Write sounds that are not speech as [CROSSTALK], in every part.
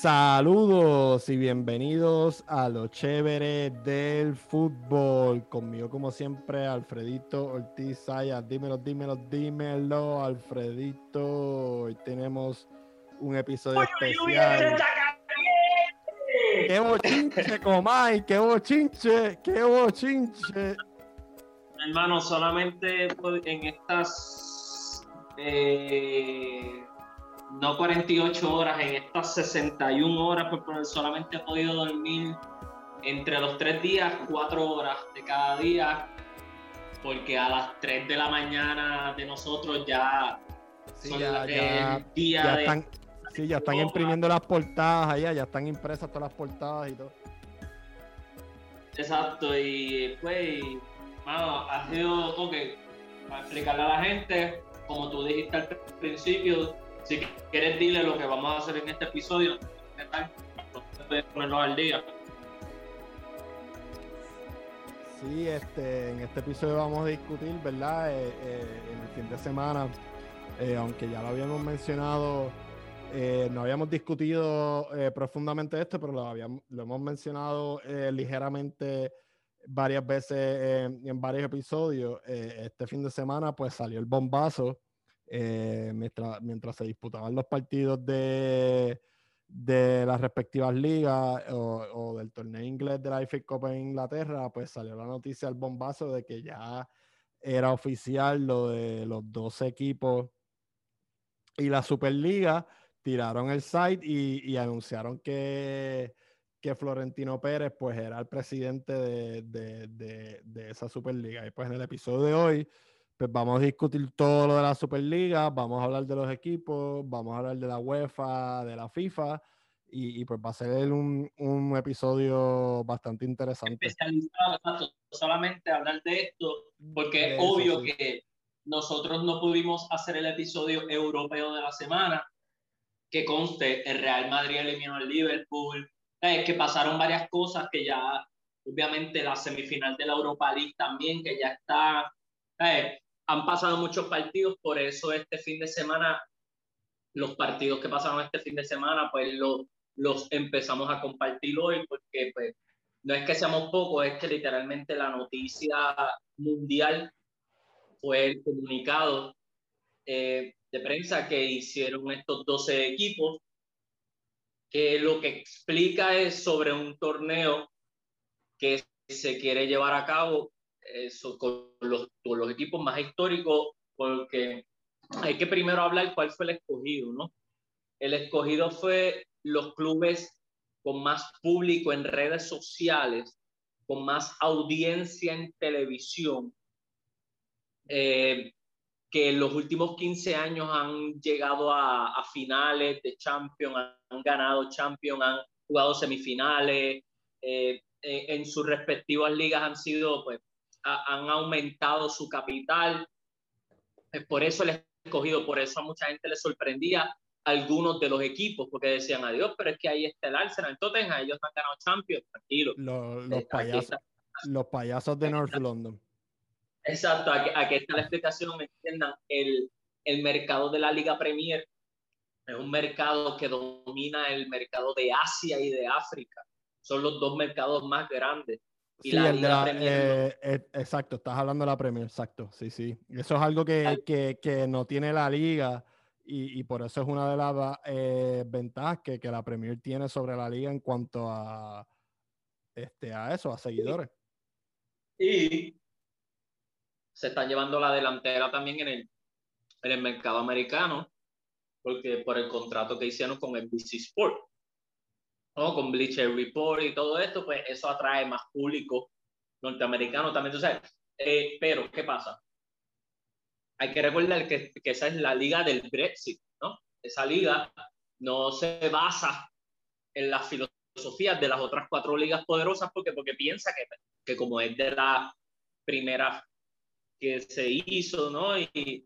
Saludos y bienvenidos a lo chévere del fútbol. Conmigo, como siempre, Alfredito Ortiz Sayas. Dímelo, dímelo, dímelo, Alfredito. Hoy tenemos un episodio especial. ¡Qué bochinche, Comay! ¡Qué bochinche! ¡Qué bochinche! Hermano, solamente en estas eh, no 48 horas, en estas 61 horas, pues solamente he podido dormir entre los tres días, cuatro horas de cada día, porque a las 3 de la mañana de nosotros ya son ya, Están, sí, ya están imprimiendo las portadas allá, ya están impresas todas las portadas y todo. Exacto, y pues ha sido, ok, para explicarle a la gente, como tú dijiste al principio, si quieres dile lo que vamos a hacer en este episodio, ponernos al día. Sí, este, en este episodio vamos a discutir, ¿verdad? Eh, eh, en el fin de semana, eh, aunque ya lo habíamos mencionado, no habíamos discutido profundamente esto, pero lo, habíamos, lo hemos mencionado ligeramente varias veces en varios episodios. Este fin de semana pues salió el bombazo eh, mientras, mientras se disputaban los partidos de, de las respectivas ligas o, del torneo inglés de la IFIC Cup en Inglaterra, pues salió la noticia del bombazo de que ya era oficial lo de los dos equipos y la Superliga tiraron el site y anunciaron que que Florentino Pérez pues era el presidente de, esa Superliga. Y pues en el episodio de hoy pues vamos a discutir todo lo de la Superliga, vamos a hablar de los equipos, vamos a hablar de la UEFA, de la FIFA y, pues va a ser un, episodio bastante interesante. Especializado solamente hablar de esto porque es obvio que nosotros no pudimos hacer el episodio europeo de la semana que conste el Real Madrid eliminó al Liverpool, es que pasaron varias cosas que ya, obviamente la semifinal de la Europa League también, que ya está, han pasado muchos partidos, por eso este fin de semana, los partidos que pasaron este fin de semana, pues los, los empezamos a compartir hoy, porque pues no es que seamos pocos, es que literalmente la noticia mundial fue el comunicado eh, de prensa que hicieron estos 12 equipos que lo que explica es sobre un torneo que se quiere llevar a cabo eso, con, los, los equipos más históricos, porque hay que primero hablar cuál fue el escogido, ¿no? El escogido fue los clubes con más público en redes sociales, con más audiencia en televisión, eh, que en los últimos 15 años han llegado a, a finales de Champions, han ganado Champions, han jugado semifinales, eh, eh, en sus respectivas ligas han sido, pues, han aumentado su capital. por eso el escogido, por eso a mucha gente le sorprendía algunos de los equipos, porque decían, adiós, pero es que ahí está el Arsenal, entonces ellos han ganado Champions, tranquilo. Los, los, payasos, los payasos de North London. Exacto, aquí, está la explicación, entiendan, el, el mercado de la Liga Premier es un mercado que domina el mercado de Asia y de África. Son los dos mercados más grandes. Sí, el de la, eh, eh, exacto, estás hablando de la Premier, exacto, sí, sí. Eso es algo que, que, que no tiene la liga y, y, por eso es una de las eh, ventajas que, que, la Premier tiene sobre la liga en cuanto a, este, a eso, a seguidores. Y se está llevando la delantera también en el, en el mercado americano porque por el contrato que hicieron con NBC Sport, ¿no? con Bleacher Report y todo esto, pues eso atrae más público norteamericano también. Entonces, eh, pero, ¿qué pasa? Hay que recordar que, que esa es la liga del Brexit, ¿no? Esa liga no se basa en las filosofías de las otras cuatro ligas poderosas porque, porque piensa que, que como es de la primera que se hizo, ¿no? Y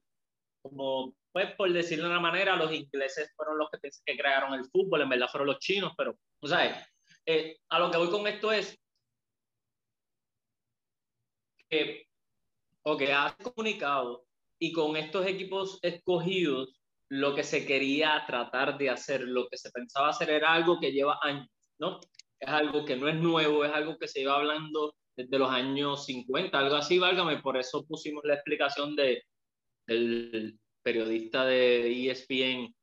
como pues por decirlo de una manera, los ingleses fueron los que, que crearon el fútbol, en verdad fueron los chinos, pero, o sea, eh, a lo que voy con esto es que, o que has comunicado y con estos equipos escogidos, lo que se quería tratar de hacer, lo que se pensaba hacer era algo que lleva años, ¿no? Es algo que no es nuevo, es algo que se iba hablando desde los años 50, algo así, válgame, por eso pusimos la explicación de, del periodista de ESPN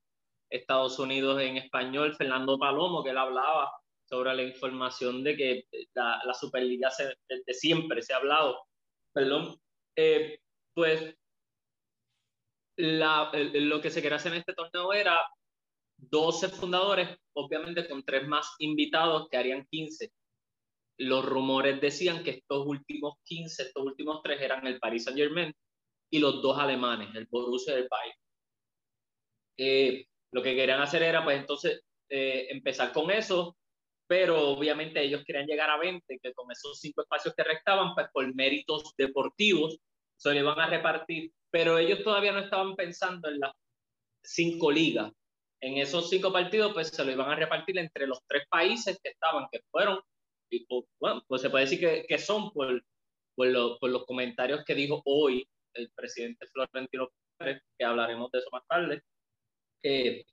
Estados Unidos en español, Fernando Palomo, que él hablaba sobre la información de que la, Superliga se, desde siempre se ha hablado, perdón, eh, pues lo que se quería hacer en este torneo era 12 fundadores, obviamente con tres más invitados que harían 15. Los rumores decían que estos últimos 15, estos últimos tres eran el Paris Saint Germain y los dos alemanes, el Borussia y el Bayern. Eh, lo que querían hacer era, pues entonces, eh, empezar con eso, pero obviamente ellos querían llegar a 20, que con esos cinco espacios que restaban, pues por méritos deportivos, se le iban a repartir, pero ellos todavía no estaban pensando en las cinco ligas. En esos cinco partidos, pues se lo iban a repartir entre los tres países que estaban, que fueron, y, pues, bueno, pues se puede decir que, que son por, por, por los comentarios que dijo hoy el presidente Florentino Pérez, que hablaremos de eso más tarde, eh,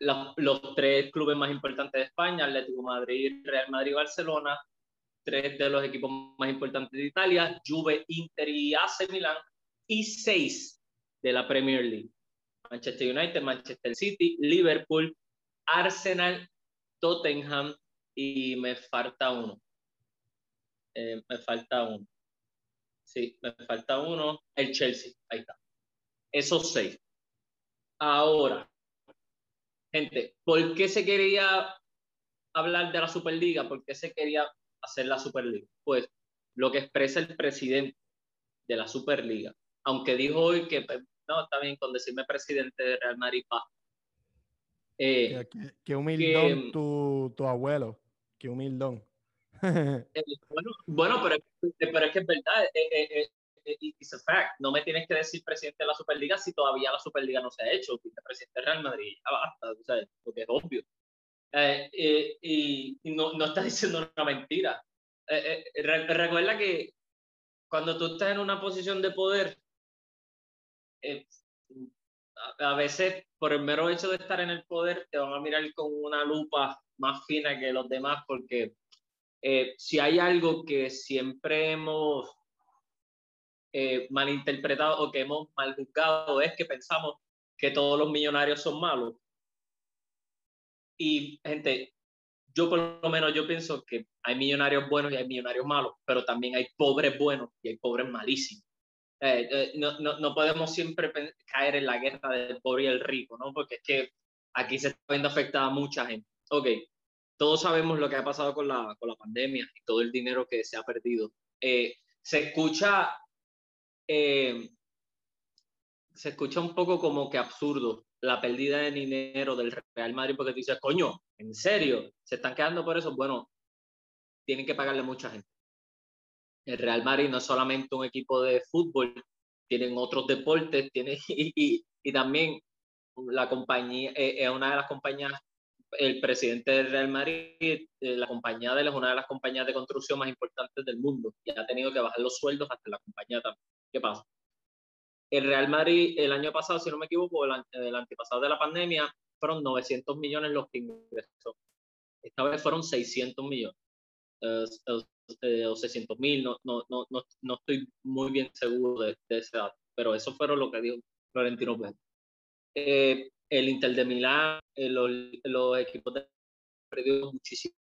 los tres clubes más importantes de España, Atlético Madrid, Real Madrid y Barcelona, tres de los equipos más importantes de Italia, Juve, Inter y AC Milan, y seis de la Premier League. Manchester United, Manchester City, Liverpool, Arsenal, Tottenham y me falta uno. Eh, me falta uno. Sí, me falta uno. El Chelsea. Ahí está. Esos seis. Ahora, gente, ¿por qué se quería hablar de la Superliga? ¿Por qué se quería hacer la Superliga? Pues lo que expresa el presidente de la Superliga, aunque dijo hoy que pues, no, está bien con decirme presidente de Real Madrid eh, qué, humildón tu, tu, abuelo, qué humildón. [LAUGHS] Eh, bueno, bueno pero, pero, es que es verdad, eh, eh, it's a fact. No me tienes que decir presidente de la Superliga si todavía la Superliga no se ha hecho. Presidente de Real Madrid, ya basta, ¿sabes? porque es obvio. y, no, no estás [LAUGHS] diciendo una mentira. recuerda que cuando tú estás en una posición de poder, a veces por el mero hecho de estar en el poder te van a mirar con una lupa más fina que los demás porque eh, si hay algo que siempre hemos eh, malinterpretado o que hemos mal juzgado es que pensamos que todos los millonarios son malos. Y gente, yo por lo menos yo pienso que hay millonarios buenos y hay millonarios malos, pero también hay pobres buenos y hay pobres malísimos. Eh, no, no, no, podemos siempre caer en la guerra del pobre y el rico, ¿no? Porque es que aquí se está viendo afectada mucha gente. Ok, todos sabemos lo que ha pasado con la, con la pandemia y todo el dinero que se ha perdido. Eh, se escucha eh, se escucha un poco como que absurdo la pérdida de dinero del Real Madrid porque tú dices, coño, ¿en serio? ¿Se están quedando por eso? Bueno, tienen que pagarle mucha gente. El Real Madrid no es solamente un equipo de fútbol, tienen otros deportes, tiene, [LAUGHS] y, y, también la compañía, eh, es una de las compañías el presidente del Real Madrid, eh, la compañía de él es una de las compañías de construcción más importantes del mundo y ha tenido que bajar los sueldos hasta la compañía también. ¿Qué pasa? El Real Madrid el año pasado, si no me equivoco, el, el antepasado de la pandemia, fueron 900 millones los que ingresó. Esta vez fueron 600 millones eh, eh, o 600 mil, no, no, no, no, estoy muy bien seguro de, de ese dato, pero eso fueron lo que dijo Florentino Pérez. Eh, el Inter de Milán, los, los, equipos de perdido muchísimo.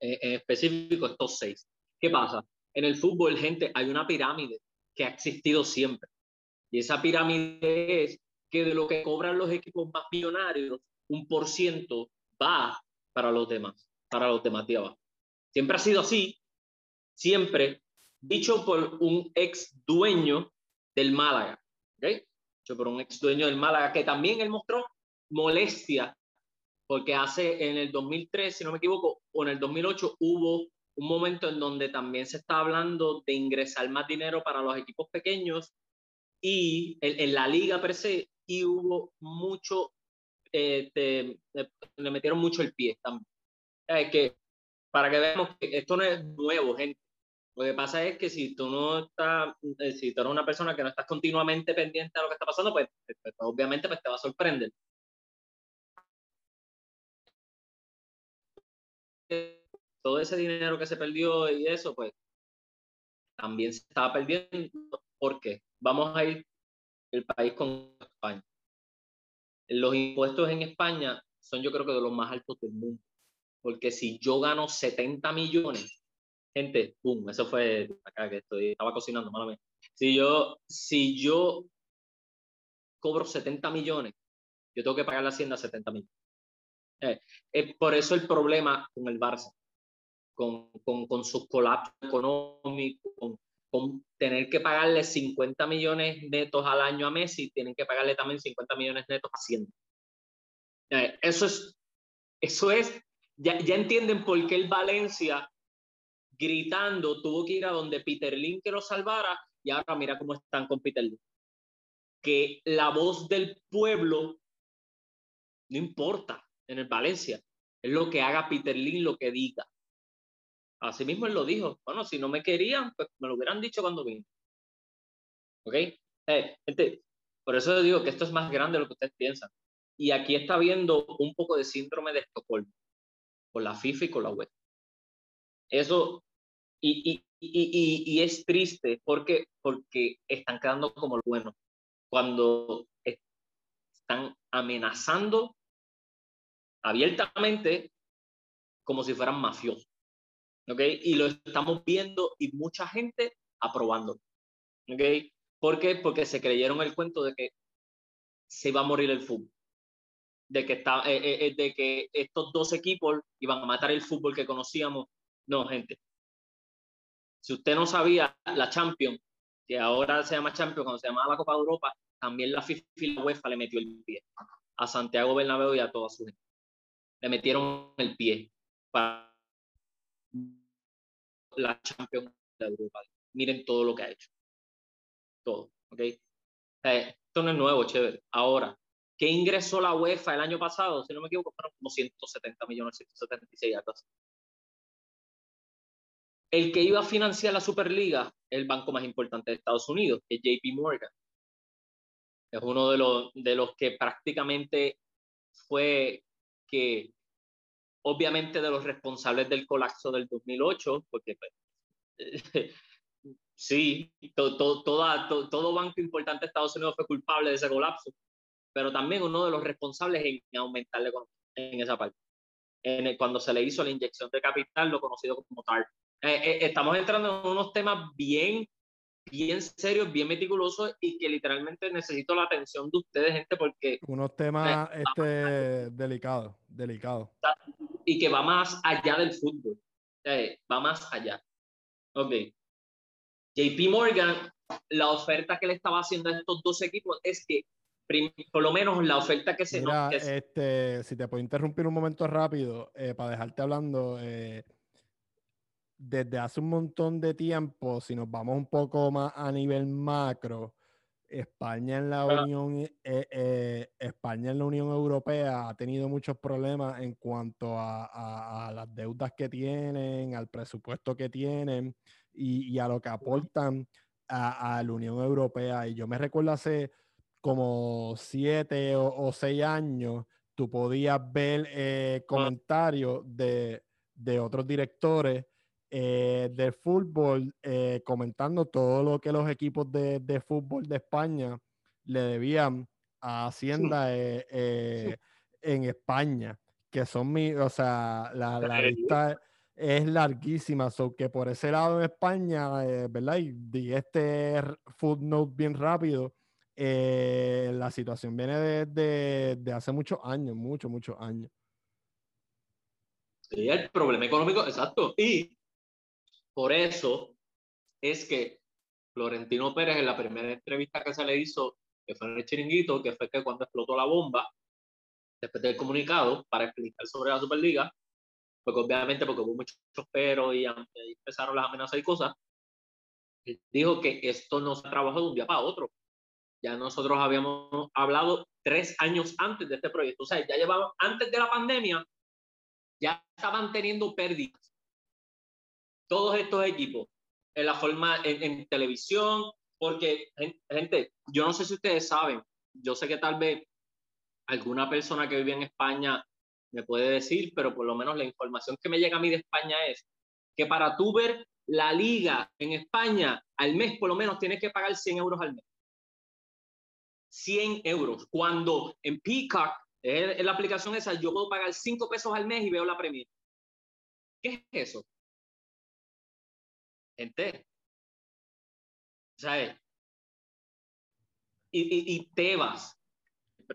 Eh, en específico, estos seis. ¿Qué pasa? En el fútbol, gente, hay una pirámide que ha existido siempre. Y esa pirámide es que de lo que cobran los equipos más millonarios, un por ciento va para los demás, para los demás de abajo. Siempre ha sido así, siempre, dicho por un ex dueño del Málaga. ¿okay? Por un ex dueño del Málaga, que también él mostró molestia, porque hace en el 2003, si no me equivoco, o en el 2008 hubo un momento en donde también se está hablando de ingresar más dinero para los equipos pequeños y en, la liga per se, y hubo mucho, eh, le metieron mucho el pie también. Es que para que veamos que esto no es nuevo, gente. Lo que pasa es que si tú no estás, eh, si tú eres una persona que no estás continuamente pendiente de lo que está pasando, pues, pues, pues obviamente pues, te va a sorprender. Todo ese dinero que se perdió y eso, pues también se estaba perdiendo. porque Vamos a ir el país con España. Los impuestos en España son yo creo que de los más altos del mundo. Porque si yo gano 70 millones, gente, boom, eso fue acá que estoy, estaba cocinando, malamente. Si yo, si yo cobro 70 millones, yo tengo que pagar la hacienda 70 millones. Eh, eh, por eso el problema con el Barça, con, con, con sus colapsos económicos, con, con, tener que pagarle 50 millones netos al año a Messi, tienen que pagarle también 50 millones netos a Hacienda. Eh, eso es, eso es, ya, ya entienden por qué el Valencia gritando tuvo que ir a donde Peter Lin que lo salvara y ahora mira cómo están con Peter Lin. Que la voz del pueblo no importa en el Valencia, es lo que haga Peter Lin, lo que diga. Así mismo él lo dijo. Bueno, si no me querían, pues me lo hubieran dicho cuando vine. ¿Ok? Eh, gente, por eso digo que esto es más grande de lo que ustedes piensan. Y aquí está viendo un poco de síndrome de Estocolmo con la FIFA y con la web. Eso, y, y, y, y, es triste porque, porque están quedando como lo bueno. Cuando están amenazando abiertamente como si fueran mafiosos. ¿Ok? Y lo estamos viendo y mucha gente aprobando. ¿Ok? ¿Por qué? Porque se creyeron el cuento de que se iba a morir el fútbol. De que, está, eh, eh, eh, de que estos dos equipos iban a matar el fútbol que conocíamos. No, gente. Si usted no sabía, la Champions, que ahora se llama Champions, cuando se llamaba la Copa de Europa, también la FIFA y la UEFA le metió el pie a Santiago Bernabéu y a toda su gente. Le metieron el pie para la Champions de Europa. Miren todo lo que ha hecho. Todo, ¿ok? esto no es nuevo, chévere. Ahora, ¿qué ingresó la UEFA el año pasado? Si no me equivoco, fueron como 170 millones, 176 algo El que iba a financiar la Superliga es el banco más importante de Estados Unidos, que es JP Morgan. Es uno de los, de los que prácticamente fue que obviamente de los responsables del colapso del 2008, porque pues, [LAUGHS] sí, todo banco importante de Estados Unidos fue culpable de ese colapso, pero también uno de los responsables en aumentar en esa parte. Cuando se le hizo la inyección de capital, lo conocido como TARP. Eh, eh, estamos entrando en unos temas bien bien serios, bien meticulosos y que literalmente necesito la atención de ustedes, gente, porque... Unos temas eh, este, delicados, delicados. Y que va más allá del fútbol. va más allá. Ok. JP Morgan, la oferta que le estaba haciendo a estos dos equipos es que, por lo menos la oferta que se Mira, este, si te puedo interrumpir un momento rápido, eh, para dejarte hablando, eh, desde hace un montón de tiempo, si nos vamos un poco más a nivel macro, España en la Unión, eh, eh, España en la Unión Europea ha tenido muchos problemas en cuanto a, las deudas que tienen, al presupuesto que tienen y, a lo que aportan a, la Unión Europea. Y yo me recuerdo hace como siete o, seis años, tú podías ver eh, comentarios de, de otros directores eh, de fútbol eh, comentando todo lo que los equipos de, de, fútbol de España le debían a Hacienda eh, en España, que son mi, o sea, la, la lista es larguísima, so que por ese lado en España, ¿verdad? Y di este footnote bien rápido, la situación viene de, de, de hace muchos años, muchos, muchos años. Sí, el problema económico, exacto. Y por eso es que Florentino Pérez en la primera entrevista que se le hizo, que fue en el chiringuito, que fue que cuando explotó la bomba, después del comunicado, para explicar sobre la Superliga, porque obviamente porque hubo muchos pero y, empezaron las amenazas y cosas, dijo que esto no se trabajó de un día para otro. Ya nosotros habíamos hablado tres años antes de este proyecto, o sea, ya llevaban, antes de la pandemia, ya estaban teniendo pérdidas todos estos equipos. en la forma en, televisión, porque, gente, yo no sé si ustedes saben, yo sé que tal vez alguna persona que vive en España me puede decir, pero por lo menos la información que me llega a mí de España es que para tú ver la liga en España al mes, por lo menos tienes que pagar 100 euros al mes. 100 euros. Cuando en Peacock, en la aplicación esa, yo puedo pagar 5 pesos al mes y veo la Premier. ¿Qué es eso? Gente. ¿Sabes? Y, y, Tebas,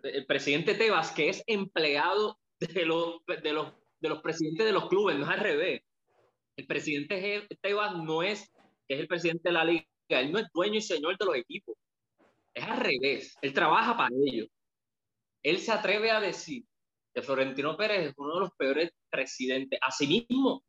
el presidente Tebas, que es empleado de los, de, los, de los presidentes de los clubes, no es al revés. El presidente Tebas no es, es el presidente de la liga, él no es dueño y señor de los equipos. Es al revés, él trabaja para ellos. Él se atreve a decir que Florentino Pérez es uno de los peores presidentes. Asimismo,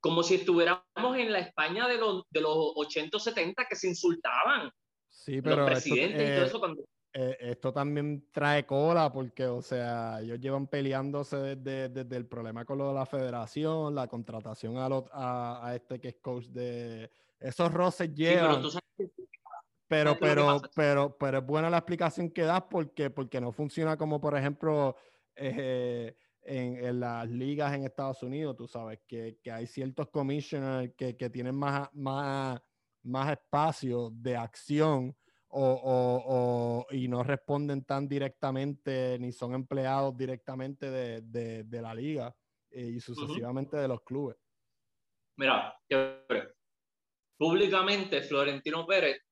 como si estuviéramos en la España de los, de los 80 o 70 que se insultaban. Sí, pero los presidentes esto, y todo eso cuando... Eh, esto también trae cola porque, o sea, ellos llevan peleándose desde, desde, el problema con lo de la federación, la contratación a, a, a este que es coach de... Esos roces llevan... pero, pero, pero, pero, es buena la explicación que das porque, porque no funciona como, por ejemplo, eh, en, las ligas en Estados Unidos, tú sabes, que, que hay ciertos commissioners que, que, tienen más, más, más espacio de acción o, o, o, y no responden tan directamente ni son empleados directamente de, de, de la liga eh, y sucesivamente de los clubes. Mira, públicamente Florentino Pérez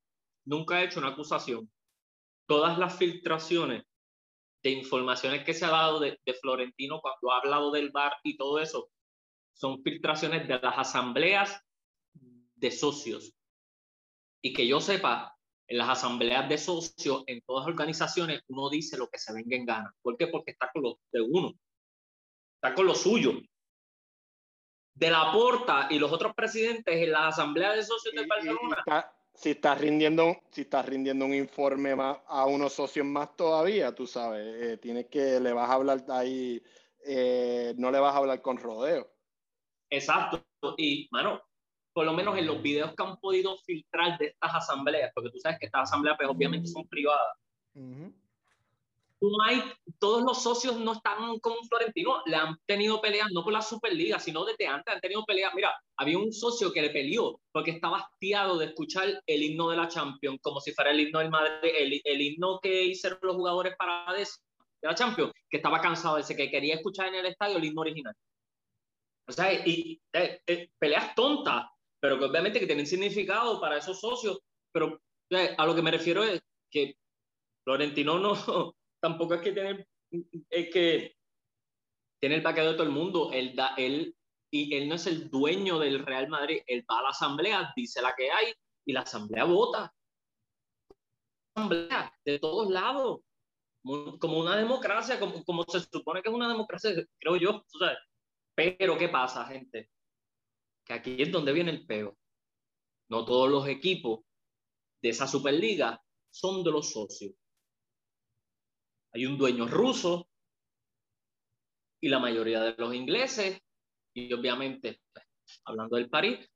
nunca ha hecho una acusación. Todas las filtraciones de informaciones que se ha dado de, Florentino cuando ha hablado del bar y todo eso, son filtraciones de las asambleas de socios. Y que yo sepa, en las asambleas de socios, en todas las organizaciones, uno dice lo que se venga en gana. ¿Por qué? Porque está con los de uno, está con lo suyo. De la Porta y los otros presidentes en las asambleas de socios de Barcelona si estás rindiendo, si estás rindiendo un informe más a unos socios más todavía, tú sabes, eh, tienes que, le vas a hablar ahí, eh, no le vas a hablar con rodeo. Exacto. Y, mano, por lo menos en los videos que han podido filtrar de estas asambleas, porque tú sabes que estas asambleas, pues obviamente son privadas no hay, todos los socios no están con Florentino, le han tenido peleas no por la Superliga, sino desde antes han tenido peleas. Mira, había un socio que le peleó porque estaba hastiado de escuchar el himno de la Champions, como si fuera el himno del Madrid, el, el himno que hicieron los jugadores para de la Champions, que estaba cansado de ese, que quería escuchar en el estadio el himno original. O sea, y, eh, eh, peleas tontas, pero que obviamente que tienen significado para esos socios, pero eh, a lo que me refiero es que Florentino no, tampoco es que tiene, es que tiene el paquete de todo el mundo. Él, da, él, y él no es el dueño del Real Madrid. Él va a la asamblea, dice la que hay y la asamblea vota. Asamblea de todos lados. Como una democracia, como, como se supone que es una democracia, creo yo. Pero, ¿qué pasa, gente? Que aquí es donde viene el peo. No todos los equipos de esa Superliga son de los socios hay un dueño ruso y la mayoría de los ingleses, y obviamente, hablando del París,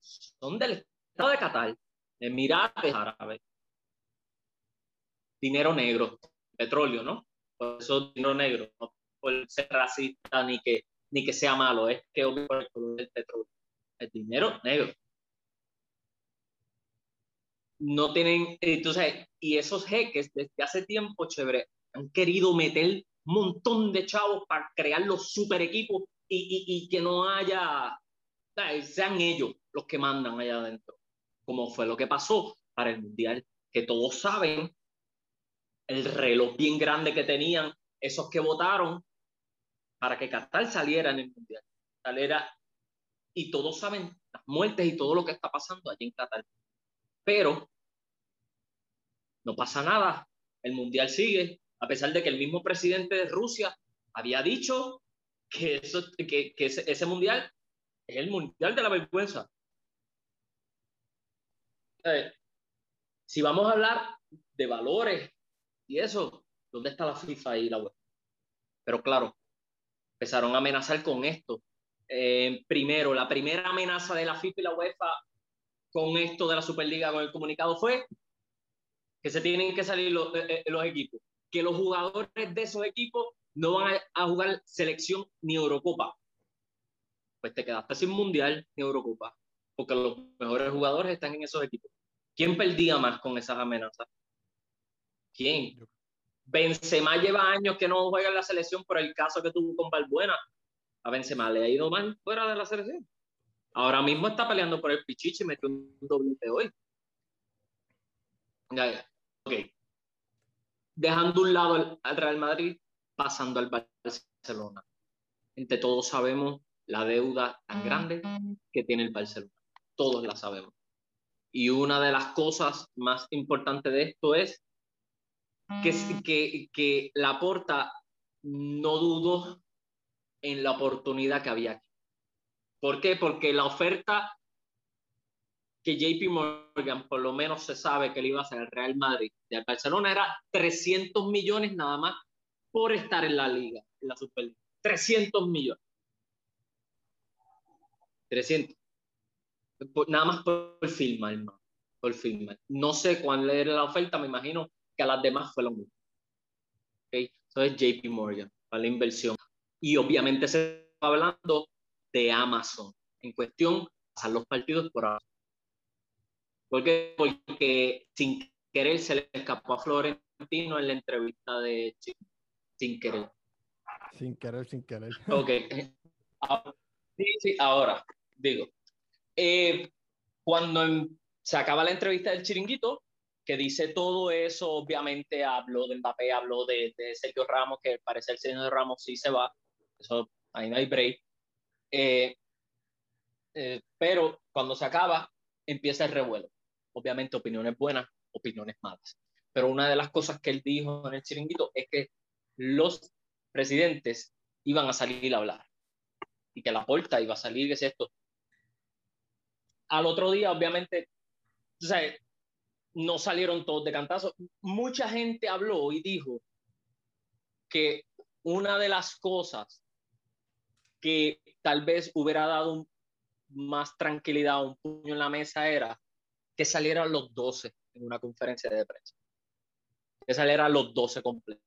son del Estado de Qatar, Emirates Árabes. Dinero negro, petróleo, ¿no? Por eso dinero negro, no por ser racista ni que, ni que sea malo, es que por el petróleo. El dinero negro no tienen, entonces, y esos jeques desde hace tiempo, chévere, han querido meter un montón de chavos para crear los super equipos y, y, que no haya, sean ellos los que mandan allá adentro, como fue lo que pasó para el Mundial, que todos saben el reloj bien grande que tenían esos que votaron para que Qatar saliera en el Mundial. Saliera, y todos saben las muertes y todo lo que está pasando allí en Qatar. Pero no pasa nada, el Mundial sigue, a pesar de que el mismo presidente de Rusia había dicho que, eso, que, ese, mundial es el mundial de la vergüenza. Eh, si vamos a hablar de valores y eso, ¿dónde está la FIFA y la web? Pero claro, empezaron a amenazar con esto. Eh, primero, la primera amenaza de la FIFA y la UEFA con esto de la Superliga, con el comunicado, fue que se tienen que salir los, eh, eh, los equipos, que los jugadores de esos equipos no van a, jugar selección ni Eurocopa. Pues te quedaste sin Mundial ni Eurocopa, porque los mejores jugadores están en esos equipos. ¿Quién perdía más con esas amenazas? ¿Quién? Benzema lleva años que no juega en la selección por el caso que tuvo con Balbuena. A Benzema le ha ido mal fuera de la selección. Ahora mismo está peleando por el Pichichi y metió un doblete hoy. Ok. Dejando un lado al Real Madrid, pasando al Barcelona. Entre todos sabemos la deuda tan grande que tiene el Barcelona. Todos la sabemos. Y una de las cosas más importantes de esto es que, que, que no dudó en la oportunidad que había aquí. ¿Por qué? Porque la oferta que JP Morgan por lo menos se sabe que le iba a hacer al Real Madrid de Barcelona era 300 millones nada más por estar en la liga, en la Superliga. 300 millones. 300. Nada más por filmar, hermano. Por. No sé cuál era la oferta, me imagino que a las demás fue lo mismo. ¿Okay? Eso es JP Morgan, para la inversión. Y obviamente se está hablando de Amazon. En cuestión, pasar los partidos por Amazon. Porque, porque sin querer se le escapó a Florentino en la entrevista de Chile sin querer. Sin querer, sin querer. Ok. Sí, sí, ahora, digo, eh, cuando se acaba la entrevista del chiringuito, que dice todo eso, obviamente habló de Mbappé, habló de, de Sergio Ramos, que parece el señor Ramos sí se va, eso ahí no hay break. Eh, eh, pero cuando se acaba, empieza el revuelo. Obviamente opiniones buenas, opiniones malas. Pero una de las cosas que él dijo en el chiringuito es que los presidentes iban a salir a hablar y que la porta iba a salir, que es esto. Al otro día, obviamente, no salieron todos de cantazo. Mucha gente habló y dijo que una de las cosas que tal vez hubiera dado más tranquilidad, un puño en la mesa, era que salieran los 12 en una conferencia de prensa. Que salieran los 12 completos.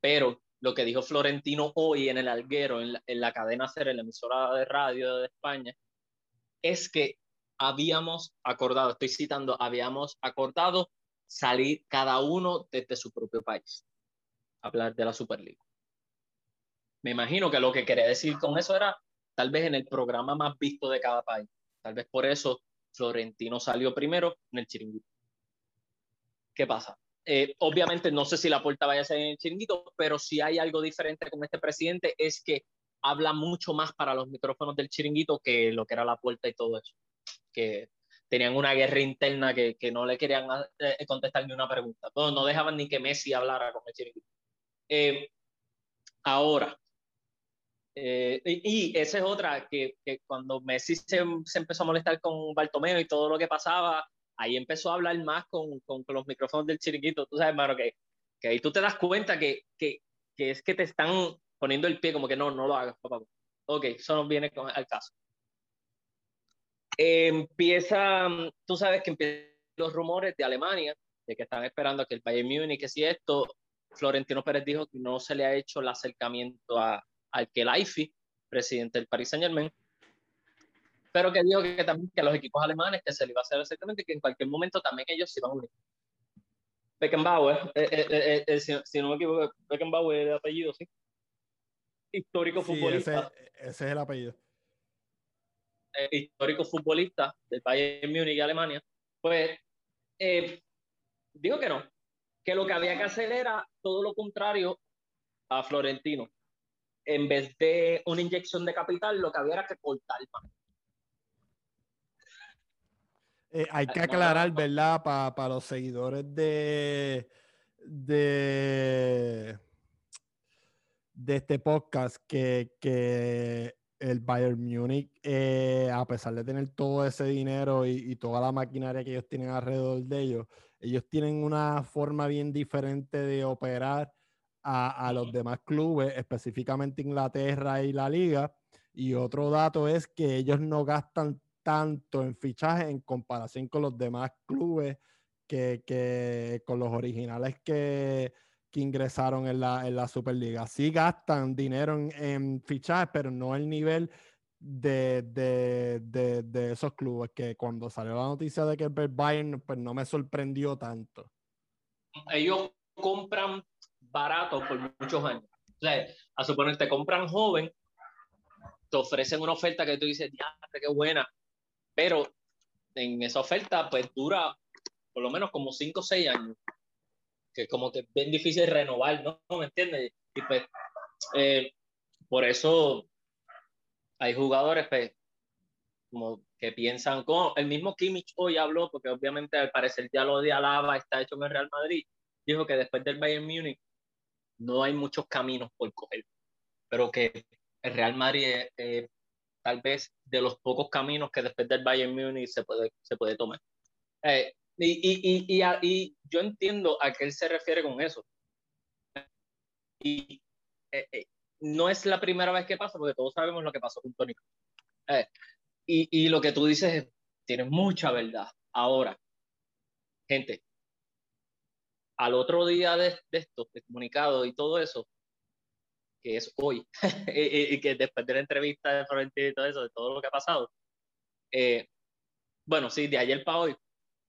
Pero lo que dijo Florentino hoy en el Alguero, en la, cadena SER, en la emisora de radio de España, es que habíamos acordado, estoy citando, habíamos acordado salir cada uno desde su propio país, hablar de la Superliga. Me imagino que lo que quería decir con eso era tal vez en el programa más visto de cada país. Tal vez por eso Florentino salió primero en el chiringuito. ¿Qué pasa? Eh, obviamente no sé si la puerta vaya a ser en el chiringuito, pero si hay algo diferente con este presidente es que habla mucho más para los micrófonos del chiringuito que lo que era la puerta y todo eso. Que tenían una guerra interna que, no le querían eh, contestar ni una pregunta. No, no dejaban ni que Messi hablara con el chiringuito. Eh, ahora, y, esa es otra, que, que cuando Messi se, se, empezó a molestar con Bartomeo y todo lo que pasaba, ahí empezó a hablar más con, con, los micrófonos del chiringuito, tú sabes, hermano, que, que ahí tú te das cuenta que, que, que, es que te están poniendo el pie como que no, no lo hagas, papá. Ok, eso no viene con, al caso. empieza, tú sabes que empiezan los rumores de Alemania, de que están esperando que el Bayern Múnich, que si esto, Florentino Pérez dijo que no se le ha hecho el acercamiento a, al Kelaifi, presidente del Paris Saint Germain, pero que dijo que también que los equipos alemanes que se le iba a hacer exactamente que en cualquier momento también ellos se iban a unir. Beckenbauer, eh, eh, eh, si, no me equivoco, Beckenbauer es el apellido, sí. Histórico futbolista. Ese, ese, es el apellido. histórico futbolista del Bayern Múnich y Alemania. Pues digo que no, que lo que había que hacer era todo lo contrario a Florentino. En vez de una inyección de capital, lo que había era que cortar. Eh, hay que aclarar, ¿verdad? Para los seguidores de, de, de este podcast que, que el Bayern Munich, eh, a pesar de tener todo ese dinero y, toda la maquinaria que ellos tienen alrededor de ellos, ellos tienen una forma bien diferente de operar a, a los demás clubes, específicamente Inglaterra y la liga. Y otro dato es que ellos no gastan tanto en fichaje en comparación con los demás clubes que, con los originales que, ingresaron en la, en la, Superliga. Sí gastan dinero en, en fichajes, pero no el nivel de, de, esos clubes que cuando salió la noticia de que el Bayern, pues no me sorprendió tanto. Ellos compran barato por muchos años. O sea, a suponer, te compran joven, te ofrecen una oferta que tú dices, qué buena, pero en esa oferta, pues dura por lo menos como 5 o 6 años, que como que es bien difícil renovar, ¿no? ¿Me entiendes? Y pues, eh, por eso hay jugadores pues, como que piensan, como el mismo Kimmich hoy habló, porque obviamente al parecer ya lo de Alaba está hecho en el Real Madrid, dijo que después del Bayern Múnich no hay muchos caminos por coger, pero que el Real Madrid es tal vez de los pocos caminos que después del Bayern Múnich se puede, se puede tomar. Eh, y, y, y, y, yo entiendo a qué él se refiere con eso. Y eh, eh, no es la primera vez que pasa, porque todos sabemos lo que pasó con Tony. Eh, y, y, lo que tú dices tiene mucha verdad. Ahora, gente, al otro día de, de esto, de comunicado y todo eso, que es hoy, [LAUGHS] y, que después de la entrevista de Florentino y todo eso, de todo lo que ha pasado, eh, bueno, sí, de ayer para hoy,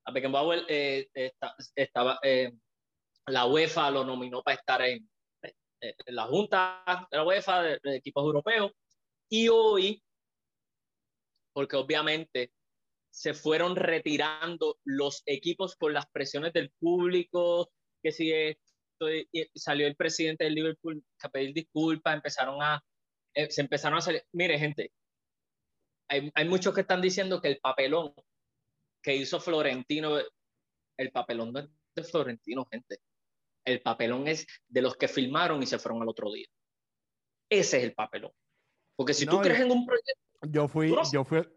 a Beckenbauer eh, estaba, la UEFA lo nominó para estar en, en la Junta de la UEFA de, equipos europeos y hoy, porque obviamente se fueron retirando los equipos por las presiones del público, que si salió el presidente del Liverpool a pedir disculpas, empezaron a, eh, se empezaron a hacer, mire gente, hay, hay muchos que están diciendo que el papelón que hizo Florentino, el papelón no es de Florentino, gente el papelón es de los que filmaron y se fueron al otro día. Ese es el papelón. Porque si tú crees en un proyecto. Yo fui, yo fui,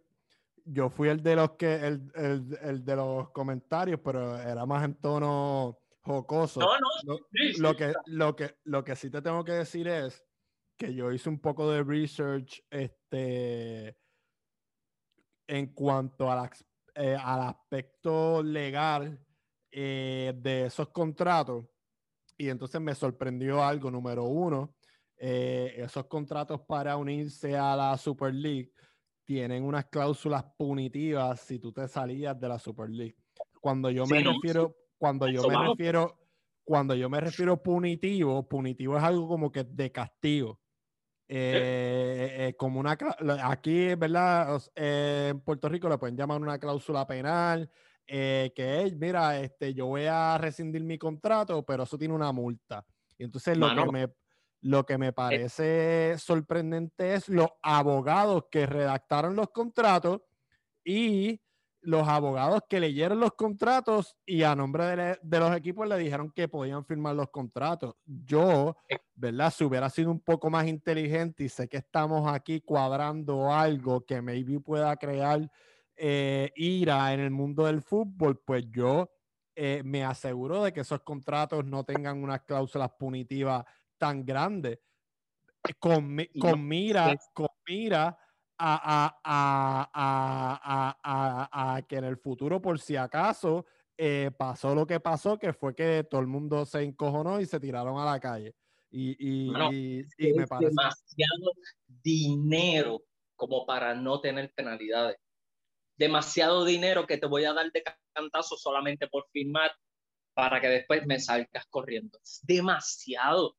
yo fui el de los que, el, el, el, de los comentarios, pero era más en tono jocoso. No, no. Lo, que, lo, que, lo que sí te tengo que decir es que yo hice un poco de research este, en cuanto a eh, al aspecto legal eh, de esos contratos y entonces me sorprendió algo, número uno, eh, esos contratos para unirse a la Super League tienen unas cláusulas punitivas si tú te salías de la Super League. Cuando yo me refiero, cuando yo me refiero, cuando yo me refiero punitivo, punitivo es algo como que de castigo. Eh, eh, como una aquí, ¿verdad? en Puerto Rico le pueden llamar una cláusula penal, eh, que es, mira, este, yo voy a rescindir mi contrato, pero eso tiene una multa. Y entonces lo que, me, lo que me eh parece sorprendente es los abogados que redactaron los contratos y los abogados que leyeron los contratos y a nombre de, de, los equipos le dijeron que podían firmar los contratos. Yo, eh. ¿verdad? Si hubiera sido un poco más inteligente y sé que estamos aquí cuadrando algo que maybe pueda crear eh, ira en el mundo del fútbol, pues yo eh, me aseguro de que esos contratos no tengan unas cláusulas punitivas tan grandes. Con, con mira, con mira a, a, a, a, que en el futuro, por si acaso, pasó lo que pasó, que fue que todo el mundo se encojonó y se tiraron a la calle. Y, y, y me parece. Demasiado dinero como para no tener penalidades demasiado dinero que te voy a dar de cantazo solamente por firmar para que después me salgas corriendo. Es demasiado.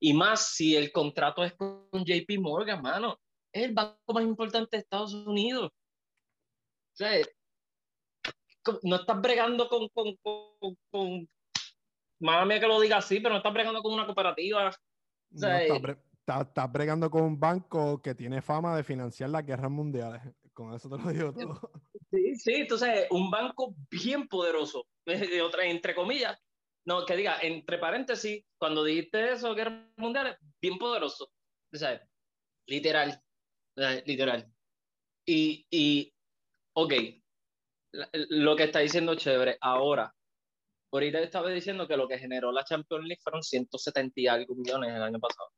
Y más si el contrato es con JP Morgan, mano. Es el banco más importante de Estados Unidos. O sea, no estás bregando con, con, con, con que lo diga así, pero no estás bregando con una cooperativa. O sea, estás, bregando con un banco que tiene fama de financiar las guerras mundiales. [LAUGHS] Con eso te lo digo todo. Sí, sí, entonces un banco bien poderoso, [LAUGHS] de otra, entre comillas, no, que diga, entre paréntesis, cuando dijiste eso, guerras mundiales, bien poderoso. O sea, literal, literal. Y, y, ok, lo que está diciendo chévere, ahora, ahorita estaba diciendo que lo que generó la Champions League fueron 170 y algo millones el año pasado.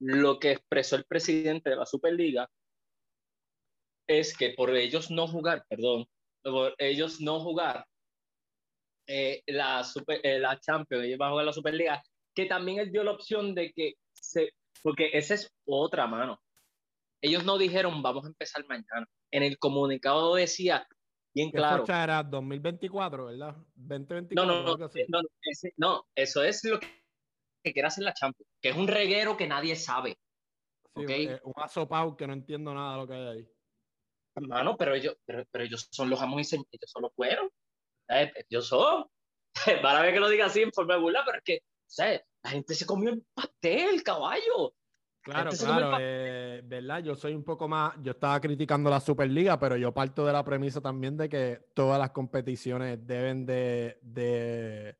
Lo que expresó el presidente de la Superliga es que por ellos no jugar, perdón, por ellos no jugar eh, la, super, eh, la Champions, ellos van a jugar la Superliga, que también él dio la opción de que se, porque esa es otra mano. Ellos no dijeron vamos a empezar mañana. En el comunicado decía bien claro. fecha era 2024, ¿verdad? 2024. No, no, no, no, no, eso es lo que, que quiere hacer la Champions, que es un reguero que nadie sabe. Sí, eh, un asopao que no entiendo nada de lo que hay ahí. Hermano, pero ellos, pero, pero ellos son los amos y ellos son los cueros. Eh, ellos son. [LAUGHS] Para ver que lo diga así en forma de burla, pero es que, ¿sabes? La gente se comió el pastel, caballo. Claro, claro, eh, ¿verdad? Yo soy un poco más, yo estaba criticando la Superliga, pero yo parto de la premisa también de que todas las competiciones deben de... De,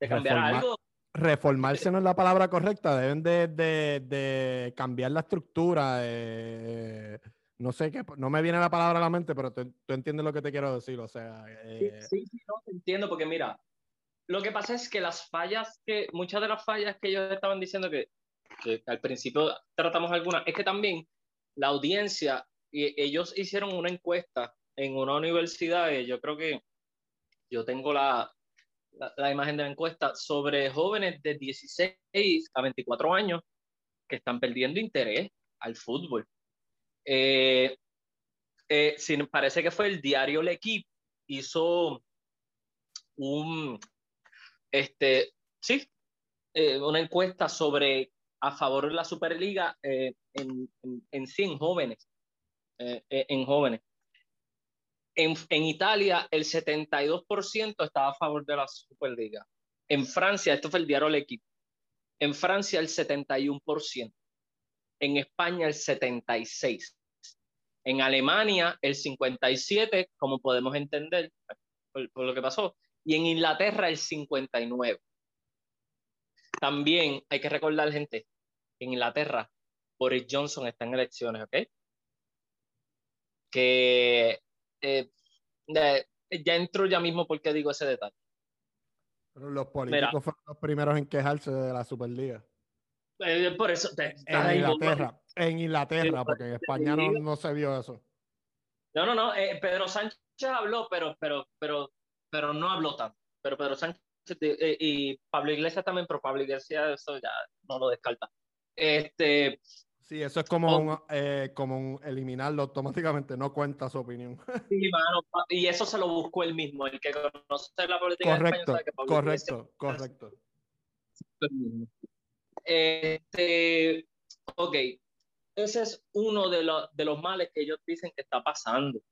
de cambiar algo. Reformarse no es la palabra correcta, deben de, de cambiar la estructura. Eh, no sé qué, no me viene la palabra a la mente, pero tú, entiendes lo que te quiero decir, o sea... Eh, sí, sí, no, entiendo, porque mira, lo que pasa es que las fallas, que muchas de las fallas que ellos estaban diciendo que, al principio tratamos algunas, es que también la audiencia, y ellos hicieron una encuesta en una universidad, yo creo que yo tengo la, la, imagen de la encuesta, sobre jóvenes de 16 a 24 años que están perdiendo interés al fútbol. Eh, eh, parece que fue el diario El Equipo, hizo un, este, sí, eh, una encuesta sobre a favor de la Superliga eh, en, en, 100 jóvenes, eh, en jóvenes. En, en, Italia, el 72% estaba a favor de la Superliga. En Francia, esto fue el diario El Equipo, en Francia el 71%, en España el 76%, en Alemania el 57%, como podemos entender por lo que pasó, y en Inglaterra el 59. También hay que recordar, gente, en Inglaterra Boris Johnson está en elecciones, ¿ok? Que eh, ya entro ya mismo porque digo ese detalle. Pero los políticos fueron los primeros en quejarse de la Superliga. Eh, por eso en, Inglaterra, en Inglaterra, porque en España no, se vio eso. No, no, no. Eh, Pedro Sánchez habló, pero, pero, pero pero no habló tanto. Pero Pedro Sánchez eh, y Pablo Iglesias también, pero Pablo Iglesias eso ya no lo descarta. Este, sí, eso es como, eh, como eliminarlo automáticamente, no cuenta su opinión. [LAUGHS] Sí, mano, y eso se lo buscó él mismo, el que conoce la política correcto, de España, correcto, correcto, correcto. Este, ok, ese es uno de, de los males que ellos dicen que está pasando.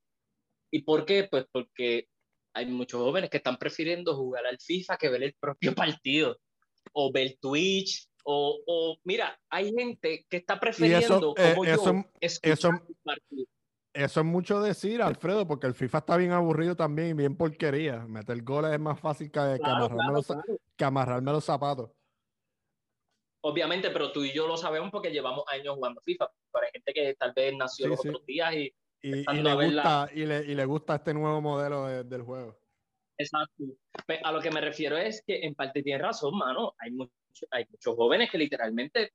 ¿Y por qué? Pues porque hay muchos jóvenes que están prefiriendo jugar al FIFA que ver el propio [LAUGHS] partido o ver Twitch o, o mira, hay gente que está prefiriendo eso, como yo, eso, eso es mucho decir, Alfredo, porque el FIFA está bien aburrido también y bien porquería. Meter goles es más fácil que, amarrarme, los, que amarrarme los zapatos. Obviamente, pero tú y yo lo sabemos porque llevamos años jugando FIFA. Pero hay gente que tal vez nació los otros días y y, le gusta, y, le, y, le, gusta este nuevo modelo del juego. Exacto. A lo que me refiero es que en parte tiene razón, mano. Hay, mucho, hay muchos jóvenes que literalmente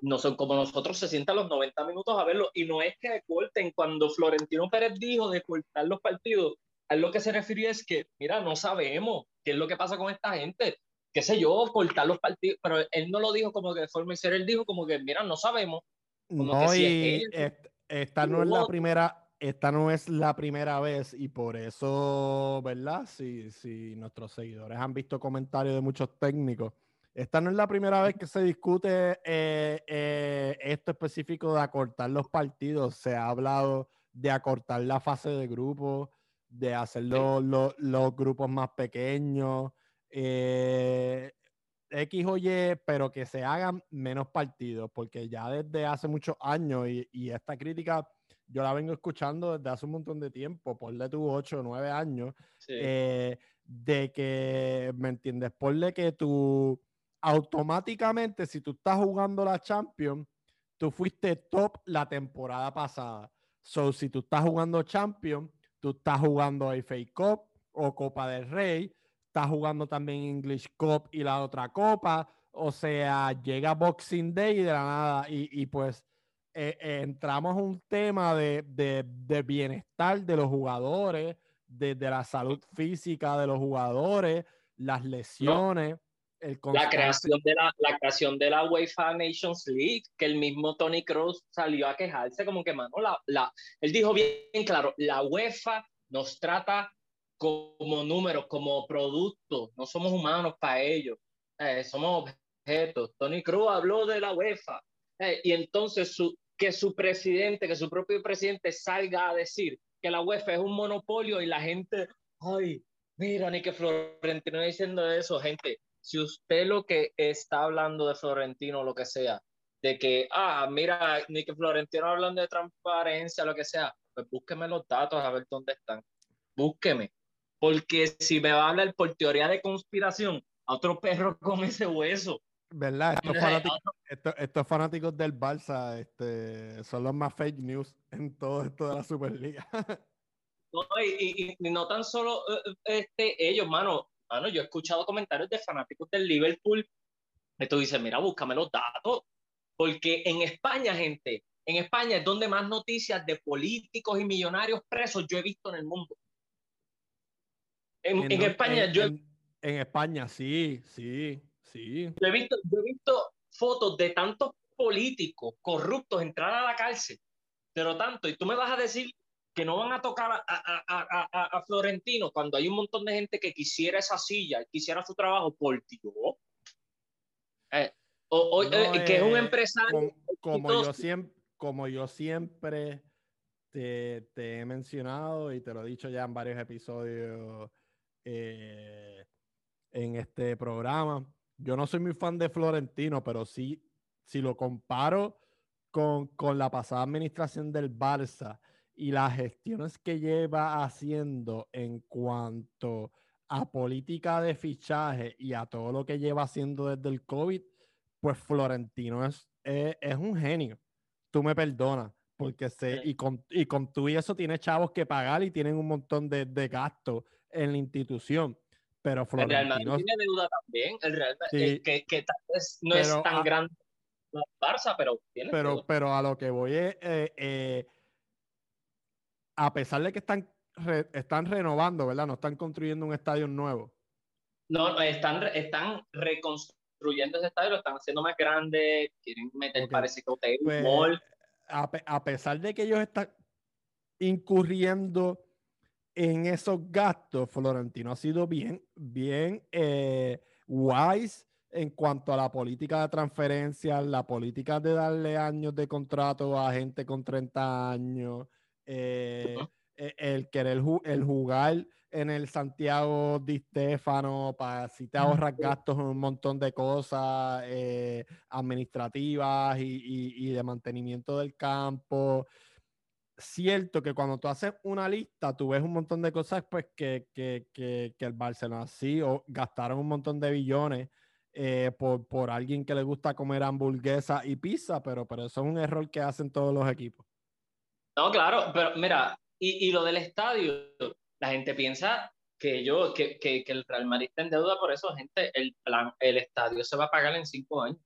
no son como nosotros, se sientan los 90 minutos a verlo. Y no es que corten. Cuando Florentino Pérez dijo de cortar los partidos, a lo que se refirió es que, mira, no sabemos qué es lo que pasa con esta gente. Qué sé yo, cortar los partidos. Pero él no lo dijo como que de forma seria, él dijo como que, mira, no sabemos. no, y esta no es la primera, esta no es la primera vez y por eso, ¿verdad? Si, si nuestros seguidores han visto comentarios de muchos técnicos, esta no es la primera vez que se discute eh, eh, esto específico de acortar los partidos. Se ha hablado de acortar la fase de grupo, de hacer los, grupos más pequeños. Eh, X o Y, pero que se hagan menos partidos, porque ya desde hace muchos años, y, esta crítica yo la vengo escuchando desde hace un montón de tiempo, ponle tu 8 o 9 años, eh, de que, ¿me entiendes? Ponle que tú automáticamente, si tú estás jugando la Champions, tú fuiste top la temporada pasada. So, si tú estás jugando Champions, tú estás jugando FA Cup o Copa del Rey, está jugando también English Cup y la otra copa. O sea, llega Boxing Day y de la nada. Y, pues eh, eh, entramos a un tema de, bienestar de los jugadores, de, la salud física de los jugadores, las lesiones. la, creación de la, la creación de la UEFA Nations League, que el mismo Tony Kroos salió a quejarse como que, mano, la, la, él dijo bien claro, la UEFA nos trata como números, como productos, no somos humanos para ellos, eh, somos objetos. Tony Cruz habló de la UEFA eh, y entonces su, que su presidente, que su propio presidente salga a decir que la UEFA es un monopolio y la gente, ay, mira, ni que Florentino diciendo eso, gente, si usted lo que está hablando de Florentino, lo que sea, de que, ah, mira, ni que Florentino hablando de transparencia, lo que sea, pues búsqueme los datos a ver dónde están. Búsqueme. Porque si me va a hablar por teoría de conspiración, a otro perro [LAUGHS] con ese hueso. ¿Verdad? Estos fanáticos, estos, fanáticos del Barça este, son los más fake news en todo esto de la Superliga. [LAUGHS] No, y, no tan solo eh, este, ellos, mano, mano, yo he escuchado comentarios de fanáticos del Liverpool. Y tú dices, mira, búscame los datos. Porque en España, gente, en España es donde más noticias de políticos y millonarios presos yo he visto en el mundo. En, España, yo. En, España, sí, sí, sí. Yo he, visto, yo he visto fotos de tantos políticos corruptos entrar a la cárcel, pero tanto, y tú me vas a decir que no van a tocar a, a, a, a, Florentino cuando hay un montón de gente que quisiera esa silla, quisiera su trabajo por Dios. Eh, o, eh, que es un empresario. como, yo siempre, como yo siempre te, te, he mencionado y te lo he dicho ya en varios episodios eh, en este programa. Yo no soy muy fan de Florentino, pero sí, si lo comparo con, con la pasada administración del Barça y las gestiones que lleva haciendo en cuanto a política de fichaje y a todo lo que lleva haciendo desde el COVID, pues Florentino es, es, un genio. Tú me perdonas, porque sé, y con, y con tú y eso tiene chavos que pagar y tienen un montón de, de gastos en la institución. Pero Florentino... El Real Madrid tiene deuda también. El Real Madrid, que, que, tal vez no es tan grande la Barça, pero tiene pero, pero a lo que voy es... Eh, eh, a pesar de que están, están renovando, ¿verdad? No están construyendo un estadio nuevo. No, están, están reconstruyendo ese estadio, lo están haciendo más grande, quieren meter, parece que hotel, pues, A, a, pesar de que ellos están incurriendo en esos gastos, Florentino ha sido bien, bien eh, wise en cuanto a la política de transferencia, la política de darle años de contrato a gente con 30 años, eh, e, el querer el jugar en el Santiago Di Stefano para si te ahorras gastos en un montón de cosas eh, administrativas y, de mantenimiento del campo cierto que cuando tú haces una lista, tú ves un montón de cosas pues que, que, que, que el Barcelona sí o gastaron un montón de billones eh, por, por, alguien que le gusta comer hamburguesa y pizza, pero, pero eso es un error que hacen todos los equipos. No, claro, pero mira, y, y lo del estadio, la gente piensa que yo, que, que, que, el Real Madrid está en deuda por eso, gente, el plan, el estadio se va a pagar en cinco años.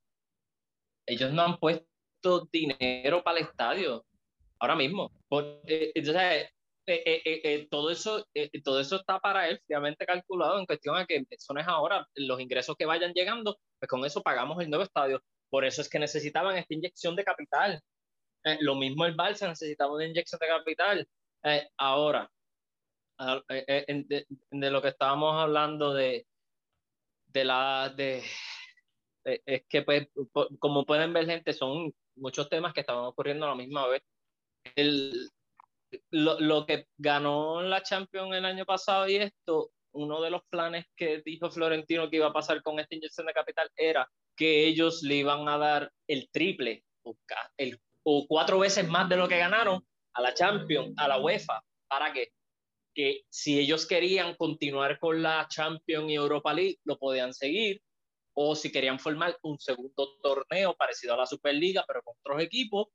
Ellos no han puesto dinero para el estadio ahora mismo. Eh, entonces, eh, eh, todo, eso, todo eso está para él fríamente calculado en cuestión a que eso es ahora, los ingresos que vayan llegando, pues con eso pagamos el nuevo estadio. Por eso es que necesitaban esta inyección de capital. lo mismo el Barça necesitaba una inyección de capital. ahora, de, de, lo que estábamos hablando de, de la... De, es que pues, como pueden ver gente, son muchos temas que estaban ocurriendo a la misma vez el, lo, lo, que ganó la Champions el año pasado y esto, uno de los planes que dijo Florentino que iba a pasar con esta inyección de capital era que ellos le iban a dar el triple o, cuatro veces más de lo que ganaron a la Champions, a la UEFA. ¿Para qué? Que si ellos querían continuar con la Champions y Europa League, lo podían seguir. O si querían formar un segundo torneo parecido a la Superliga, pero con otros equipos,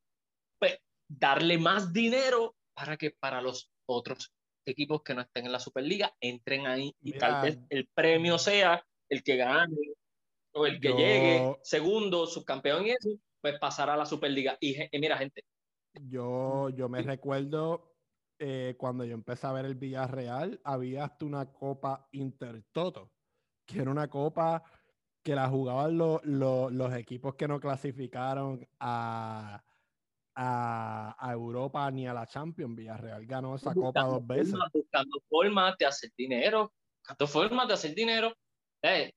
pues darle más dinero para que para los otros equipos que no estén en la Superliga entren ahí y tal vez el premio sea el que gane o el que llegue segundo, subcampeón y eso, pues pasar a la Superliga. Y, mira, gente. Yo, yo me recuerdo eh, cuando yo empecé a ver el Villarreal, había hasta una Copa Intertoto, que era una copa que la jugaban los equipos que no clasificaron a, a, Europa ni a la Champions. Villarreal ganó esa copa dos veces. buscando formas de hacer dinero, buscando formas de hacer dinero. Eh,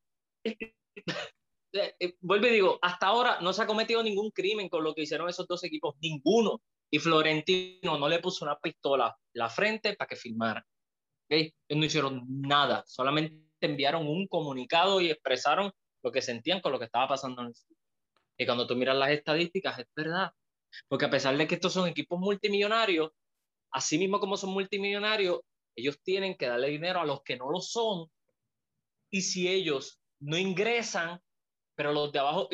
[LAUGHS] eh, eh, vuelvo y digo, hasta ahora no se ha cometido ningún crimen con lo que hicieron esos dos equipos, ninguno. Y Florentino no le puso una pistola la frente para que filmara. Ellos no hicieron nada, solamente enviaron un comunicado y expresaron lo que sentían con lo que estaba pasando en el Y cuando tú miras las estadísticas, es verdad. Porque a pesar de que estos son equipos multimillonarios, así mismo como son multimillonarios, ellos tienen que darle dinero a los que no lo son. Y si ellos no ingresan, pero los de abajo,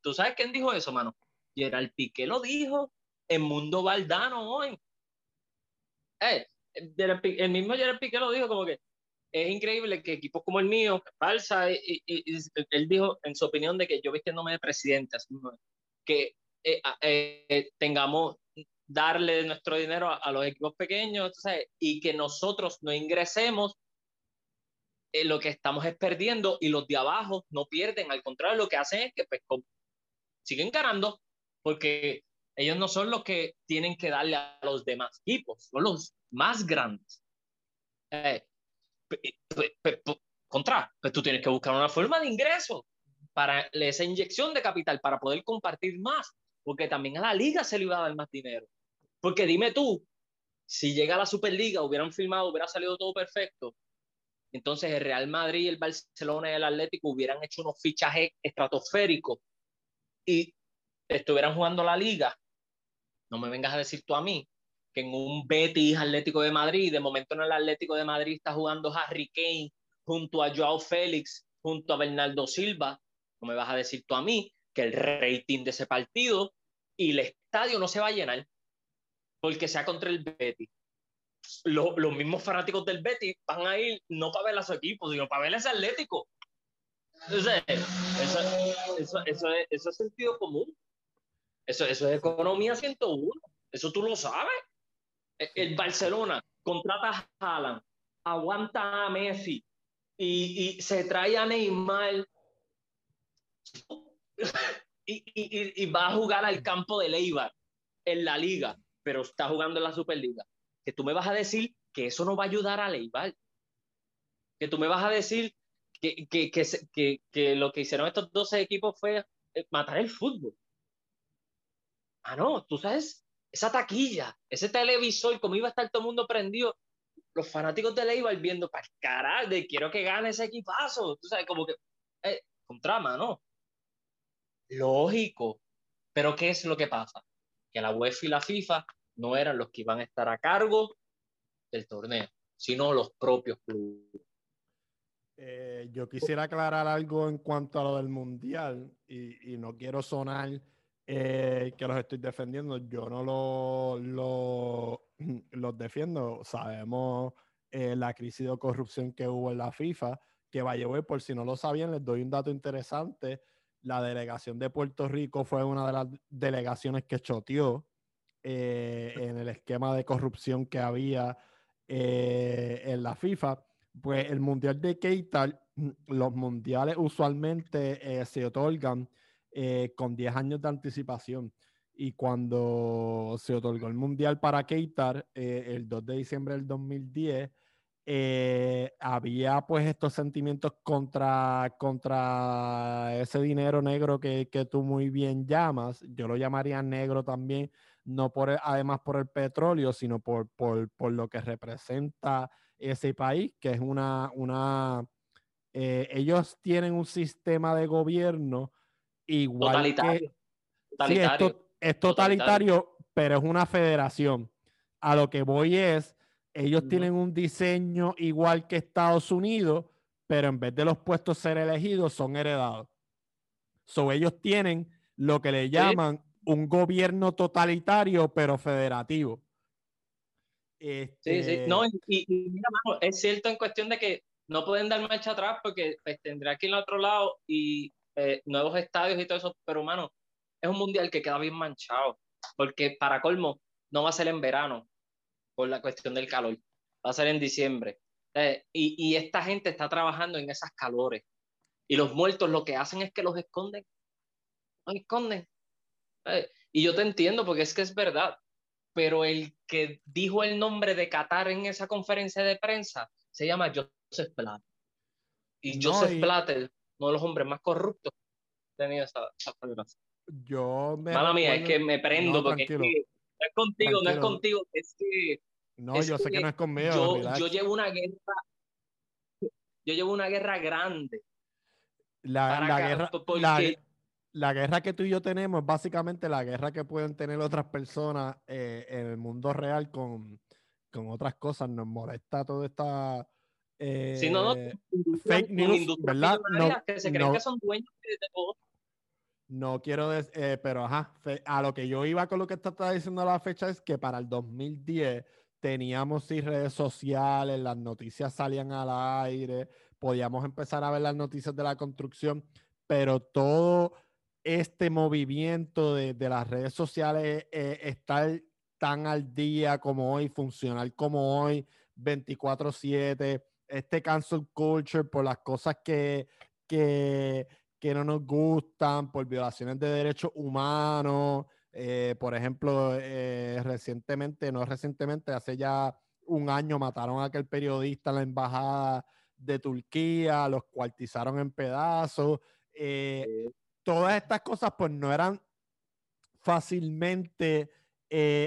¿tú, sabes quién dijo eso, mano? Gerald Piqué lo dijo en Mundo Valdano hoy. Eh, el mismo Gerald Piqué lo dijo como que es increíble que equipos como el mío, falsa, y, él dijo en su opinión de que yo vistiéndome de presidente, que eh, eh, tengamos, darle nuestro dinero a, los equipos pequeños y que nosotros no ingresemos, eh, lo que estamos es perdiendo y los de abajo no pierden, al contrario, lo que hacen es que pues, siguen ganando porque ellos no son los que tienen que darle a los demás equipos, son los más grandes. contra, pues tú tienes que buscar una forma de ingreso para esa inyección de capital, para poder compartir más porque también a la liga se le iba a dar más dinero. Porque dime tú, si llega a la Superliga, hubieran filmado, hubiera salido todo perfecto, entonces el Real Madrid, el Barcelona y el Atlético hubieran hecho unos fichajes estratosféricos y estuvieran jugando la liga. No me vengas a decir tú a mí que en un Betis Atlético de Madrid, de momento en el Atlético de Madrid está jugando Harry Kane junto a Joao Félix, junto a Bernardo Silva. No me vas a decir tú a mí que el rating de ese partido y el estadio no se va a llenar porque sea contra el Betis. los mismos fanáticos del Betis van a ir no para ver a su equipo, sino para ver a ese Atlético. Entonces, eso, eso, eso, es, eso es sentido común. Eso, eso es economía 101. Eso tú lo sabes. E, el Barcelona contrata a Haaland, aguanta a Messi y, y se trae a Neymar [LAUGHS] y, y, y, va a jugar al campo de Leibar en la liga, pero está jugando en la Superliga. Que tú me vas a decir que eso no va a ayudar a Leibar. Que tú me vas a decir que, que, que, que lo que hicieron estos 12 equipos fue eh, matar el fútbol. Ah, no, tú sabes, esa taquilla, ese televisor, como iba a estar todo el mundo prendido, los fanáticos de Leibar viendo, para carajo, quiero que gane ese equipazo. Tú sabes, como que, eh, con trama, ¿no? Lógico. Pero ¿qué es lo que pasa? Que la UEFA y la FIFA no eran los que iban a estar a cargo del torneo, sino los propios clubes. Eh, yo quisiera aclarar algo en cuanto a lo del mundial y, no quiero sonar eh, que los estoy defendiendo. Yo no lo, lo [CLEARS THROAT] los defiendo. Sabemos eh, la crisis de corrupción que hubo en la FIFA, que va a llevar, por si no lo sabían, les doy un dato interesante la delegación de Puerto Rico fue una de las delegaciones que choteó eh, en el esquema de corrupción que había eh, en la FIFA. Pues el Mundial de Qatar, mm, los mundiales usualmente eh, se otorgan con 10 años de anticipación. Y cuando se otorgó el Mundial para Qatar, el 2 de diciembre del 2010, eh, había pues estos sentimientos contra, contra ese dinero negro que, que, tú muy bien llamas. Yo lo llamaría negro también, no por además por el petróleo, sino por, por, por, lo que representa ese país, que es una... una eh, ellos tienen un sistema de gobierno igual totalitario. totalitario. es totalitario, pero es una federación. A lo que voy es ellos tienen un diseño igual que Estados Unidos, pero en vez de los puestos ser elegidos, son heredados. So, ellos tienen lo que le llaman un gobierno totalitario, pero federativo. Sí, sí. Este no, y, mira, es cierto en cuestión de que no pueden dar marcha atrás porque pues, tendrá que ir al otro lado y eh, nuevos estadios y todo eso, pero, humano, es un mundial que queda bien manchado, porque para colmo no va a ser en verano por la cuestión del calor, va a ser en diciembre. Eh, y, y, esta gente está trabajando en esas calores. Y los muertos lo que hacen es que los esconden. Los esconden. Eh, y yo te entiendo porque es que es verdad. Pero el que dijo el nombre de Qatar en esa conferencia de prensa se llama Joseph Blatter. Y Joseph Blatter, uno de los hombres más corruptos, tenía esa, esa Yo me. Mala mía, es que me prendo porque es que, no es contigo, no es contigo, es que no, yo sé que no es conmigo. Yo, yo, llevo una guerra. Yo llevo una guerra grande. La, la guerra. La, guerra que tú y yo tenemos es básicamente la guerra que pueden tener otras personas eh, en el mundo real con, con, otras cosas. Nos molesta toda esta. Eh, sí, no, fake news, ¿verdad? No, que se creen que son dueños de todo. No quiero decir, eh, pero ajá, a lo que yo iba con lo que está diciendo la fecha es que para el 2010 teníamos sí, redes sociales, las noticias salían al aire, podíamos empezar a ver las noticias de la construcción, pero todo este movimiento de, las redes sociales, eh, estar tan al día como hoy, funcional como hoy, 24/7, este cancel culture por las cosas que, que, que no nos gustan, por violaciones de derechos humanos, eh, por ejemplo, eh, recientemente, no recientemente, hace ya un año mataron a aquel periodista en la embajada de Turquía, los cuartizaron en pedazos. Eh, todas estas cosas pues no eran fácilmente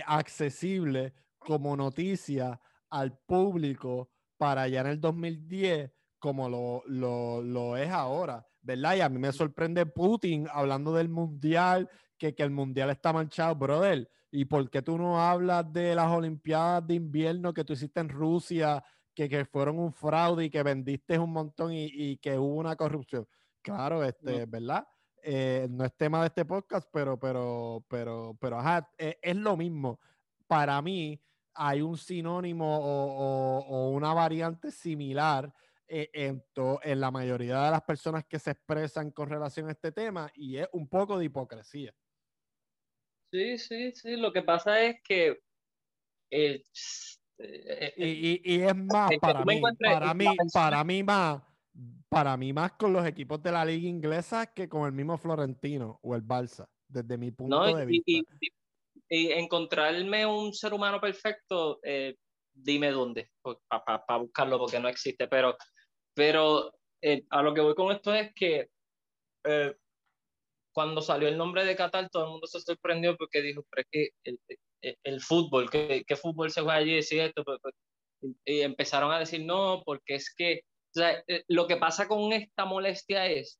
accesibles como noticia al público para allá en el 2010 como lo, lo, lo es ahora, ¿verdad? Y a mí me sorprende Putin hablando del mundial que, el mundial está manchado, brother. ¿Y por qué tú no hablas de las Olimpiadas de invierno que tú hiciste en Rusia, que, que fueron un fraude y que vendiste un montón y, que hubo una corrupción? Claro, este, ¿verdad? Eh, no es tema de este podcast, pero, pero, pero, pero, ajá, e, es, lo mismo. Para mí hay un sinónimo o, una variante similar eh, en, en la mayoría de las personas que se expresan con relación a este tema y es un poco de hipocresía. Sí, sí, sí. Lo que pasa es que. Eh, y, es más para mí, para mí, para mí más, para mí más con los equipos de la liga inglesa que con el mismo Florentino o el Barça, desde mi punto de vista. Y, encontrarme un ser humano perfecto, eh, dime dónde, para buscarlo, porque no existe. Pero, pero eh, a lo que voy con esto es que cuando salió el nombre de Qatar, todo el mundo se sorprendió porque dijo, pero es que el, el, fútbol, ¿qué, ¿qué, fútbol se juega allí? Y, esto, pues, pues, y empezaron a decir, no, porque es que o sea, eh, lo que pasa con esta molestia es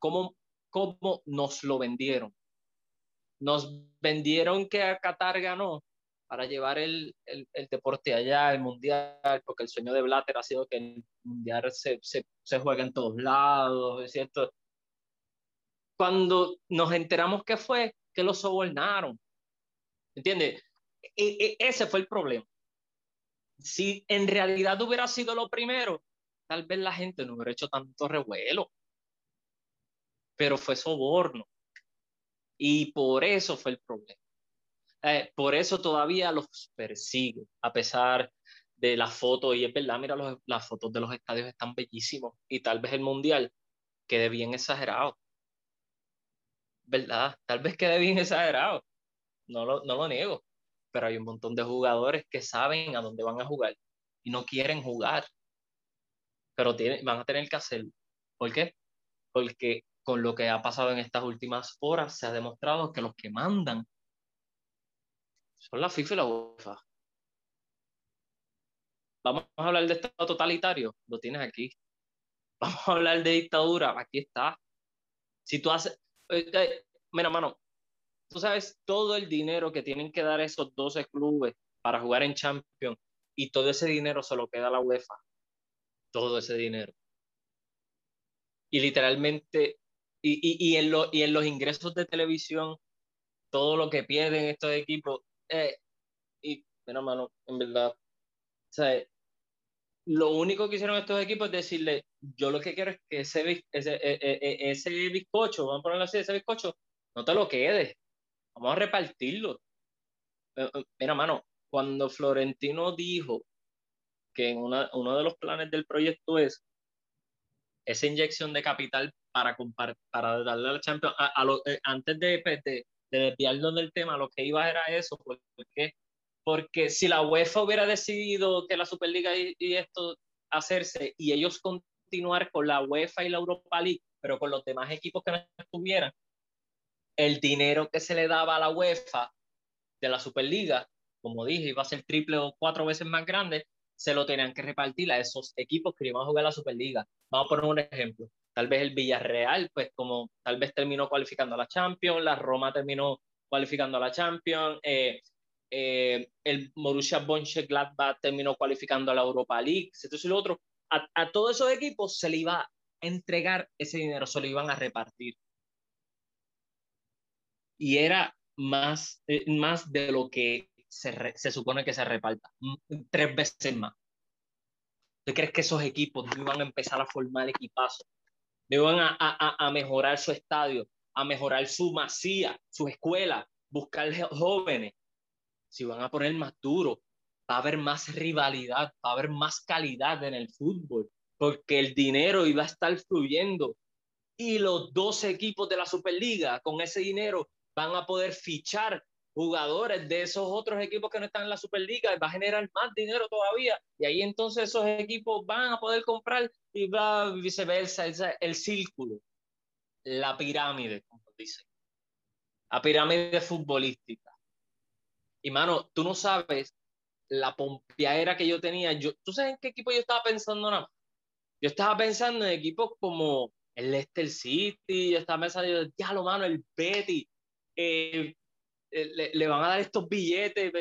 cómo, cómo nos lo vendieron. Nos vendieron que a Qatar ganó para llevar el, el, el, deporte allá, el mundial, porque el sueño de Blatter ha sido que el mundial se, se, se juegue en todos lados, cierto cuando nos enteramos que fue que lo sobornaron. ¿Entiendes? E, e, ese fue el problema. Si en realidad hubiera sido lo primero, tal vez la gente no hubiera hecho tanto revuelo. Pero fue soborno. Y por eso fue el problema. Eh, por eso todavía los persigue, a pesar de las fotos. Y es verdad, mira, las fotos de los estadios están bellísimos. Y tal vez el mundial quede bien exagerado. ¿verdad? Tal vez quede bien exagerado, no lo, no lo niego, pero hay un montón de jugadores que saben a dónde van a jugar y no quieren jugar, pero tienen, van a tener que hacerlo. ¿Por qué? Porque con lo que ha pasado en estas últimas horas se ha demostrado que los que mandan son la FIFA y la UEFA. Vamos a hablar de Estado totalitario, lo tienes aquí. [LAUGHS] Vamos a hablar de dictadura, aquí está. Si tú haces, eh, eh, mira, mano, tú sabes todo el dinero que tienen que dar esos 12 clubes para jugar en Champions y todo ese dinero se lo queda la UEFA. Todo ese dinero. Y literalmente, y, y, en, lo, y en los ingresos de televisión, todo lo que pierden estos equipos, eh, y mira, mano, en verdad, o sea, lo único que hicieron estos equipos es decirle, yo lo que quiero es que ese, ese, e, e, e, ese bizcocho, vamos a ponerlo así, ese bizcocho, no te lo quedes, vamos a repartirlo. Eh, eh, mira, mano, cuando Florentino dijo que en uno de los planes del proyecto es esa inyección de capital para, para darle al Champions, a, eh, antes pues, de, de, del tema, lo que iba era eso, porque, porque si la UEFA hubiera decidido que la Superliga y, y esto hacerse y ellos continuar con la UEFA y la Europa League, pero con los demás equipos que no estuvieran, el dinero que se le daba a la UEFA de la Superliga, como dije, iba a ser triple o cuatro veces más grande, se lo tenían que repartir a esos equipos que iban a jugar la Superliga. Vamos a poner un ejemplo. Tal vez el Villarreal, pues como tal vez terminó cualificando a la Champions, la Roma terminó cualificando a la Champions, eh, eh, el Borussia Mönchengladbach terminó cualificando a la Europa League, entonces lo otro, a, todos esos equipos se le iba a entregar ese dinero, se lo iban a repartir. Y era más, eh, más de lo que se, supone que se reparta, tres veces más. ¿Tú crees que esos equipos iban a empezar a formar equipazos? No iban a, a, a mejorar su estadio, a mejorar su masía, su escuela, buscar jóvenes. Si van a poner más duro, va a haber más rivalidad, va a haber más calidad en el fútbol, porque el dinero iba a estar fluyendo. Y los dos equipos de la Superliga, con ese dinero, van a poder fichar jugadores de esos otros equipos que no están en la Superliga, va a generar más dinero todavía y ahí entonces esos equipos van a poder comprar y va viceversa, el, el círculo, la pirámide, como dicen, la pirámide futbolística. Y mano, tú no sabes la pompeadera que yo tenía. Yo, ¿Tú sabes en qué equipo yo estaba pensando? No? Yo estaba pensando en equipos como el Leicester City, yo estaba pensando, ya lo mano, el Betty, eh, eh, le, van a dar estos billetes,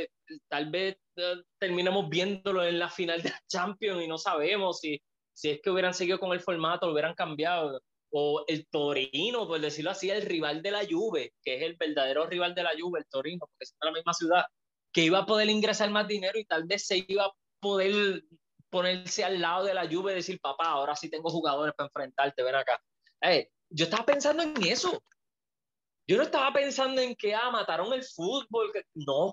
tal vez eh, terminemos viéndolo en la final de la Champions y no sabemos si, si es que hubieran seguido con el formato, lo hubieran cambiado. O el Torino, por decirlo así, el rival de la Juve, que es el verdadero rival de la Juve, el Torino, porque en la misma ciudad, que iba a poder ingresar más dinero y tal vez se iba a poder ponerse al lado de la Juve y decir, papá, ahora sí tengo jugadores para enfrentarte, ven acá. yo estaba pensando en eso. Yo no estaba pensando en que, ah, mataron el fútbol. No,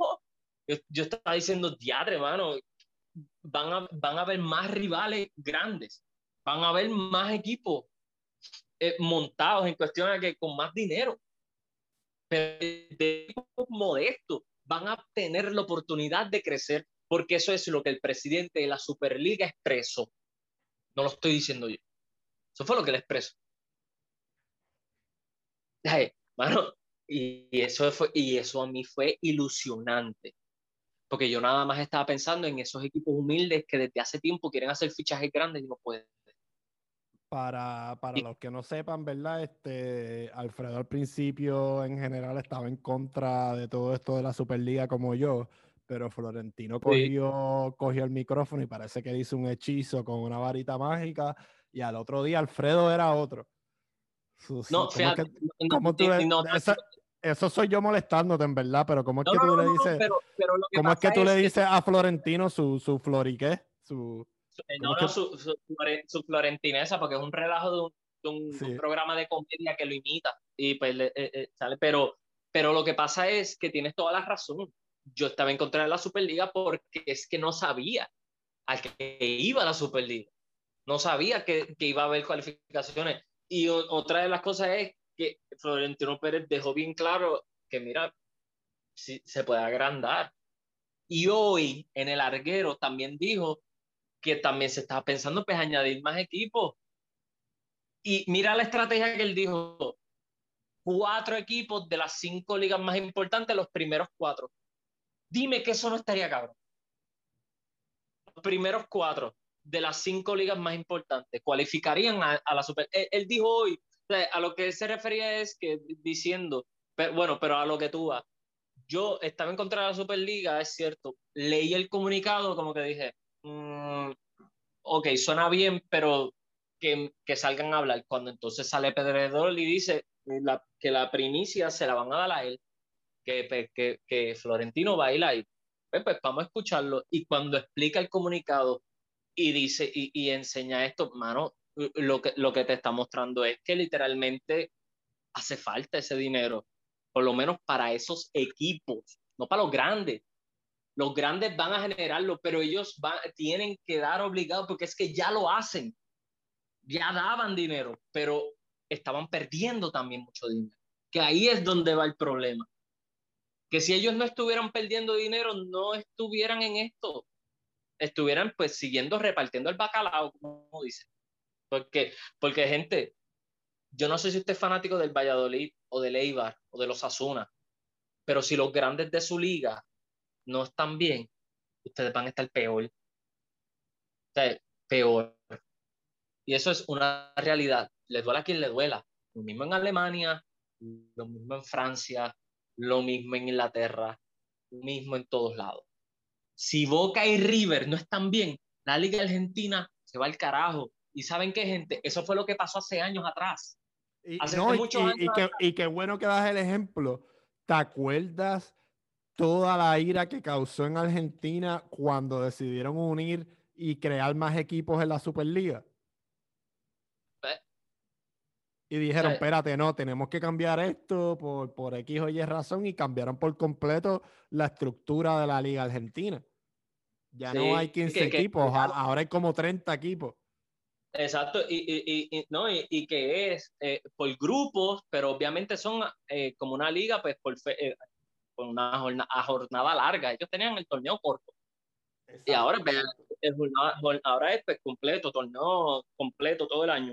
yo, estaba diciendo, diadre, hermano, van a, van a haber más rivales grandes, van a haber más equipos eh, montados en cuestión de que con más dinero, pero de equipos modestos van a tener la oportunidad de crecer, porque eso es lo que el presidente de la Superliga expresó. No lo estoy diciendo yo. Eso fue lo que él expresó y, eso fue, y eso a mí fue ilusionante, porque yo nada más estaba pensando en esos equipos humildes que desde hace tiempo quieren hacer fichajes grandes y no pueden. Para, para los que no sepan, ¿verdad? Este, Alfredo al principio en general estaba en contra de todo esto de la Superliga como yo, pero Florentino cogió, cogió el micrófono y parece que hizo un hechizo con una varita mágica y al otro día Alfredo era otro. No, fíjate. eso, soy yo molestándote, en verdad, pero ¿cómo es que tú le dices, ¿cómo es que tú le dices a Florentino su, su floriqué? Su, eh, no, no, su, su, florentinesa, porque es un relajo de un, programa de comedia que lo imita. Y pues eh, eh, sale, pero, pero lo que pasa es que tienes toda la razón. Yo estaba en contra de la Superliga porque es que no sabía a qué iba la Superliga. No sabía que, que iba a haber cualificaciones y otra de las cosas es que Florentino Pérez dejó bien claro que, mira, si, se puede agrandar. Y hoy en el Arguero también dijo que también se estaba pensando pues añadir más equipos. Y mira la estrategia que él dijo. Cuatro equipos de las cinco ligas más importantes, los primeros cuatro. Dime que eso no estaría cabrón. Los primeros cuatro de las cinco ligas más importantes cualificarían a, la Super. Él, dijo hoy, a lo que él se refería es que diciendo, pero, bueno, pero a lo que tú vas, yo estaba en contra de la Superliga, es cierto, leí el comunicado como que dije, mm, ok, suena bien, pero que, que, salgan a hablar. Cuando entonces sale Pedredor y dice la, que la primicia se la van a dar a él, que, que, que Florentino baila ahí. Pues, pues vamos a escucharlo. Y cuando explica el comunicado, y dice y, enseña esto, mano, lo que, lo que te está mostrando es que literalmente hace falta ese dinero. por lo menos para esos equipos, no para los grandes. Los grandes van a generarlo, pero ellos van, tienen que dar obligado porque es que ya lo hacen. Ya daban dinero, pero estaban perdiendo también mucho dinero. Que ahí es donde va el problema. Que si ellos no estuvieran perdiendo dinero, no estuvieran en esto. Estuvieran pues siguiendo repartiendo el bacalao, como dicen. Porque, porque gente, yo no sé si usted es fanático del Valladolid o del Eibar o de los Asuna, pero si los grandes de su liga no están bien, ustedes van a estar peor. Peor. Y eso es una realidad. Le duela a quien le duela. Lo mismo en Alemania, lo mismo en Francia, lo mismo en Inglaterra, lo mismo en todos lados. Si Boca y River no están bien, la Liga Argentina se va al carajo. Y saben qué, gente, eso fue lo que pasó hace años atrás. Y, y, qué bueno que das el ejemplo. ¿Te acuerdas toda la ira que causó en Argentina cuando decidieron unir y crear más equipos en la Superliga? Y dijeron, espérate, no, tenemos que cambiar esto por, por X o Y razón y cambiaron por completo la estructura de la Liga Argentina. Ya no hay 15 equipos, ahora hay como 30 equipos. Exacto, y, y, no, y, que es eh, por grupos, pero obviamente son eh, como una liga, pues por, eh, una jornada, larga. Ellos tenían el torneo corto. Y ahora, pues, ahora es pues, completo, torneo completo todo el año.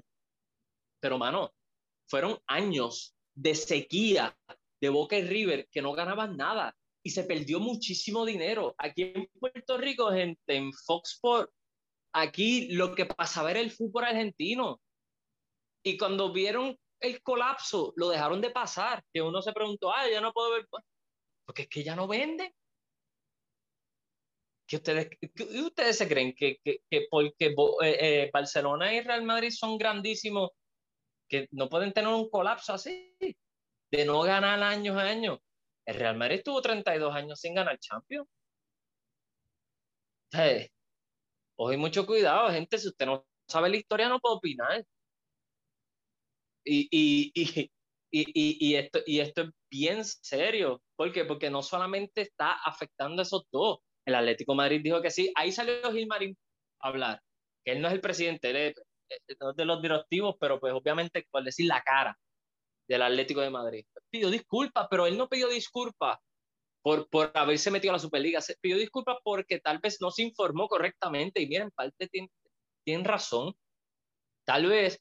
Pero, mano, fueron años de sequía de Boca y River que no ganaban nada y se perdió muchísimo dinero. Aquí en Puerto Rico, gente, en Fox Sports, aquí lo que pasaba era el fútbol argentino. Y cuando vieron el colapso, lo dejaron de pasar. Que uno se preguntó, ah, ya no puedo ver. Porque es que ya no vende. ¿Qué ustedes, ustedes se creen que, que, porque eh, eh, Barcelona y Real Madrid son grandísimos, que no pueden tener un colapso así, de no ganar años a años? El Real Madrid estuvo 32 años sin ganar Champions. ¿Sabes? Oye, mucho cuidado, gente, si usted no sabe la historia no puede opinar. Y, y, y, y, esto, y esto es bien serio. ¿Por qué? Porque no solamente está afectando a esos dos. El Atlético Madrid dijo que sí. Ahí salió Gilmarín a hablar. Que él no es el presidente, él es de los directivos, pero pues obviamente, por decir la cara del Atlético de Madrid. Pidió disculpas, pero él no pidió disculpas por, por haberse metido a la Superliga. Se pidió disculpas porque tal vez no se informó correctamente. Y miren, parte tienen, razón. Tal vez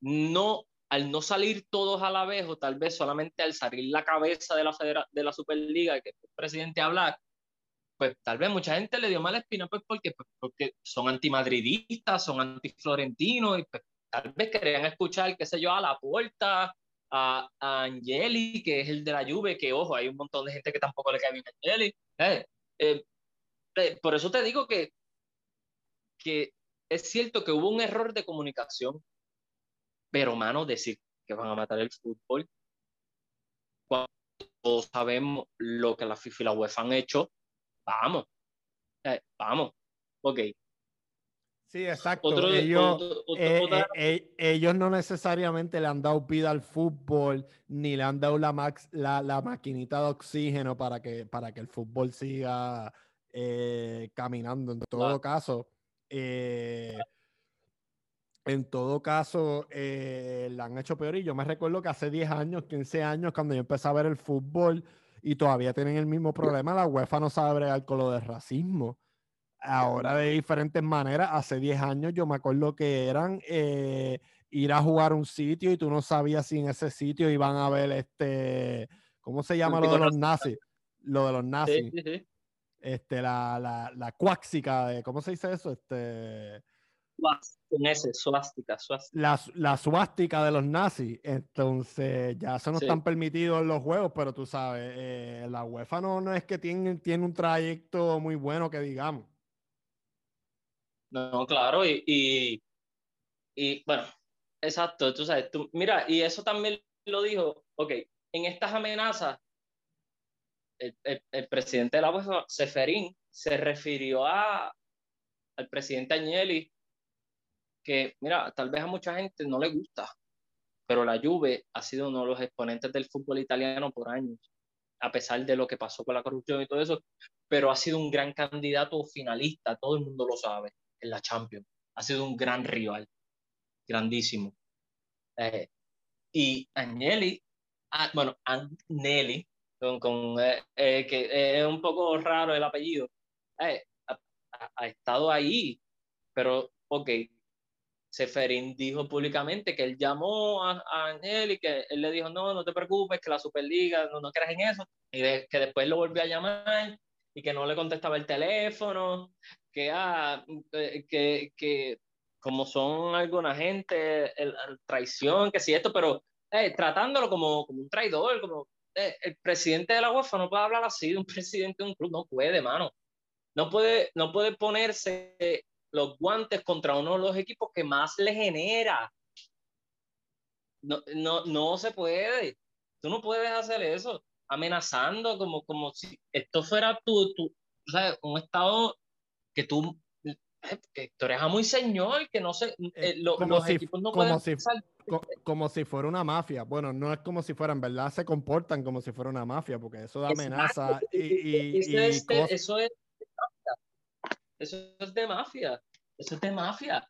no, al no salir todos a la vez, o tal vez solamente al salir la cabeza de la, de la Superliga, que el presidente hablar, pues tal vez mucha gente le dio mala espina, pues porque, pues, porque son antimadridistas, son antiflorentinos, y pues, tal vez querían escuchar, qué sé yo, a la puerta, a, Angeli, que es el de la Juve, que ojo, hay un montón de gente que tampoco le cae bien a Angeli. Eh, eh, eh, por eso te digo que, que es cierto que hubo un error de comunicación, pero mano, decir que van a matar el fútbol, cuando todos sabemos lo que la FIFA y la UEFA han hecho, vamos, vamos, ok, Sí, exacto. ellos, eh, eh, eh, ellos, no necesariamente le han dado vida al fútbol, ni le han dado la, max, la, la maquinita de oxígeno para que, para que el fútbol siga caminando. En todo caso, en todo caso, la han hecho peor. Y yo me recuerdo que hace 10 años, 15 años, cuando yo empecé a ver el fútbol y todavía tienen el mismo problema, la UEFA no sabe bregar con lo de racismo ahora de diferentes maneras. Hace 10 años yo me acuerdo que eran eh, ir a jugar un sitio y tú no sabías si en ese sitio iban a ver este, ¿cómo se llama lo de los nazis? Lo de los nazis. Este, la, la, la cuáxica, de, ¿cómo se dice eso? Este, con ese, suástica, La, la suástica de los nazis. Entonces, ya eso no están permitidos en los juegos, pero tú sabes, eh, la UEFA no, no es que tiene, tiene un trayecto muy bueno que digamos. No, claro, y, y, bueno, exacto, tú sabes, tú, mira, y eso también lo dijo, ok, en estas amenazas, el, el, presidente de la UEFA, Seferín, se refirió a, al presidente Agnelli, que, mira, tal vez a mucha gente no le gusta, pero la Juve ha sido uno de los exponentes del fútbol italiano por años, a pesar de lo que pasó con la corrupción y todo eso, pero ha sido un gran candidato finalista, todo el mundo lo sabe, en la Champions. Ha sido un gran rival, grandísimo. Eh, y Agnelli, ah, bueno, Agnelli, con, eh, eh, que es un poco raro el apellido, ha, estado ahí, pero, ok, Seferín dijo públicamente que él llamó a, a que él le dijo, no, no te preocupes, que la Superliga, no, no creas en eso, y que después lo volvió a llamar y que no le contestaba el teléfono, que, ah, eh, que, que como son alguna gente, el, traición, que si esto, pero eh, tratándolo como, como un traidor, como eh, el presidente de la UEFA no puede hablar así de un [LAUGHS] presidente de un club, no puede, mano. No puede, no puede ponerse los guantes contra uno de los equipos que más le genera. No, no, no se puede. Tú no puedes hacer eso amenazando como, como si esto fuera tu, tu o sea, un estado que tú que tú eres muy señor, que no sé, eh, eh, como los si, equipos no como si, como si fuera una mafia. Bueno, no es como si fuera, en verdad se comportan como si fuera una mafia, porque eso da amenaza y, eso, es, eso es eso es de mafia. Eso es de mafia.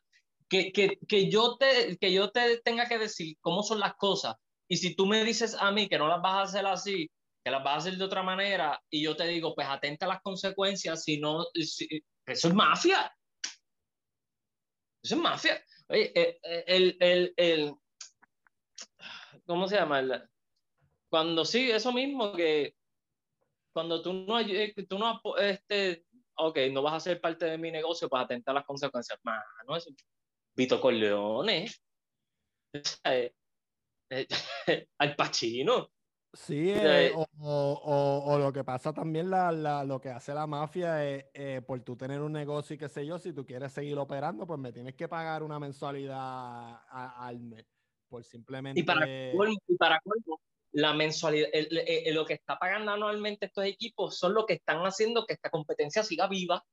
Que, que, que, yo te, que yo te tenga que decir cómo son las cosas. Y si tú me dices a mí que no las vas a hacer así, que las vas a hacer de otra manera, y yo te digo, pues atenta a las consecuencias, si no, eso es mafia. Eso es mafia. Oye, eh, eh, el, el, el, ¿cómo se llama? Cuando sí, eso mismo, que cuando tú no, eh, tú no este, ok, no vas a ser parte de mi negocio, pues atenta a las consecuencias. Mano, es Vito Corleone. [LAUGHS] [LAUGHS] al Pacino. Sí, eh, o, o, o, lo que pasa también, la, la, lo que hace la mafia es, eh, por tú tener un negocio y qué sé yo, si tú quieres seguir operando, pues me tienes que pagar una mensualidad al mes, por simplemente... Y para, y para la mensualidad, lo que está pagando anualmente estos equipos son lo que están haciendo que esta competencia siga viva,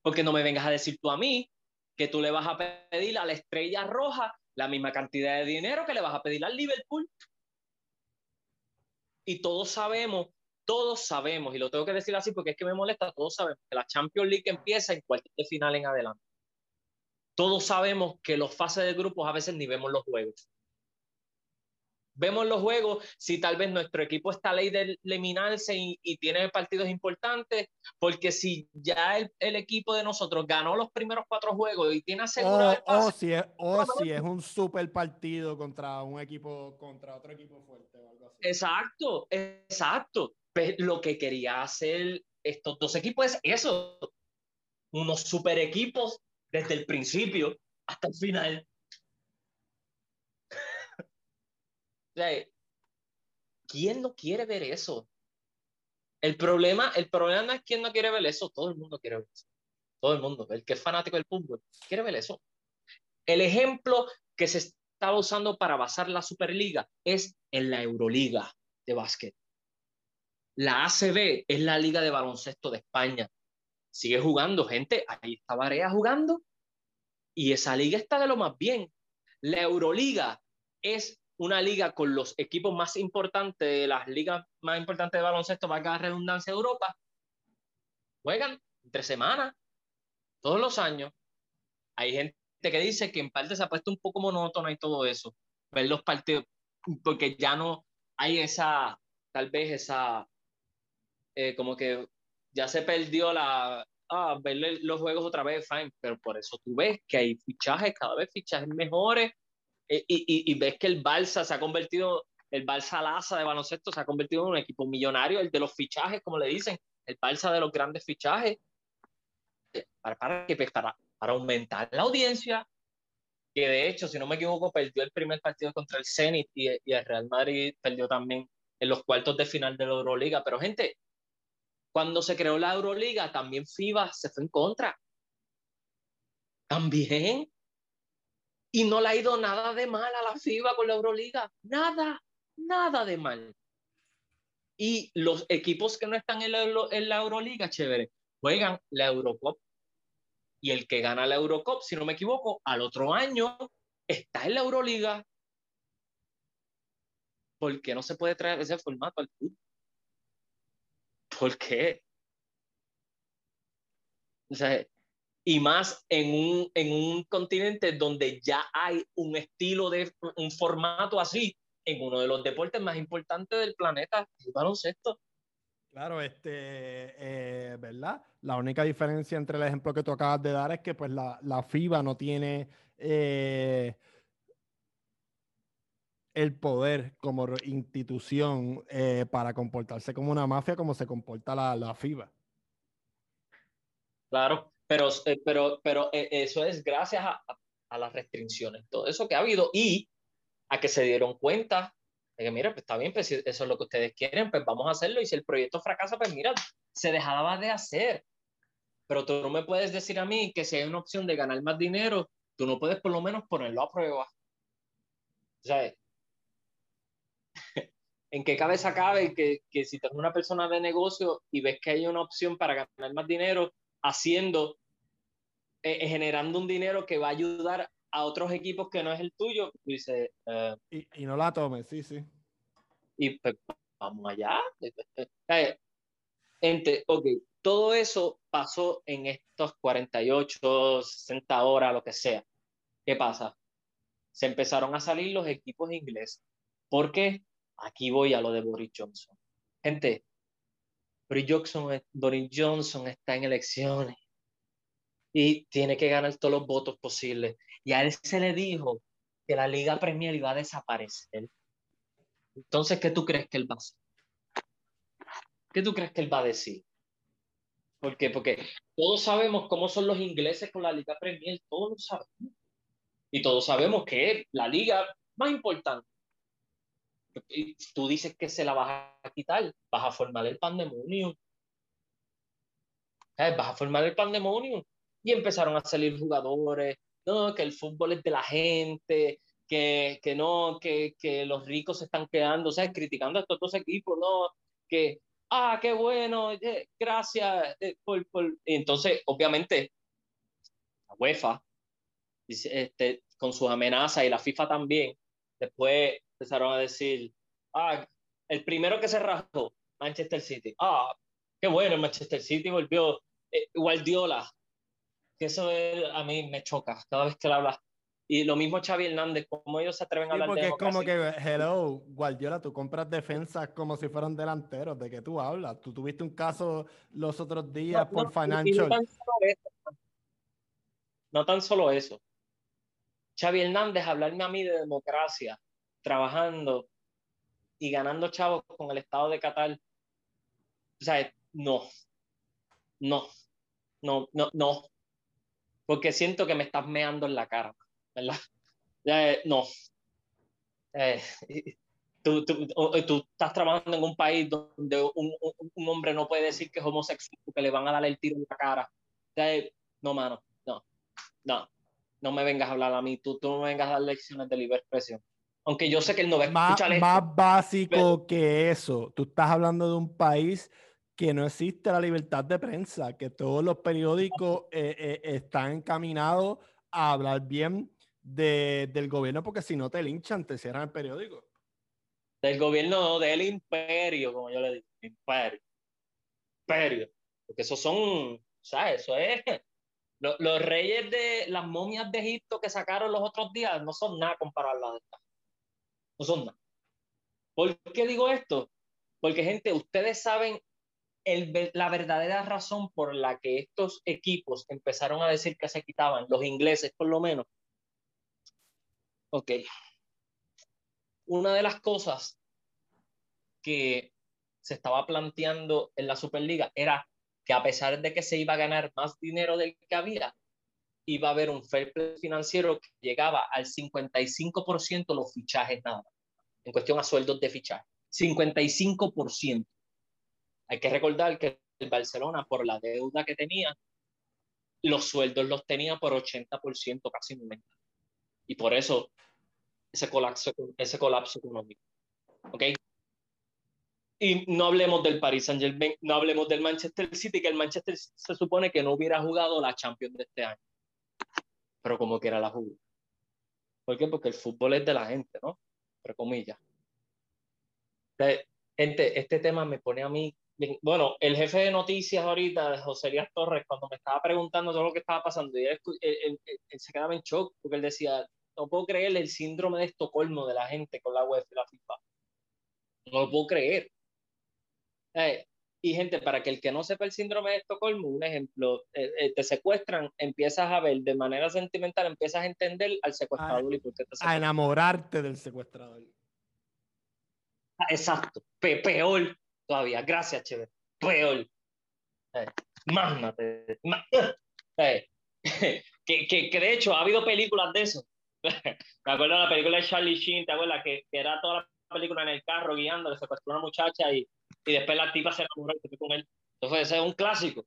porque no me vengas a decir tú a mí que tú le vas a pedir a la estrella roja la misma cantidad de dinero que le vas a pedir al Liverpool y todos sabemos, todos sabemos, y lo tengo que decir así porque es que me molesta, todos sabemos que la Champions League empieza en cualquier final en adelante. Todos sabemos que los fases de grupos a veces ni vemos los juegos. Vemos los juegos si tal vez nuestro equipo está ley de eliminarse y, tiene partidos importantes, porque si ya el, equipo de nosotros ganó los primeros cuatro juegos y tiene asegurado o, si es, o si es un super partido contra un equipo, contra otro equipo fuerte o algo así. Exacto, exacto. Pues lo que quería hacer estos dos equipos es eso, unos super equipos desde el principio hasta el final. ¿Quién no quiere ver eso? El problema, el problema no es quién no quiere ver eso, todo el mundo quiere ver eso. Todo el mundo, el que es fanático del fútbol, quiere ver eso. El ejemplo que se estaba usando para basar la Superliga es en la Euroliga de básquet. La ACB es la liga de baloncesto de España. Sigue jugando gente, ahí está Barea jugando y esa liga está de lo más bien. La Euroliga es una liga con los equipos más importantes de las ligas más importantes de baloncesto, va a redundancia de Europa, juegan entre semanas, todos los años. Hay gente que dice que en parte se ha puesto un poco monótona y todo eso, ver los partidos, porque ya no hay esa, tal vez esa, eh, como que ya se perdió la, ah, ver los juegos otra vez, fine, pero por eso tú ves que hay fichajes, cada vez fichajes mejores, eh, y, y, ves que el Balsa se ha convertido, el Balsa Laza de baloncesto se ha convertido en un equipo millonario, el de los fichajes, como le dicen, el Balsa de los grandes fichajes, eh, para, para, pues, para, para aumentar la audiencia, que de hecho, si no me equivoco, perdió el primer partido contra el Zenit y, y el Real Madrid perdió también en los cuartos de final de la Euroliga. Pero gente, cuando se creó la Euroliga, también FIBA se fue en contra. También y no le ha ido nada de mal a la FIBA con la Euroliga. Nada, nada de mal. Y los equipos que no están en la, en la Euroliga, chévere, juegan la Eurocop. Y el que gana la Eurocop, si no me equivoco, al otro año está en la Euroliga. ¿por qué no se puede traer ese formato al fútbol? ¿Por qué? O sea, y más en un, en un continente donde ya hay un estilo de un formato así en uno de los deportes más importantes del planeta, el baloncesto. Claro, este, eh, ¿verdad? La única diferencia entre el ejemplo que tú acabas de dar es que pues la, la FIBA no tiene eh, el poder como institución eh, para comportarse como una mafia como se comporta la, la FIBA. Claro, pero, pero, pero eso es gracias a, a las restricciones, todo eso que ha habido y a que se dieron cuenta de que, mira, pues está bien, pues si eso es lo que ustedes quieren, pues vamos a hacerlo. Y si el proyecto fracasa, pues mira, se dejaba de hacer. Pero tú no me puedes decir a mí que si hay una opción de ganar más dinero, tú no puedes por lo menos ponerlo a prueba. Sea, [LAUGHS] ¿en qué cabeza cabe que, que si tú eres una persona de negocio y ves que hay una opción para ganar más dinero haciendo, eh, eh generando un dinero que va a ayudar a otros equipos que no es el tuyo, dice eh, y, no la tomes, sí, sí. Y pues vamos allá. Gente, ok, todo eso pasó en estos 48, 60 horas, lo que sea. ¿Qué pasa? Se empezaron a salir los equipos ingleses. ¿Por qué? Aquí voy a lo de Boris Johnson. Gente, Boris Johnson, Johnson está en elecciones y tiene que ganar todos los votos posibles. Y a él se le dijo que la Liga Premier iba a desaparecer. Entonces, ¿qué tú crees que él va a hacer? ¿Qué tú crees que él va a decir? ¿Por? Porque todos sabemos cómo son los ingleses con la Liga Premier, todos lo sabemos. Y todos sabemos que es la liga más importante. Tú dices que se la vas a quitar, vas a formar el pandemonio. Vas a formar el pandemonio y empezaron a salir jugadores, no, que el fútbol es de la gente, que, que no, que, que, los ricos se están quedando, sea, criticando a estos dos equipos, no, que, ah, qué bueno, eh, gracias eh, por, por... Entonces, obviamente, la UEFA, este, con sus amenazas y la FIFA también, después empezaron a decir, ah, el primero que se rajó, Manchester City, ah, qué bueno, Manchester City volvió, eh, Guardiola, que eso a mí me choca cada vez que le hablas. Y lo mismo Xavi Hernández, como ellos se atreven a hablar porque es como que, hello, Guardiola, tú compras defensas como si fueran delanteros, ¿de qué tú hablas? Tú tuviste un caso los otros días por Financial. No tan, solo eso. Xavi Hernández, hablarme a mí de democracia, trabajando y ganando chavos con el Estado de Qatar. O sea, no, no, no, no, no porque siento que me estás meando en la cara, ¿verdad? Eh, no. Eh, tú, tú, tú, estás trabajando en un país donde un, un, hombre no puede decir que es homosexual porque le van a dar el tiro en la cara. Eh, no, mano, no, no. No me vengas a hablar a mí, tú, tú no me vengas a dar lecciones de libre expresión. Aunque yo sé que él no va a escuchar más, Más básico que eso. Tú estás hablando de un país que no existe la libertad de prensa, que todos los periódicos eh, eh, están encaminados a hablar bien de, del gobierno, porque si no te linchan, te cierran el periódico. Del gobierno, del imperio, como yo le digo, imperio. Imperio. Porque esos son, ¿sabes? Eso es. Los, los, reyes de las momias de Egipto que sacaron los otros días no son nada comparado a las de esta. No son nada. ¿Por qué digo esto? Porque, gente, ustedes saben la verdadera razón por la que estos equipos empezaron a decir que se quitaban, los ingleses por lo menos. Ok. Una de las cosas que se estaba planteando en la Superliga era que a pesar de que se iba a ganar más dinero del que había, iba a haber un fair play financiero que llegaba al 55% los fichajes nada en cuestión a sueldos de fichaje. 55%. Hay que recordar que el Barcelona, por la deuda que tenía, los sueldos los tenía por 80%, casi 90%. Y por eso ese colapso, ese colapso económico. ¿Ok? Y no hablemos del Paris Saint Germain, no hablemos del Manchester City, que el Manchester se supone que no hubiera jugado la Champions de este año. Pero como que era la jugada. ¿Por qué? Porque el fútbol es de la gente, ¿no? Entre comillas. Gente, este tema me pone a mí. Bueno, el jefe de noticias ahorita, José Díaz Torres, cuando me estaba preguntando todo lo que estaba pasando, y él, se quedaba en shock porque él decía: No puedo creer el síndrome de Estocolmo de la gente con la web y la FIFA. No lo puedo creer. Eh, y gente, para que el que no sepa el síndrome de Estocolmo, un ejemplo, eh, eh, te secuestran, empiezas a ver de manera sentimental, empiezas a entender al secuestrador a, y por qué te A enamorarte del secuestrador. Ah, exacto, peor todavía, gracias, chévere, peor. Eh, eh, [LAUGHS] que, que, que, de hecho ha habido películas de eso. [LAUGHS] Me acuerdo de la película de Charlie Sheen, ¿te acuerdas? Que, que era toda la película en el carro guiando, le secuestró a una muchacha y, y después la tipa se enamoró y se con él. Entonces ese es un clásico.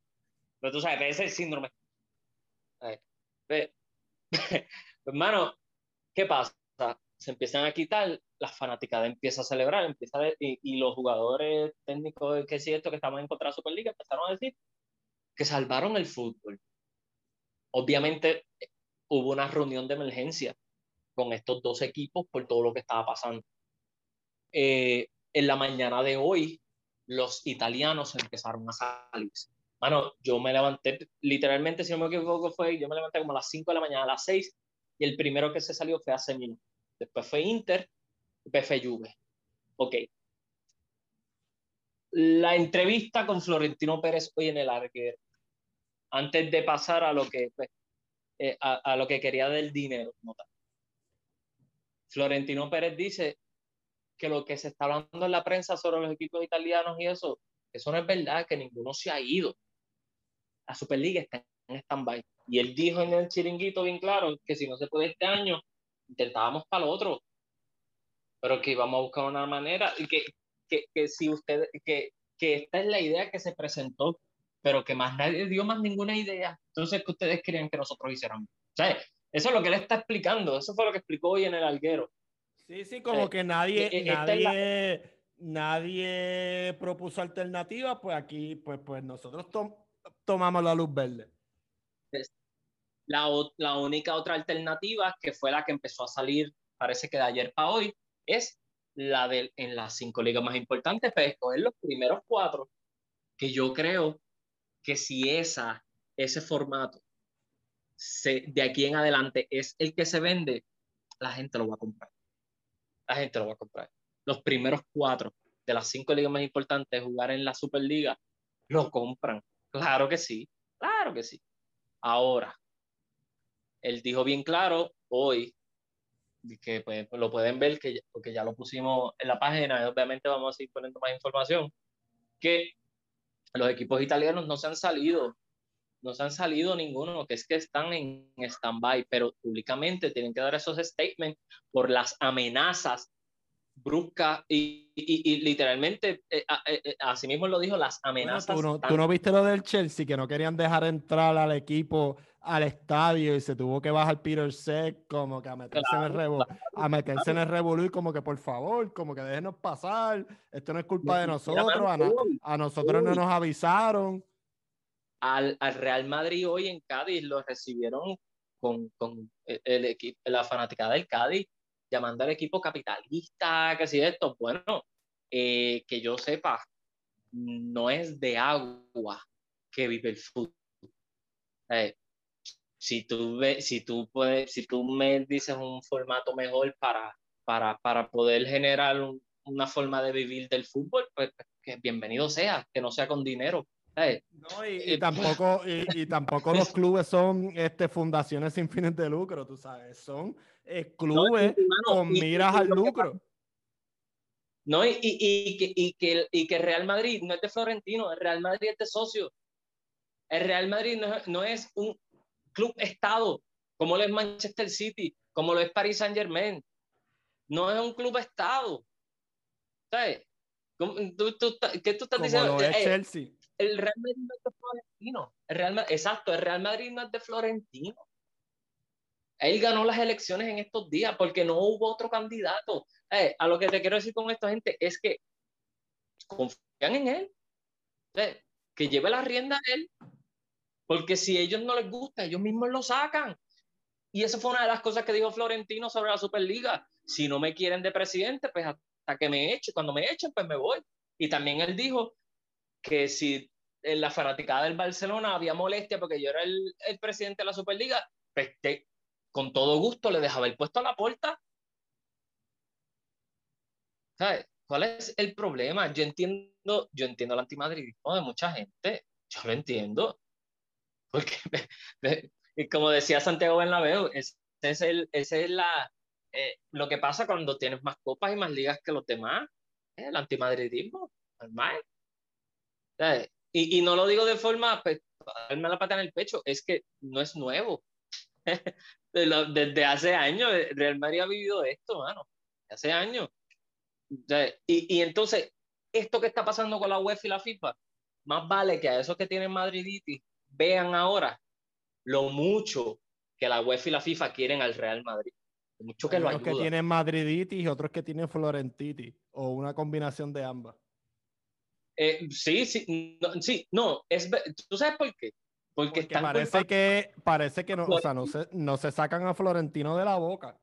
Pero tú sabes, ese es el síndrome. Hermano, [LAUGHS] ¿qué pasa? Se empiezan a quitar, la fanática empieza a celebrar, empieza y, los jugadores técnicos que sí esto que estaban en contra de Superliga empezaron a decir que salvaron el fútbol. Obviamente hubo una reunión de emergencia con estos dos equipos por todo lo que estaba pasando. Eh, en la mañana de hoy, los italianos empezaron a salir. Bueno, yo me levanté, literalmente, si no me equivoco, fue, yo me levanté como a las 5 de la mañana, a las 6, y el primero que se salió fue a minutos. Después fue Inter, después fue Juve. Ok. La entrevista con Florentino Pérez hoy en el Arquero, antes de pasar a lo que, pues, eh, a, a, lo que quería del dinero. Florentino Pérez dice que lo que se está hablando en la prensa sobre los equipos italianos y eso, eso no es verdad, que ninguno se ha ido. La Superliga está en stand-by. Y él dijo en el chiringuito bien claro que si no se puede este año, intentábamos para el otro. Pero que íbamos a buscar una manera y que, que, que si usted, que, que esta es la idea que se presentó, pero que más nadie dio más ninguna idea. Entonces, que ustedes querían que nosotros hiciéramos? O sea, eso es lo que él está explicando. Eso fue lo que explicó hoy en el alguero. Sí, sí, como eh, que nadie, eh, eh, nadie, nadie propuso alternativas, pues aquí, pues, pues nosotros tomamos la luz verde. La, la, única otra alternativa, que fue la que empezó a salir, parece que de ayer para hoy, es la de en las cinco ligas más importantes, pues escoger los primeros cuatro, que yo creo que si esa, ese formato se, de aquí en adelante es el que se vende, la gente lo va a comprar la gente lo va a comprar. Los primeros cuatro de las cinco ligas más importantes jugar en la Superliga lo compran. Claro que sí, claro que sí. Ahora, él dijo bien claro hoy, que pues, lo pueden ver, que, porque ya lo pusimos en la página, obviamente vamos a seguir poniendo más información, que los equipos italianos no se han salido no se han salido ninguno, que es que están en stand-by, pero públicamente tienen que dar esos statements por las amenazas bruscas y, y, literalmente, eh, eh, eh, así mismo lo dijo, las amenazas. ¿tú, no, ¿tú, no, viste lo del Chelsea, que no querían dejar entrar al equipo al estadio y se tuvo que bajar Peter Sec como que a meterse en el revo, a meterse en el revolú y como que por favor, como que déjenos pasar, esto no es culpa de nosotros, a, a nosotros no nos avisaron al, al, Real Madrid hoy en Cádiz lo recibieron con, con el, equipo, la fanática del Cádiz, llamando al equipo capitalista, que si esto, bueno, eh, que yo sepa, no es de agua que vive el fútbol. Eh, si tú, ve, si, tú puedes, si tú me dices un formato mejor para, para, para poder generar una forma de vivir del fútbol, pues, pues que bienvenido sea, que no sea con dinero, no, y, tampoco, y, tampoco los clubes son este, fundaciones sin fines de lucro, tú sabes, son eh, clubes con miras al lucro. No, y, y, que, y, que, y que Real Madrid no es de Florentino, el Real Madrid es de socio. El Real Madrid no, no es un club estado, como lo es Manchester City, como lo es Paris Saint Germain. No es un club estado. ¿Sabes? ¿Qué tú estás diciendo? Lo es eh, Chelsea el Real Madrid no es de Florentino. Exacto, el Real Madrid no es de Florentino. Él ganó las elecciones en estos días porque no hubo otro candidato. Eh, a lo que te quiero decir con esta gente es que confían en él. Eh, que lleve la rienda a él. Porque si a ellos no les gusta, ellos mismos lo sacan. Y esa fue una de las cosas que dijo Florentino sobre la Superliga. Si no me quieren de presidente, pues hasta que me echen. Cuando me echen, pues me voy. Y también él dijo que si en la fanaticada del Barcelona había molestia porque yo era el, el presidente de la Superliga, pues con todo gusto le dejaba el puesto a la puerta. ¿Sabes? ¿Cuál es el problema? Yo entiendo, yo entiendo el antimadridismo de mucha gente. Yo lo entiendo. Porque, [LAUGHS] como decía Santiago Bernabéu, ese es, el, ese es la, eh, lo que pasa cuando tienes más copas y más ligas que los demás. El antimadridismo, normal. Y, y, no lo digo de forma, pues, darme la pata en el pecho, es que no es nuevo. [LAUGHS] Desde hace años, Real Madrid ha vivido esto, mano. Hace años. Y, y entonces, esto que está pasando con la UEFA y la FIFA, más vale que a esos que tienen madriditis vean ahora lo mucho que la UEFA y la FIFA quieren al Real Madrid. Mucho que Hay que tienen madriditis y otros que tienen florentitis o una combinación de ambas. Eh, sí, sí, no, sí, no, es, ¿tú sabes por qué? Porque, parece que parece que no, o sea, no se, no se sacan a Florentino de la boca.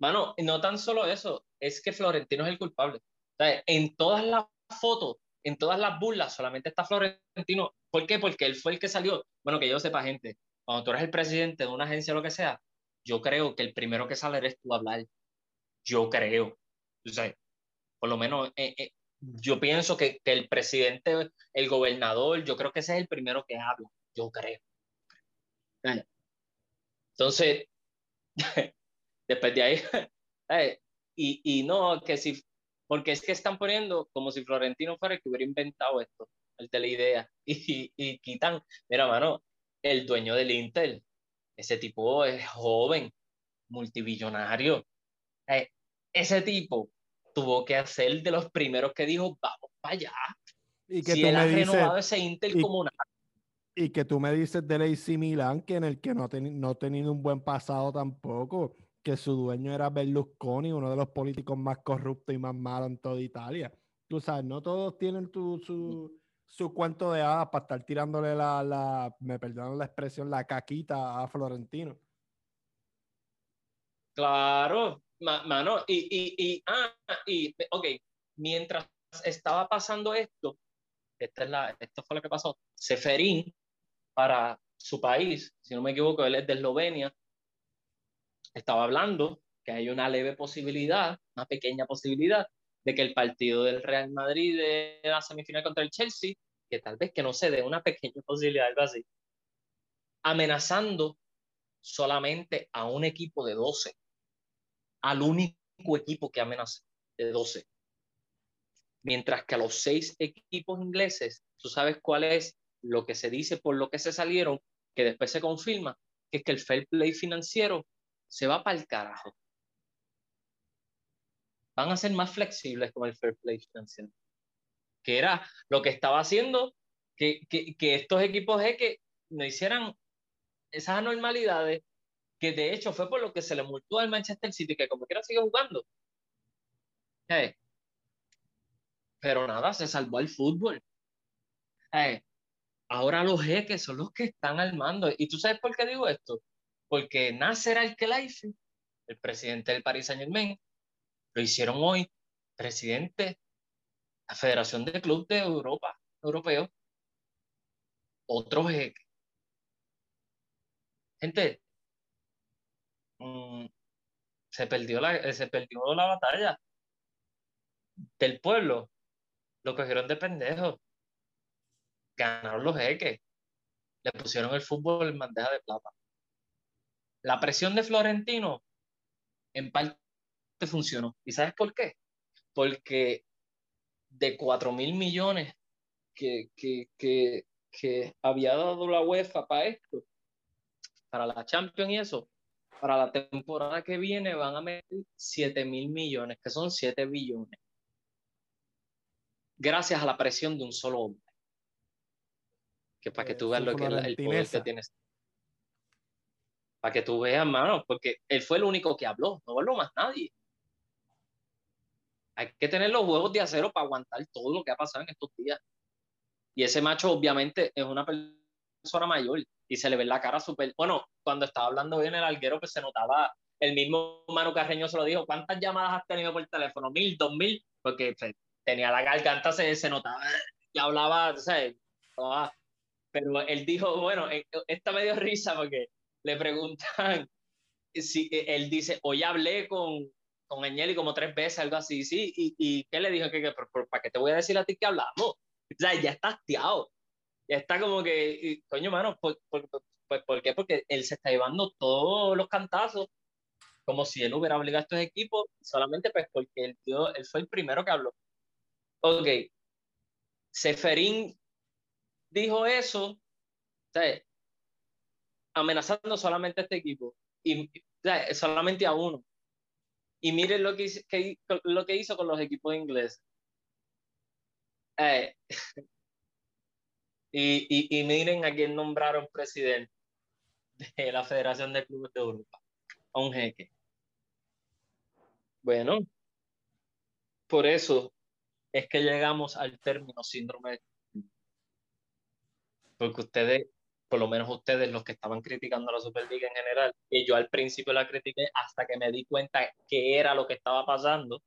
Bueno, no tan solo eso, es que Florentino es el culpable. en todas las fotos, en todas las burlas, solamente está Florentino. ¿Por qué? Porque él fue el que salió. Bueno, que yo sepa, gente, cuando tú eres el presidente de una agencia o lo que sea, yo creo que el primero que sale eres tú a hablar. Yo creo. O sea, por lo menos eh, eh, yo pienso que, el presidente, el gobernador, yo creo que ese es el primero que habla. Yo creo. Entonces, [LAUGHS] después de ahí, [LAUGHS] y, y no, que si, porque es que están poniendo como si Florentino fuera el que hubiera inventado esto, el de la idea, [LAUGHS] y, y quitan, mira, mano, el dueño del Intel, ese tipo es joven, multibillonario. Ese tipo tuvo que ser de los primeros que dijo, vamos para allá. Y que si tú él me ha renovado ese como una y que tú me dices del AC Milan, que en el que no ha, no tenido un buen pasado tampoco, que su dueño era Berlusconi, uno de los políticos más corruptos y más malos en toda Italia. Tú sabes, no todos tienen tu, su, su cuento de hadas para estar tirándole la, la, me perdonan la expresión, la caquita a Florentino. Claro, mano, y, y, y, ah, y, ok, mientras estaba pasando esto, esta es la, esto fue lo que pasó, Seferín, para su país, si no me equivoco, él es de Eslovenia, estaba hablando que hay una leve posibilidad, una pequeña posibilidad, de que el partido del Real Madrid de la semifinal contra el Chelsea, que tal vez que no se dé una pequeña posibilidad, algo así, amenazando solamente a un equipo de 12, al único equipo que amenaza de 12. Mientras que a los seis equipos ingleses, tú sabes cuál es lo que se dice por lo que se salieron, que después se confirma, que es que el fair play financiero se va para el carajo. Van a ser más flexibles con el fair play financiero. Que era lo que estaba haciendo que, que, que estos equipos es que no hicieran esas anormalidades, que de hecho fue por lo que se le multó al Manchester City, que como quiera sigue jugando. Pero nada, se salvó el fútbol. Ahora los jeques son los que están al mando. ¿Y tú sabes por qué digo esto? Porque Nasser Al-Khelaifi, el presidente del Paris Saint-Germain, lo hicieron hoy presidente de la Federación de Clubes de Europa, europeo. Otro jeque. Gente, mm, se, perdió la, se perdió la batalla del pueblo. Lo cogieron de pendejo. Ganaron los jeques. Le pusieron el fútbol en bandeja de plata. La presión de Florentino en parte funcionó. ¿Y sabes por qué? Porque de 4 mil millones que, que, que, que, había dado la UEFA para esto, para la Champions y eso, para la temporada que viene van a meter 7 mil millones, que son 7 billones. Gracias a la presión de un solo hombre. Que para que tú veas lo que el poder que tienes para que tú veas, mano, porque él fue el único que habló, no habló más nadie. Hay que tener los huevos de acero para aguantar todo lo que ha pasado en estos días. Y ese macho, obviamente, es una persona mayor y se le ve la cara súper. Bueno, cuando estaba hablando bien el alguero, pues se notaba el mismo Manu Carreño se lo dijo, ¿cuántas llamadas has tenido por teléfono? ¿Mil, dos mil? Porque pues, tenía la garganta, se, se notaba, y hablaba, ¿sabes? Pero él dijo, bueno, eh, esta me dio risa porque le preguntan [LAUGHS] si él dice, hoy hablé con, con Añeli como tres veces, algo así, sí, y, y ¿qué le dijo? que ¿Para qué te voy a decir a ti que hablamos? O sea, ya está hastiado, ya está como que, coño, mano, ¿por, por, por, ¿por qué? Porque él se está llevando todos los cantazos como si él hubiera obligado a estos equipos, solamente pues porque él, él fue el primero que habló. Ok, Seferín dijo eso, amenazando solamente a este equipo, y solamente a uno. Y miren lo que, lo que hizo con los equipos ingleses. Eh, [LAUGHS] y, y, miren a quién nombraron presidente de la Federación de Clubes de Europa, a un jeque. Bueno, por eso es que llegamos al término síndrome de... Porque ustedes, por lo menos ustedes, los que estaban criticando a la Superliga en general, y yo al principio la critiqué hasta que me di cuenta que era lo que estaba pasando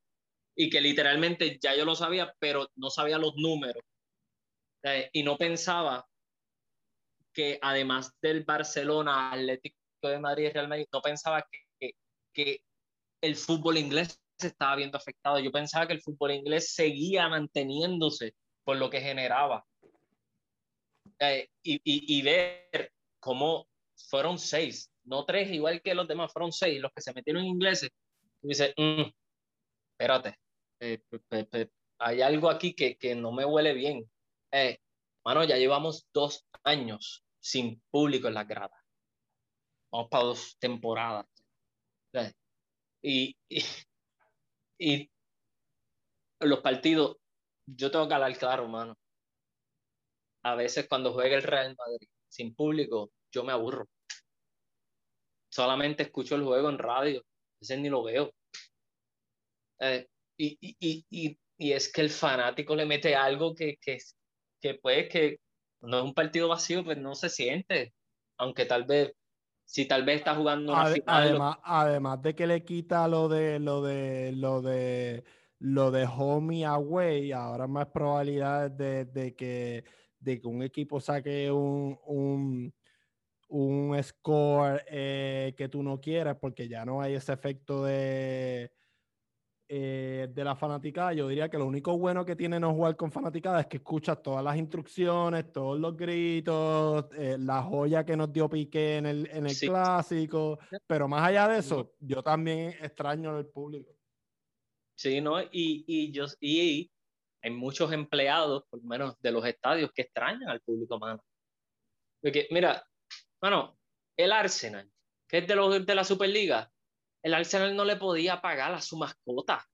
y que literalmente ya yo lo sabía, pero no sabía los números. Y no pensaba que además del Barcelona, Atlético de Madrid y Real Madrid, no pensaba que, que el fútbol inglés se estaba viendo afectado. Yo pensaba que el fútbol inglés seguía manteniéndose por lo que generaba. Eh, y, y, ver cómo fueron seis, no tres igual que los demás, fueron seis los que se metieron ingleses. Y dice, mm, espérate, eh, hay algo aquí que, que, no me huele bien. Eh, mano, ya llevamos dos años sin público en la grada. Vamos para dos temporadas. Eh, y, y, los partidos, yo tengo que hablar claro, mano. A veces cuando juega el Real Madrid sin público, yo me aburro. Solamente escucho el juego en radio, a veces ni lo veo. Eh, y, y, y, y, es que el fanático le mete algo que, que, que pues que no es un partido vacío, pues no se siente. Aunque tal vez si tal vez está jugando una además, además de que le quita lo de lo de lo de lo de home away, ahora más probabilidades de, de, que, de que un equipo saque un, un, un score eh, que tú no quieras, porque ya no hay ese efecto de, eh, de la fanaticada, yo diría que lo único bueno que tiene no jugar con fanaticada es que escuchas todas las instrucciones, todos los gritos, eh, la joya que nos dio Piqué en el, en el clásico, pero más allá de eso, yo también extraño al público. Sí, ¿no? Y, y, yo, y hay muchos empleados, por lo menos de los estadios, que extrañan al público, mano. Porque, mira, mano, el Arsenal, que es de, los, de la Superliga, el Arsenal no le podía pagar a su mascota.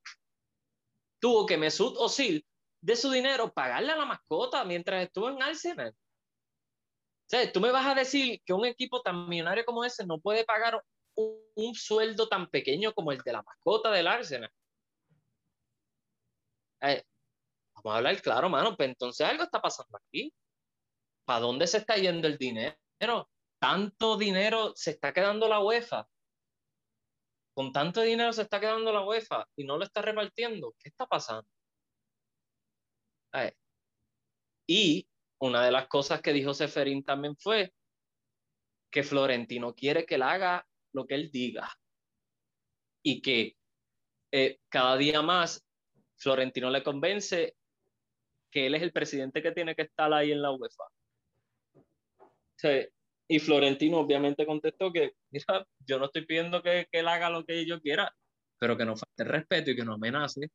Tuvo que Mesut Özil de su dinero pagarle a la mascota mientras estuvo en Arsenal. O sea, tú me vas a decir que un equipo tan millonario como ese no puede pagar un, sueldo tan pequeño como el de la mascota del Arsenal. Eh, vamos a hablar claro, mano. Pues entonces algo está pasando aquí. ¿Para dónde se está yendo el dinero? Tanto dinero se está quedando la UEFA con tanto dinero se está quedando la UEFA y no lo está repartiendo. ¿Qué está pasando? Y una de las cosas que dijo Seferín también fue que Florentino quiere que él haga lo que él diga y que eh, cada día más Florentino le convence que él es el presidente que tiene que estar ahí en la UEFA. Y Florentino obviamente contestó que, mira, yo no estoy pidiendo que, que él haga lo que yo quiera, pero que no falte respeto y que no amenace.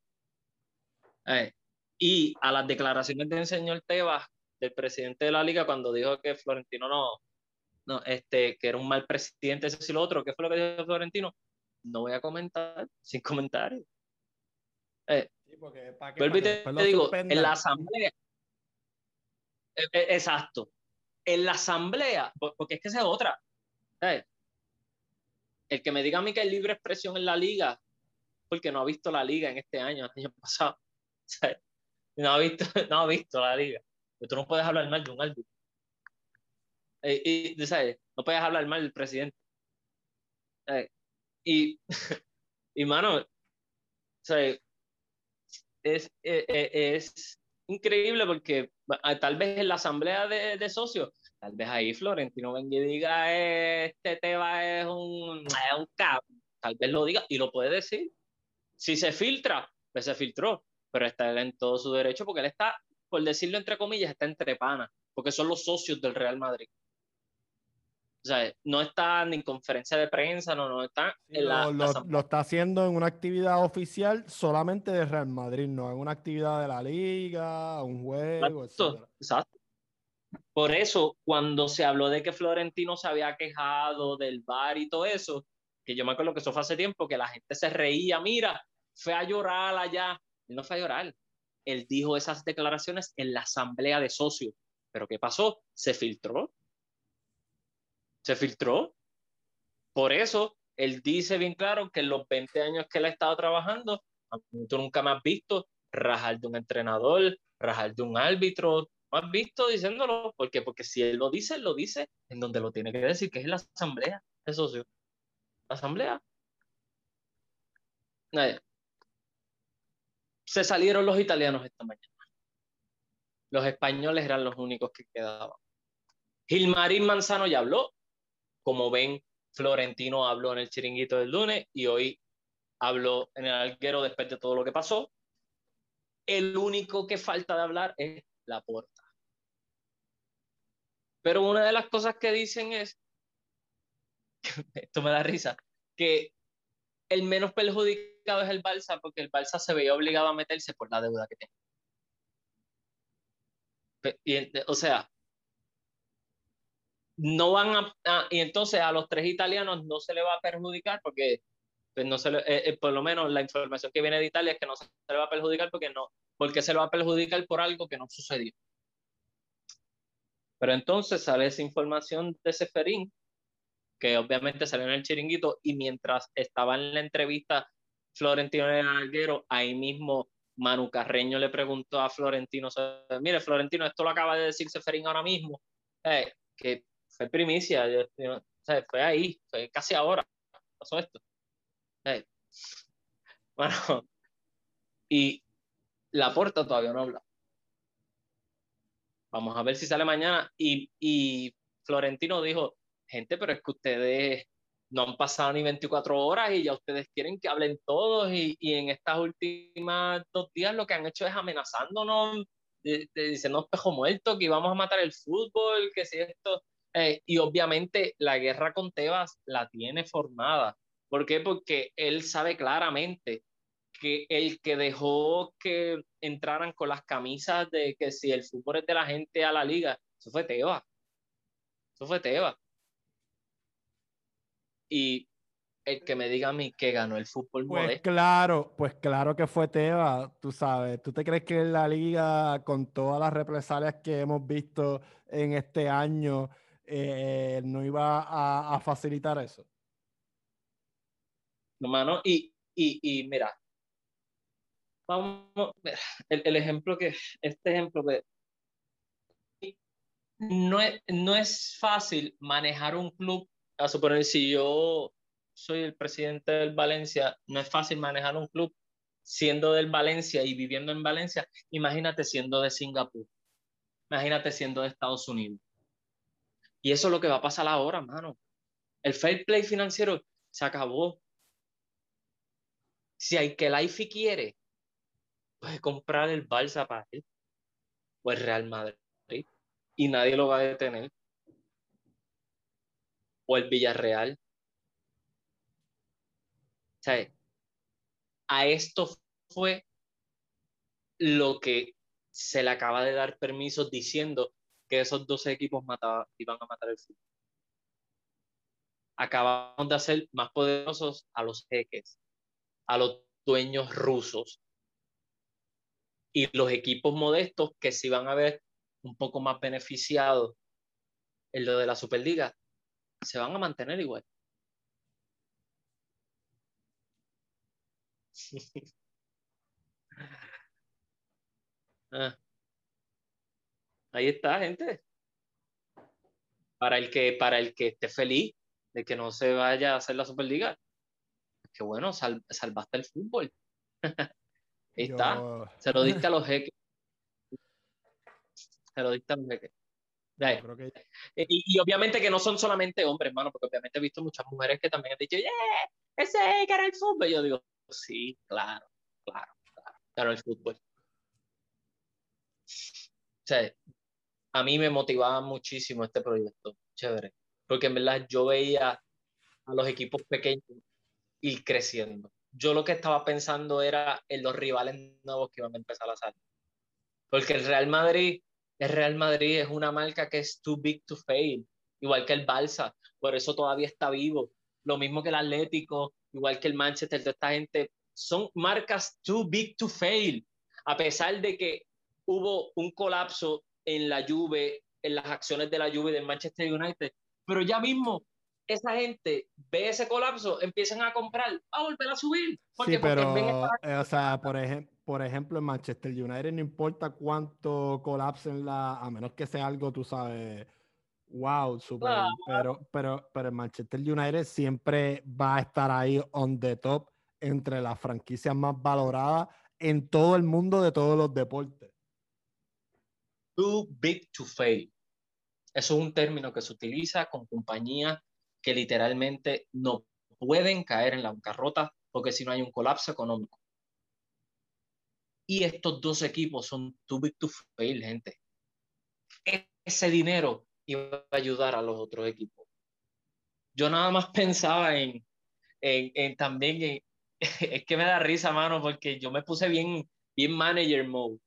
Eh, y a las declaraciones del señor Tebas, del presidente de la liga, cuando dijo que Florentino no, no este, que era un mal presidente, eso y lo otro, ¿qué fue lo que dijo Florentino? No voy a comentar, [LAUGHS] sin comentarios. Eh, sí, porque, te, digo, en la asamblea, eh, eh, exacto, en la asamblea, porque es que esa es otra. El que me diga a mí que hay libre expresión en la liga, porque no ha visto la liga en este año, el año pasado. [LAUGHS] No ha visto, [LAUGHS] no ha visto la liga. Pero tú no puedes hablar mal de un árbitro. Eh, y, ¿sabes? No puedes hablar mal del presidente. Y, [LAUGHS] y mano, o sea, es, e, e, es, increíble porque tal vez en la asamblea de, socios, tal vez ahí Florentino venga y diga, este tema es un, es un cap, tal vez lo diga y lo puede decir. Si se filtra, pues se filtró, pero está en todo su derecho porque él está, por decirlo entre comillas, está entre panas, porque son los socios del Real Madrid. O sea, no está ni en conferencia de prensa, no, no está en la, lo, está haciendo en una actividad oficial solamente de Real Madrid, no en una actividad de la liga, un juego, exacto, exacto. Por eso, cuando se habló de que Florentino se había quejado del bar y todo eso, que yo me acuerdo que eso fue hace tiempo, que la gente se reía, mira, fue a llorar allá. Él no fue a llorar. Él dijo esas declaraciones en la asamblea de socios. Pero ¿qué pasó? Se filtró se filtró. Por eso, él dice bien claro que en los 20 años que él ha estado trabajando, tú nunca me has visto rajar de un entrenador, rajar de un árbitro, no has visto diciéndolo, ¿por qué? Porque si él lo dice, lo dice en donde lo tiene que decir, que es la asamblea de socios. La asamblea. Se salieron los italianos esta mañana. Los españoles eran los únicos que quedaban. Gilmarín Manzano ya habló, como ven, Florentino habló en el chiringuito del lunes y hoy habló en el alguero después de todo lo que pasó. El único que falta de hablar es la puerta. Pero una de las cosas que dicen es, [LAUGHS] esto me da risa, que el menos perjudicado es el Balsa porque el Balsa se veía obligado a meterse por la deuda que tiene. o sea, no van a, y entonces a los tres italianos no se le va a perjudicar porque pues no se le, eh, eh, por lo menos la información que viene de Italia es que no se le va a perjudicar porque no, porque se le va a perjudicar por algo que no sucedió. Pero entonces sale esa información de Seferín, que obviamente salió en el chiringuito, y mientras estaba en la entrevista Florentino alguero, ahí mismo Manu Carreño le preguntó a Florentino, mire Florentino, esto lo acaba de decir Seferín ahora mismo, eh, que primicia, fue ahí, fue casi ahora, pasó esto. [LAUGHS] Bueno, y la puerta todavía no habla. Vamos a ver si sale mañana. Y, y Florentino dijo, gente, pero es que ustedes no han pasado ni 24 horas y ya ustedes quieren que hablen todos y, y en estas últimas dos días lo que han hecho es amenazándonos, diciendo espejo muerto, que íbamos a matar el fútbol, que si esto, eh, y obviamente la guerra con Tebas la tiene formada. ¿Por qué? Porque él sabe claramente que el que dejó que entraran con las camisas de que si el fútbol es de la gente a la liga, eso fue Tebas. Eso fue Tebas. Y el que me diga a mí que ganó el fútbol pues claro pues claro que fue Tebas tú sabes tú te crees que la liga con todas las represalias que hemos visto en este año eh, no iba a, facilitar eso. Hermano, y, y, y mira, vamos, el, el, ejemplo que, este ejemplo que no es, no es fácil manejar un club, a suponer si yo soy el presidente del Valencia, no es fácil manejar un club siendo del Valencia y viviendo en Valencia, imagínate siendo de Singapur, imagínate siendo de Estados Unidos. Y eso es lo que va a pasar ahora, mano. El fair play financiero se acabó. Si hay que Life quiere, puede comprar el Balsa para él o el Real Madrid y nadie lo va a detener. O el Villarreal. O a esto fue lo que se le acaba de dar permiso diciendo que esos 12 equipos iban a matar el fútbol. Acabamos de hacer más poderosos a los jeques, a los dueños rusos y los equipos modestos que se iban a ver un poco más beneficiados en lo de la Superliga, se van a mantener igual. [LAUGHS] ah. Ahí está, gente. Para el que, para el que esté feliz de que no se vaya a hacer la Superliga. qué bueno, salvaste el fútbol. [LAUGHS] Ahí está. Se lo diste a los [LAUGHS] jeques. Se lo diste a los jeques. Y, obviamente que no son solamente hombres, hermano, porque obviamente he visto muchas mujeres que también han dicho, yeah, ese que era el fútbol. Yo digo, sí, claro, claro, claro, claro, el fútbol. O sea, a mí me motivaba muchísimo este proyecto, chévere, porque en verdad yo veía a los equipos pequeños ir creciendo. Yo lo que estaba pensando era en los rivales nuevos que iban a empezar a salir. Porque el Real Madrid, el Real Madrid es una marca que es too big to fail, igual que el Balsa, por eso todavía está vivo. Lo mismo que el Atlético, igual que el Manchester, toda esta gente, son marcas too big to fail. A pesar de que hubo un colapso en la Juve, en las acciones de la Juve del Manchester United, pero ya mismo esa gente ve ese colapso, empiezan a comprar, a volver a subir. sí, pero, eh, o sea, por, ejemplo por ejemplo, en Manchester United no importa cuánto colapsen la, a menos que sea algo, tú sabes, wow, super, pero, pero, pero en Manchester United siempre va a estar ahí on the top entre las franquicias más valoradas en todo el mundo de todos los deportes. Too big to fail. Eso es un término que se utiliza con compañías que literalmente no pueden caer en la bancarrota porque si no hay un colapso económico. Y estos dos equipos son too big to fail, gente. Ese dinero iba a ayudar a los otros equipos. Yo nada más [LAUGHS] pensaba en, en, en también, [LAUGHS] es que me da risa, mano, porque yo me puse bien, bien manager mode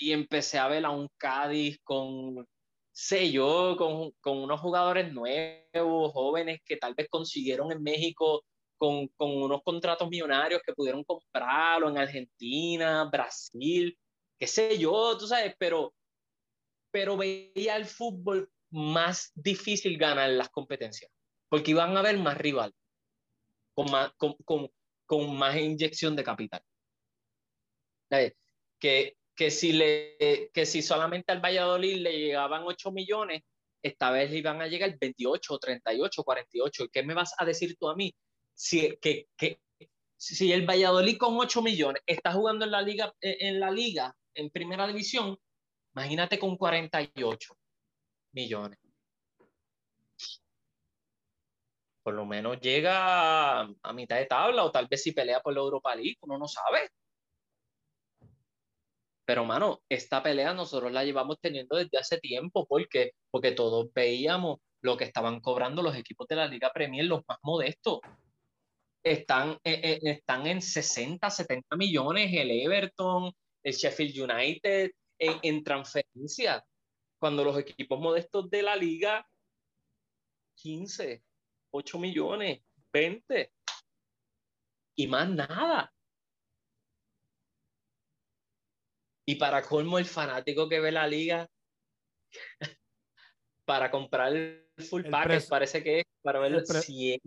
y empecé a ver a un Cádiz con, sé yo, con, con unos jugadores nuevos, jóvenes que tal vez consiguieron en México con, con, unos contratos millonarios que pudieron comprarlo en Argentina, Brasil, qué sé yo, tú sabes, pero, pero veía el fútbol más difícil ganar las competencias, porque iban a haber más rival, con más, con, con, con más inyección de capital. Que, que si, le, que si solamente al Valladolid le llegaban 8 millones, esta vez le iban a llegar 28, 38, 48. ¿Qué me vas a decir tú a mí? Si, que, que, si el Valladolid con 8 millones está jugando en la liga, en la liga, en primera división, imagínate con 48 millones. Por lo menos llega a, mitad de tabla o tal vez si pelea por la Europa League, uno no sabe. Pero, mano, esta pelea nosotros la llevamos teniendo desde hace tiempo. ¿Por qué? Porque todos veíamos lo que estaban cobrando los equipos de la Liga Premier, los más modestos. Están, eh, eh, están en 60, 70 millones el Everton, el Sheffield United en, en transferencia. Cuando los equipos modestos de la liga, 15, 8 millones, 20 y más nada. Y para colmo, el fanático que ve la liga [LAUGHS] para comprar el full pack parece que es para ver el 100.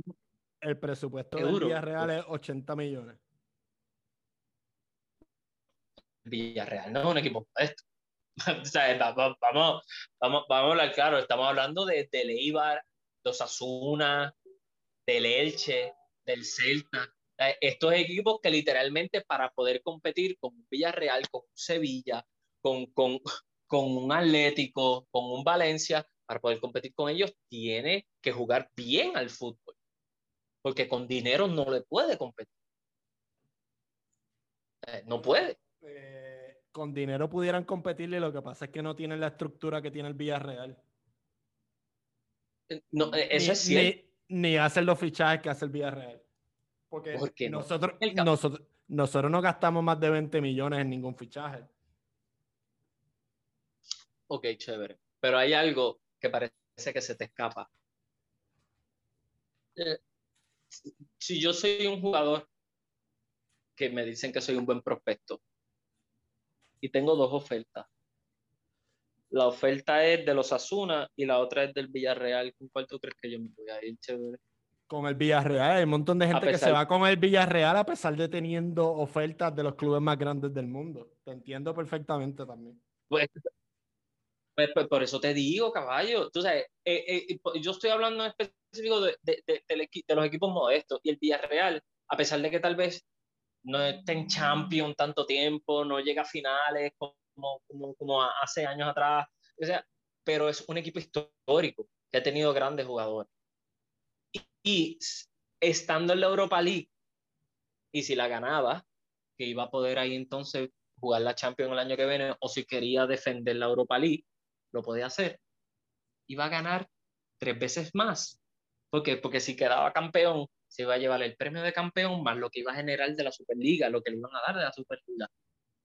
El presupuesto de Villarreal es 80 millones. Villarreal no es un equipo esto. [LAUGHS] vamos, vamos, vamos, a hablar claro, estamos hablando de, de Leibar, de Osasuna, del Elche, del Celta, estos equipos que literalmente para poder competir con un Villarreal, con un Sevilla, con, con, con un Atlético, con un Valencia, para poder competir con ellos, tiene que jugar bien al fútbol. Porque con dinero no le puede competir. Eh, no puede. Eh, con dinero pudieran competirle, lo que pasa es que no tienen la estructura que tiene el Villarreal. Eh, no, eso es cierto. Ni, ni hacen los fichajes que hace el Villarreal. Porque nosotros, nosotros, nosotros no gastamos más de 20 millones en ningún fichaje. Ok, chévere. Pero hay algo que parece que se te escapa. Eh, si yo soy un jugador que me dicen que soy un buen prospecto y tengo dos ofertas. La oferta es de los Asuna y la otra es del Villarreal. ¿Con cuál tú crees que yo me voy a ir, chévere? Con el Villarreal, hay un montón de gente que se va con el Villarreal a pesar de teniendo ofertas de los clubes más grandes del mundo. Te entiendo perfectamente también. Pues, pues, pues por eso te digo, caballo. Tú sabes, eh, eh, yo estoy hablando en específico de, de, los equipos modestos y el Villarreal, a pesar de que tal vez no esté en champion tanto tiempo, no llega a finales como, como, como hace años atrás, o sea, pero es un equipo histórico que ha tenido grandes jugadores. Y, estando en la Europa League, y si la ganaba, que iba a poder ahí entonces jugar la Champions el año que viene, o si quería defender la Europa League, lo podía hacer. Iba a ganar tres veces más. ¿Por qué? Porque si quedaba campeón, se iba a llevar el premio de campeón más lo que iba a generar de la Superliga, lo que le iban a dar de la Superliga.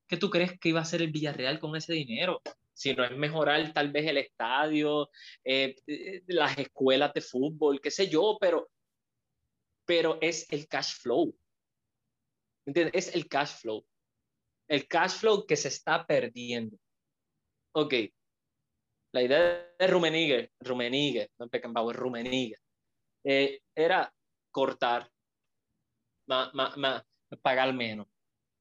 ¿Qué tú crees que iba a hacer el Villarreal con ese dinero? Si no es mejorar tal vez el estadio, eh, eh, las escuelas de fútbol, qué sé yo, pero, pero es el cash flow. ¿Entiendes? Es el cash flow. El cash flow que se está perdiendo. Ok. La idea de Rummenigge, Rummenigge, no es Rummenigge, eh, era cortar, pagar menos.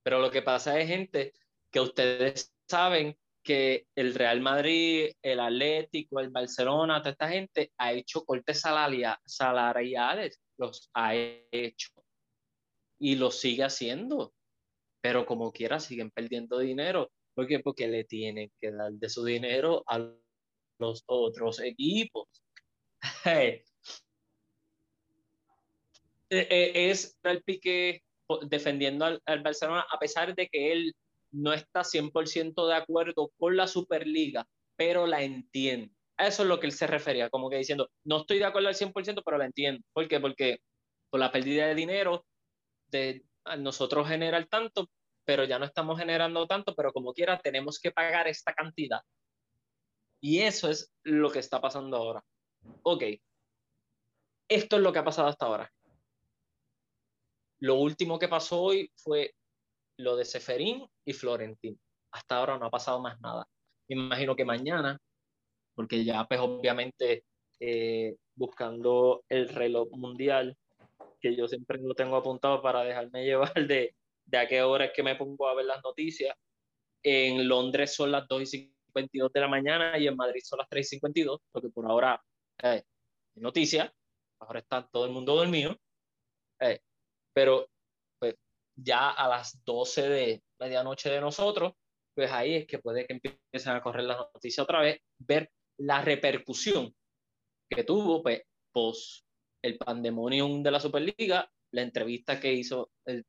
Pero lo que pasa es, gente, que ustedes saben que el Real Madrid, el Atlético, el Barcelona, toda esta gente ha hecho cortes salariales, los ha hecho y lo sigue haciendo, pero como quiera siguen perdiendo dinero. ¿Por qué? Porque le tienen que dar de su dinero a los otros equipos. [LAUGHS] Eh, eh, es el pique defendiendo al, Barcelona, a pesar de que él no está 100% de acuerdo con la Superliga, pero la entiende. A eso es lo que él se refería, como que diciendo, no estoy de acuerdo al 100%, pero la entiendo. ¿Por qué? Porque por la pérdida de dinero, de nosotros generar tanto, pero ya no estamos generando tanto, pero como quiera tenemos que pagar esta cantidad. Y eso es lo que está pasando ahora. Ok, esto es lo que ha pasado hasta ahora. Lo último que pasó hoy fue lo de Seferín y Florentín. Hasta ahora no ha pasado más nada. Me imagino que mañana, porque ya pues obviamente eh, buscando el reloj mundial, que yo siempre lo tengo apuntado para dejarme [LAUGHS] llevar de, de a qué hora es que me pongo a ver las noticias. En Londres son las 2 y 52 de la mañana y en Madrid son las 3 y 52, porque por ahora eh, noticias, ahora está todo el mundo dormido. Eh, pero pues ya a las 12 de medianoche de nosotros, pues ahí es que puede que empiecen a correr las noticias otra vez, ver la repercusión que tuvo pues, post el pandemonium de la Superliga, la entrevista que hizo el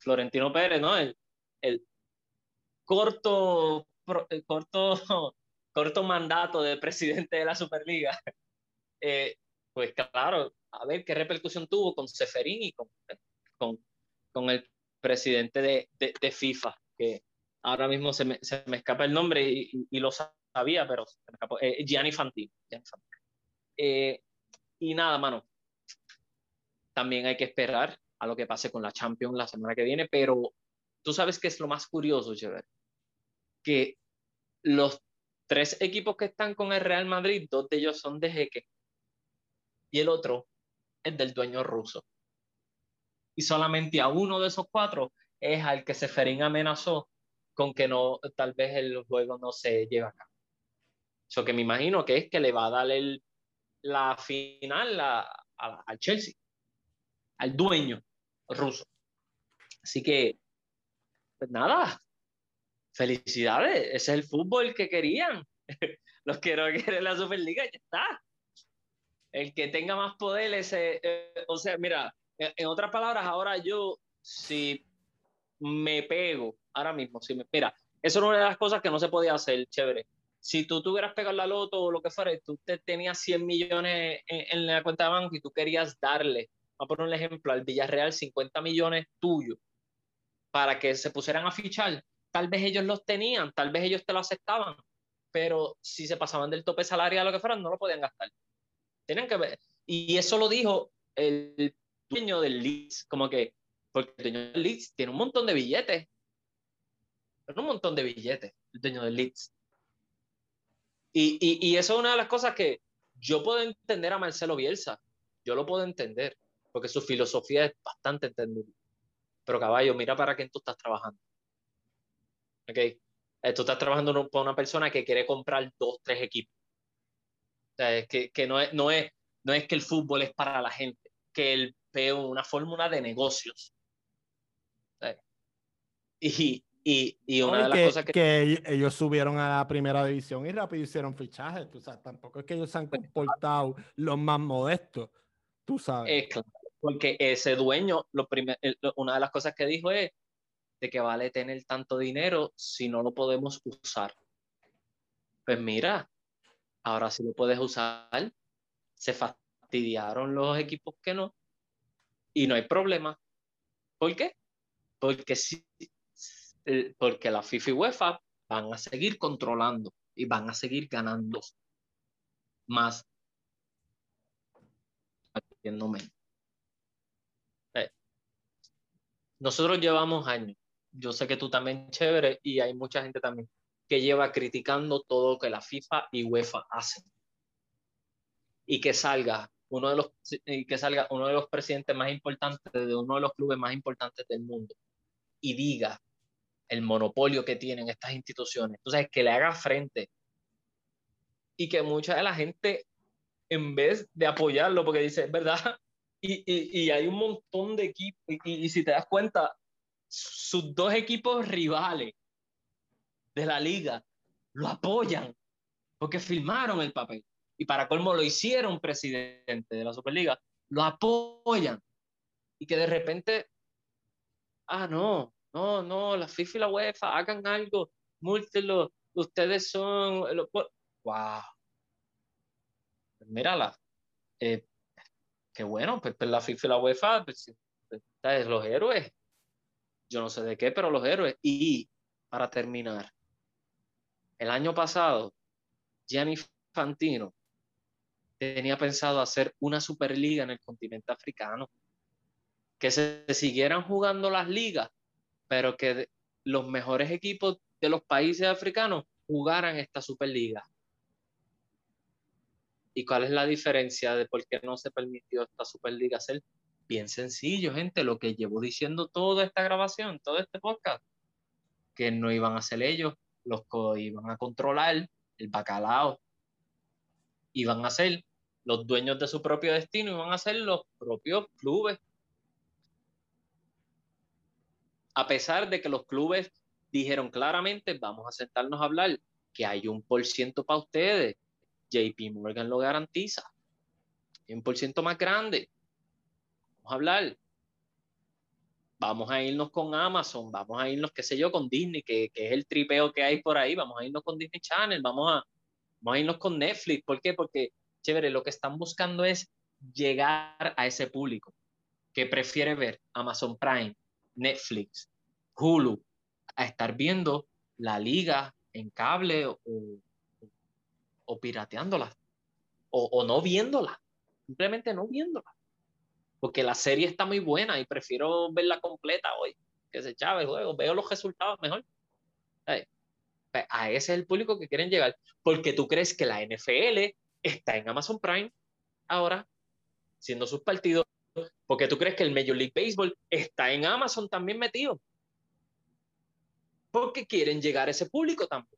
Florentino Pérez, ¿no? El, el corto, el corto, [LAUGHS] corto mandato de presidente de la Superliga. [LAUGHS] Eh, pues claro, a ver qué repercusión tuvo con Seferín y con, con, con el presidente de, de, de, FIFA, que ahora mismo se me, se me escapa el nombre y, lo sabía, pero se me escapó, eh. Gianni Fantino. Eh, y nada, mano, también hay que esperar a lo que pase con la Champions la semana que viene, pero tú sabes que es lo más curioso, Chever, que los tres equipos que están con el Real Madrid, dos de ellos son de Jeque y el otro es del dueño ruso. Y solamente a uno de esos cuatro es al que Seferín amenazó con que no, tal vez el juego no se lleve a cabo. Eso que me imagino que es que le va a dar el, la final al Chelsea, al dueño ruso. Así que, pues nada, felicidades, ese es el fútbol que querían. [LAUGHS] Los que no quieren la Superliga, ya está el que tenga más poder, ese, eh, o sea, mira, en, otras palabras, ahora yo, si me pego, ahora mismo, si me, mira, eso es una de las cosas que no se podía hacer, chévere. Si tú tuvieras pegado la loto o lo que fuera, tú te tenías 100 millones en, la cuenta de banco y tú querías darle, a poner un ejemplo, al Villarreal 50 millones tuyos para que se pusieran a fichar, tal vez ellos los tenían, tal vez ellos te lo aceptaban, pero si se pasaban del tope salarial o lo que fuera, no lo podían gastar. Tienen que ver. Y eso lo dijo el dueño del Leeds, como que, porque el dueño del Leeds tiene un montón de billetes. Tiene un montón de billetes, el dueño del Leeds. Y, y, y eso es una de las cosas que yo puedo entender a Marcelo Bielsa. Yo lo puedo entender, porque su filosofía es bastante entendible. Pero caballo, mira para quién tú estás trabajando. ¿Ok? Eh, tú estás trabajando con una persona que quiere comprar dos, tres equipos sea, que, que no, es, no, es, no es que el fútbol es para la gente, que el, peo, una fórmula de negocios. Y, y, y una de las cosas que... que... ellos subieron a la primera división y rápido hicieron fichajes, tú sabes, tampoco es que ellos se han comportado los más modestos, tú sabes. Es claro, porque ese dueño, lo primer, una de las cosas que dijo es de que vale tener tanto dinero si no lo podemos usar. Pues mira, ahora sí lo puedes usar, se fastidiaron los equipos que no, y no hay problema. ¿Por qué? Porque si, eh, porque la FIFA y UEFA van a seguir controlando y van a seguir ganando más. Eh, nosotros llevamos años. Yo sé que tú también chévere y hay mucha gente también que lleva criticando todo lo que la FIFA y UEFA hacen. Y que salga uno de los que salga uno de los presidentes más importantes de uno de los clubes más importantes del mundo y diga el monopolio que tienen estas instituciones. Entonces, que le haga frente y que mucha de la gente, en vez de apoyarlo, porque dice, es verdad, [LAUGHS] y, y, hay un montón de equipos, y, si te das cuenta, sus dos equipos rivales de la liga lo apoyan porque firmaron el papel. Y para colmo lo hicieron presidente de la Superliga, lo apoyan. Y que de repente, ah, no, no, no, la FIFA y la UEFA, hagan algo, múltelo, ustedes son... ¡Wow! Pues mírala. Eh, qué bueno, pues, pues, la FIFA y la UEFA, pues, pues los héroes. Yo no sé de qué, pero los héroes. Y para terminar, el año pasado, Gianni Fantino tenía pensado hacer una superliga en el continente africano, que se siguieran jugando las ligas pero que los mejores equipos de los países africanos jugaran esta Superliga. ¿Y cuál es la diferencia de por qué no se permitió esta Superliga ser? Bien sencillo, gente, lo que llevo diciendo toda esta grabación, todo este podcast, que no iban a ser ellos los que iban a controlar el bacalao, iban a ser los dueños de su propio destino, iban a ser los propios clubes a pesar de que los clubes dijeron claramente, vamos a sentarnos a hablar, que hay un por ciento para ustedes. JP Morgan lo garantiza. Un por ciento más grande. Vamos a hablar. Vamos a irnos con Amazon, vamos a irnos, qué sé yo, con Disney, que, es el tripeo que hay por ahí. Vamos a irnos con Disney Channel, vamos a, vamos a irnos con Netflix. ¿Por qué? Porque, chévere, lo que están buscando es llegar a ese público que prefiere ver Amazon Prime, Netflix, Hulu, a estar viendo la liga en cable o, o pirateándola o, o, no viéndola, simplemente no viéndola, porque la serie está muy buena y prefiero verla completa hoy que se echaba el juego, veo los resultados mejor. Pues, a ese es el público que quieren llegar, porque tú crees que la NFL está en Amazon Prime ahora, siendo sus partidos, porque tú crees que el Major League Baseball está en Amazon también metido. Porque quieren llegar a ese público también.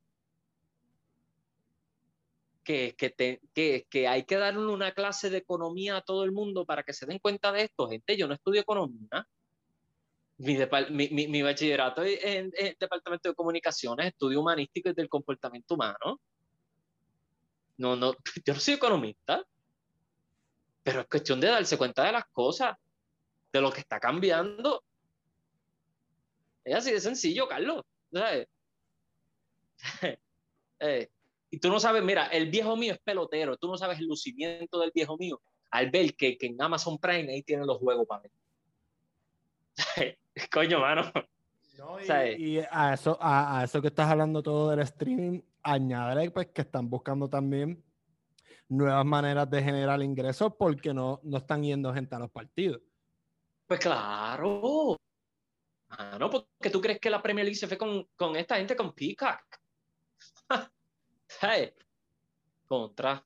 Que, que, que, hay que darle una clase de economía a todo el mundo para que se den cuenta de esto. Gente, yo no estudio economía. Mi, mi, mi, bachillerato en, el Departamento de Comunicaciones, estudio humanístico y del comportamiento humano. No, no, [LAUGHS] yo no soy economista pero es cuestión de darse cuenta de las cosas, de lo que está cambiando. Es así de sencillo, Carlos. [LAUGHS] Eh, y tú no sabes, mira, el viejo mío es pelotero, tú no sabes el lucimiento del viejo mío al ver que, que en Amazon Prime ahí tienen los juegos para ver. [LAUGHS] Coño, mano. y, a, eso, a, eso que estás hablando todo del streaming, añade pues, que están buscando también nuevas maneras de generar ingresos porque no, no están yendo gente a los partidos. Pues claro. Ah, no, porque tú crees que la Premier League se fue con, con esta gente con Peacock. [LAUGHS] hey. Contra.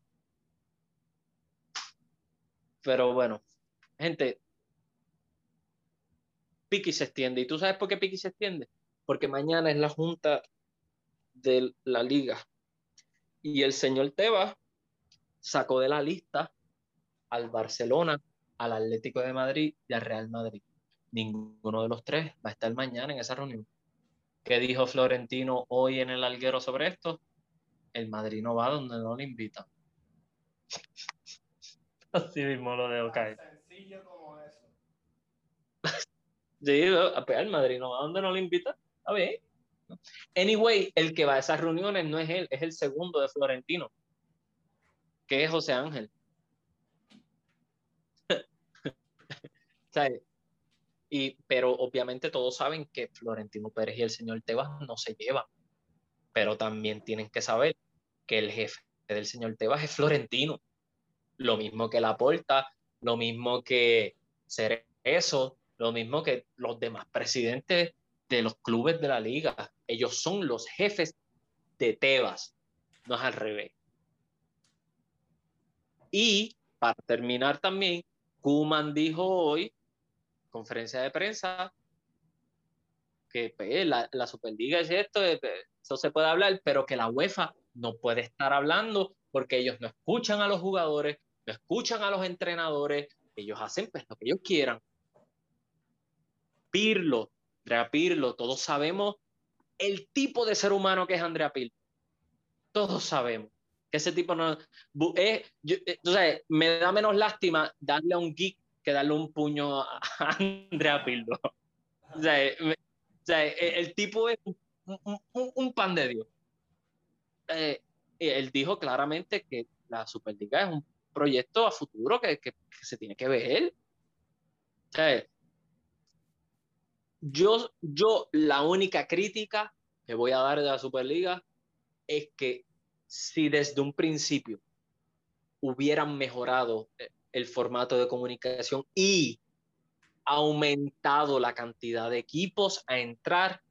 Pero bueno, gente, Piki se extiende. ¿Y tú sabes por qué Piki se extiende? Porque mañana es la junta de la liga. Y el señor Tebas sacó de la lista al Barcelona al Atlético de Madrid y al Real Madrid. Ninguno de los tres va a estar mañana en esa reunión. ¿Qué dijo Florentino hoy en el Alguero sobre esto? El Madrid no va donde no le invitan. [LAUGHS] Así mismo lo dejo caer. Sencillo como eso. [LAUGHS] sí, el Madrid no va donde no le invitan. A ver. Anyway, el que va a esas reuniones no es él, es el segundo de Florentino, que es José Ángel. [LAUGHS] Y, pero obviamente todos saben que Florentino Pérez y el señor Tebas no se llevan. Pero también tienen que saber que el jefe del señor Tebas es Florentino. Lo mismo que Laporta, lo mismo que Cerezo, lo mismo que los demás presidentes de los clubes de la liga. Ellos son los jefes de Tebas, no es al revés. Y para terminar también, Kuman dijo hoy conferencia de prensa que pues, la, la, Superliga es esto, eh, pues, eso se puede hablar, pero que la UEFA no puede estar hablando porque ellos no escuchan a los jugadores, no escuchan a los entrenadores, ellos hacen pues, lo que ellos quieran. Pirlo, Andrea Pirlo, todos sabemos el tipo de ser humano que es Andrea Pirlo. Todos sabemos que ese tipo no es, yo, eh, me da menos lástima darle a un geek que darle un puño a Andrea Pildo. [LAUGHS] O sea, el tipo es un, pan de Dios. Eh, él dijo claramente que la Superliga es un proyecto a futuro que, se tiene que ver. yo, yo la única crítica que voy a dar de la Superliga es que si desde un principio hubieran mejorado eh, el formato de comunicación y aumentado la cantidad de equipos a entrar,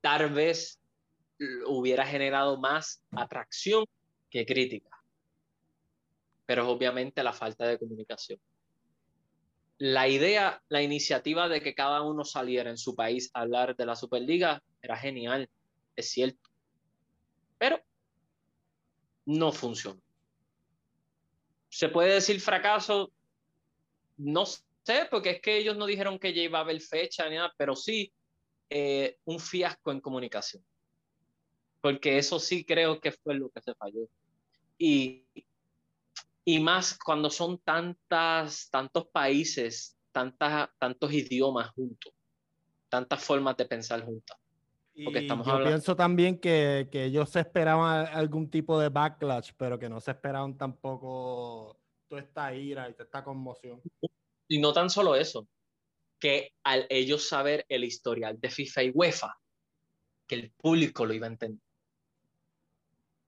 tal vez hubiera generado más atracción que crítica. Pero obviamente la falta de comunicación. La idea, la iniciativa de que cada uno saliera en su país a hablar de la Superliga era genial, es cierto. Pero no funcionó. ¿Se puede decir fracaso? No sé, porque es que ellos no dijeron que ya iba a fecha ni nada, pero sí eh, un fiasco en comunicación. Porque eso sí creo que fue lo que se falló. Y, y más cuando son tantas, tantos países, tantas, tantos idiomas juntos, tantas formas de pensar juntas. Porque estamos yo pienso también que, que, ellos se esperaban algún tipo de backlash, pero que no se esperaban tampoco toda esta ira y toda esta conmoción. Y no tan solo eso, que al ellos saber el historial de FIFA y UEFA, que el público lo iba a entender.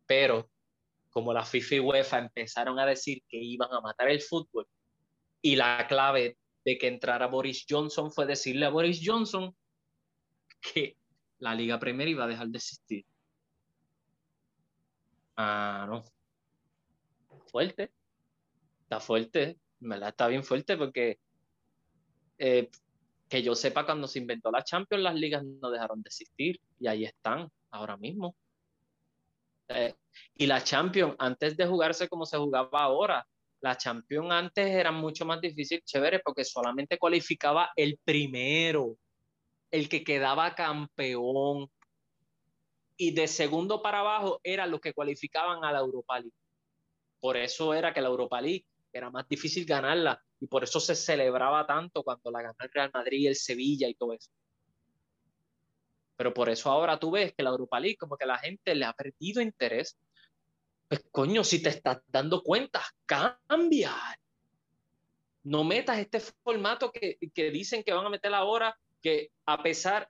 Pero como la FIFA y UEFA empezaron a decir que iban a matar el fútbol, y la clave de que entrara Boris Johnson fue decirle a Boris Johnson que la Liga Premier iba a dejar de existir. Ah, no. Fuerte. Está fuerte. Está bien fuerte porque eh, que yo sepa, cuando se inventó la Champions, las ligas no dejaron de existir y ahí están ahora mismo. Eh, y la Champions, antes de jugarse como se jugaba ahora, la Champions antes era mucho más difícil, chévere, porque solamente cualificaba el primero el que quedaba campeón. Y de segundo para abajo era los que cualificaban a la Europa League. Por eso era que la Europa League era más difícil ganarla y por eso se celebraba tanto cuando la ganó el Real Madrid, el Sevilla y todo eso. Pero por eso ahora tú ves que la Europa League como que la gente le ha perdido interés. Pues coño, si te estás dando cuenta, cambia. No metas este formato que, que dicen que van a meter ahora que a pesar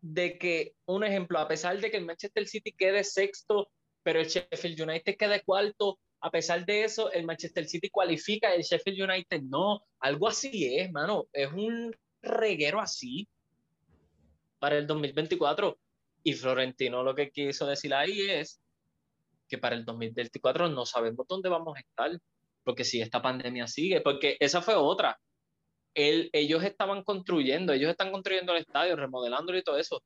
de que, un ejemplo, a pesar de que el Manchester City quede sexto, pero el Sheffield United quede cuarto, a pesar de eso, el Manchester City cualifica, el Sheffield United no. Algo así es, mano. Es un reguero así para el 2024. Y Florentino lo que quiso decir ahí es que para el 2024 no sabemos dónde vamos a estar, porque si esta pandemia sigue, porque esa fue otra ellos estaban construyendo, ellos están construyendo el estadio, remodelándolo y todo eso,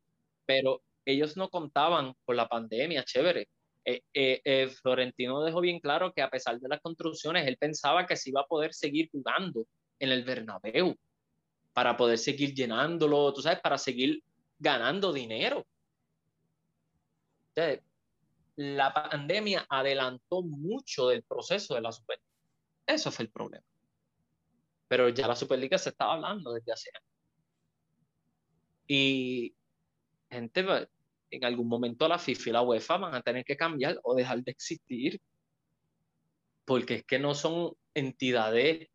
pero ellos no contaban con la pandemia, chévere. Eh, eh, eh, Florentino dejó bien claro que a pesar de las construcciones, él pensaba que se iba a poder seguir jugando en el Bernabéu para poder seguir llenándolo, tú sabes, para seguir ganando dinero. la pandemia adelantó mucho del proceso de la Superliga. Eso fue el problema. Pero ya la Superliga se estaba hablando desde hace años. Y gente, pues, en algún momento la FIFA y la UEFA van a tener que cambiar o dejar de existir. Porque es que no son entidades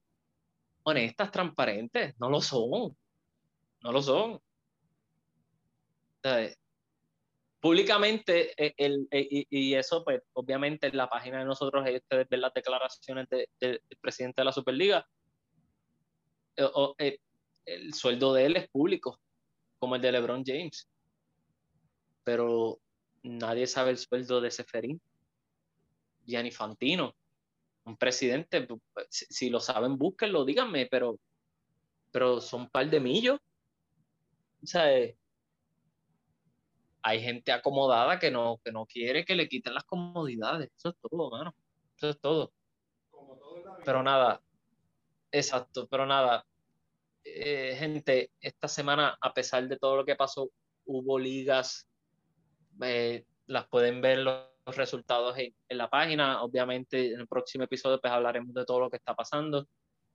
honestas, transparentes. No lo son. No lo son. Públicamente, eh, el, eh, y, eso, pues, obviamente, en la página de nosotros, ustedes ven las declaraciones del presidente de la Superliga. Eh, el sueldo de él es público, como el de LeBron James. Pero nadie sabe el sueldo de Seferín, Gianni Fantino, un presidente, si, lo saben, búsquenlo, díganme, pero, pero son un par de millos. O sea, eh, hay gente acomodada que no, que no quiere que le quiten las comodidades. Eso es todo, mano. Eso es todo. pero nada, exacto, pero nada. Eh, gente, esta semana, a pesar de todo lo que pasó, hubo ligas, eh, las pueden ver los resultados en, la página. Obviamente, en el próximo episodio pues hablaremos de todo lo que está pasando.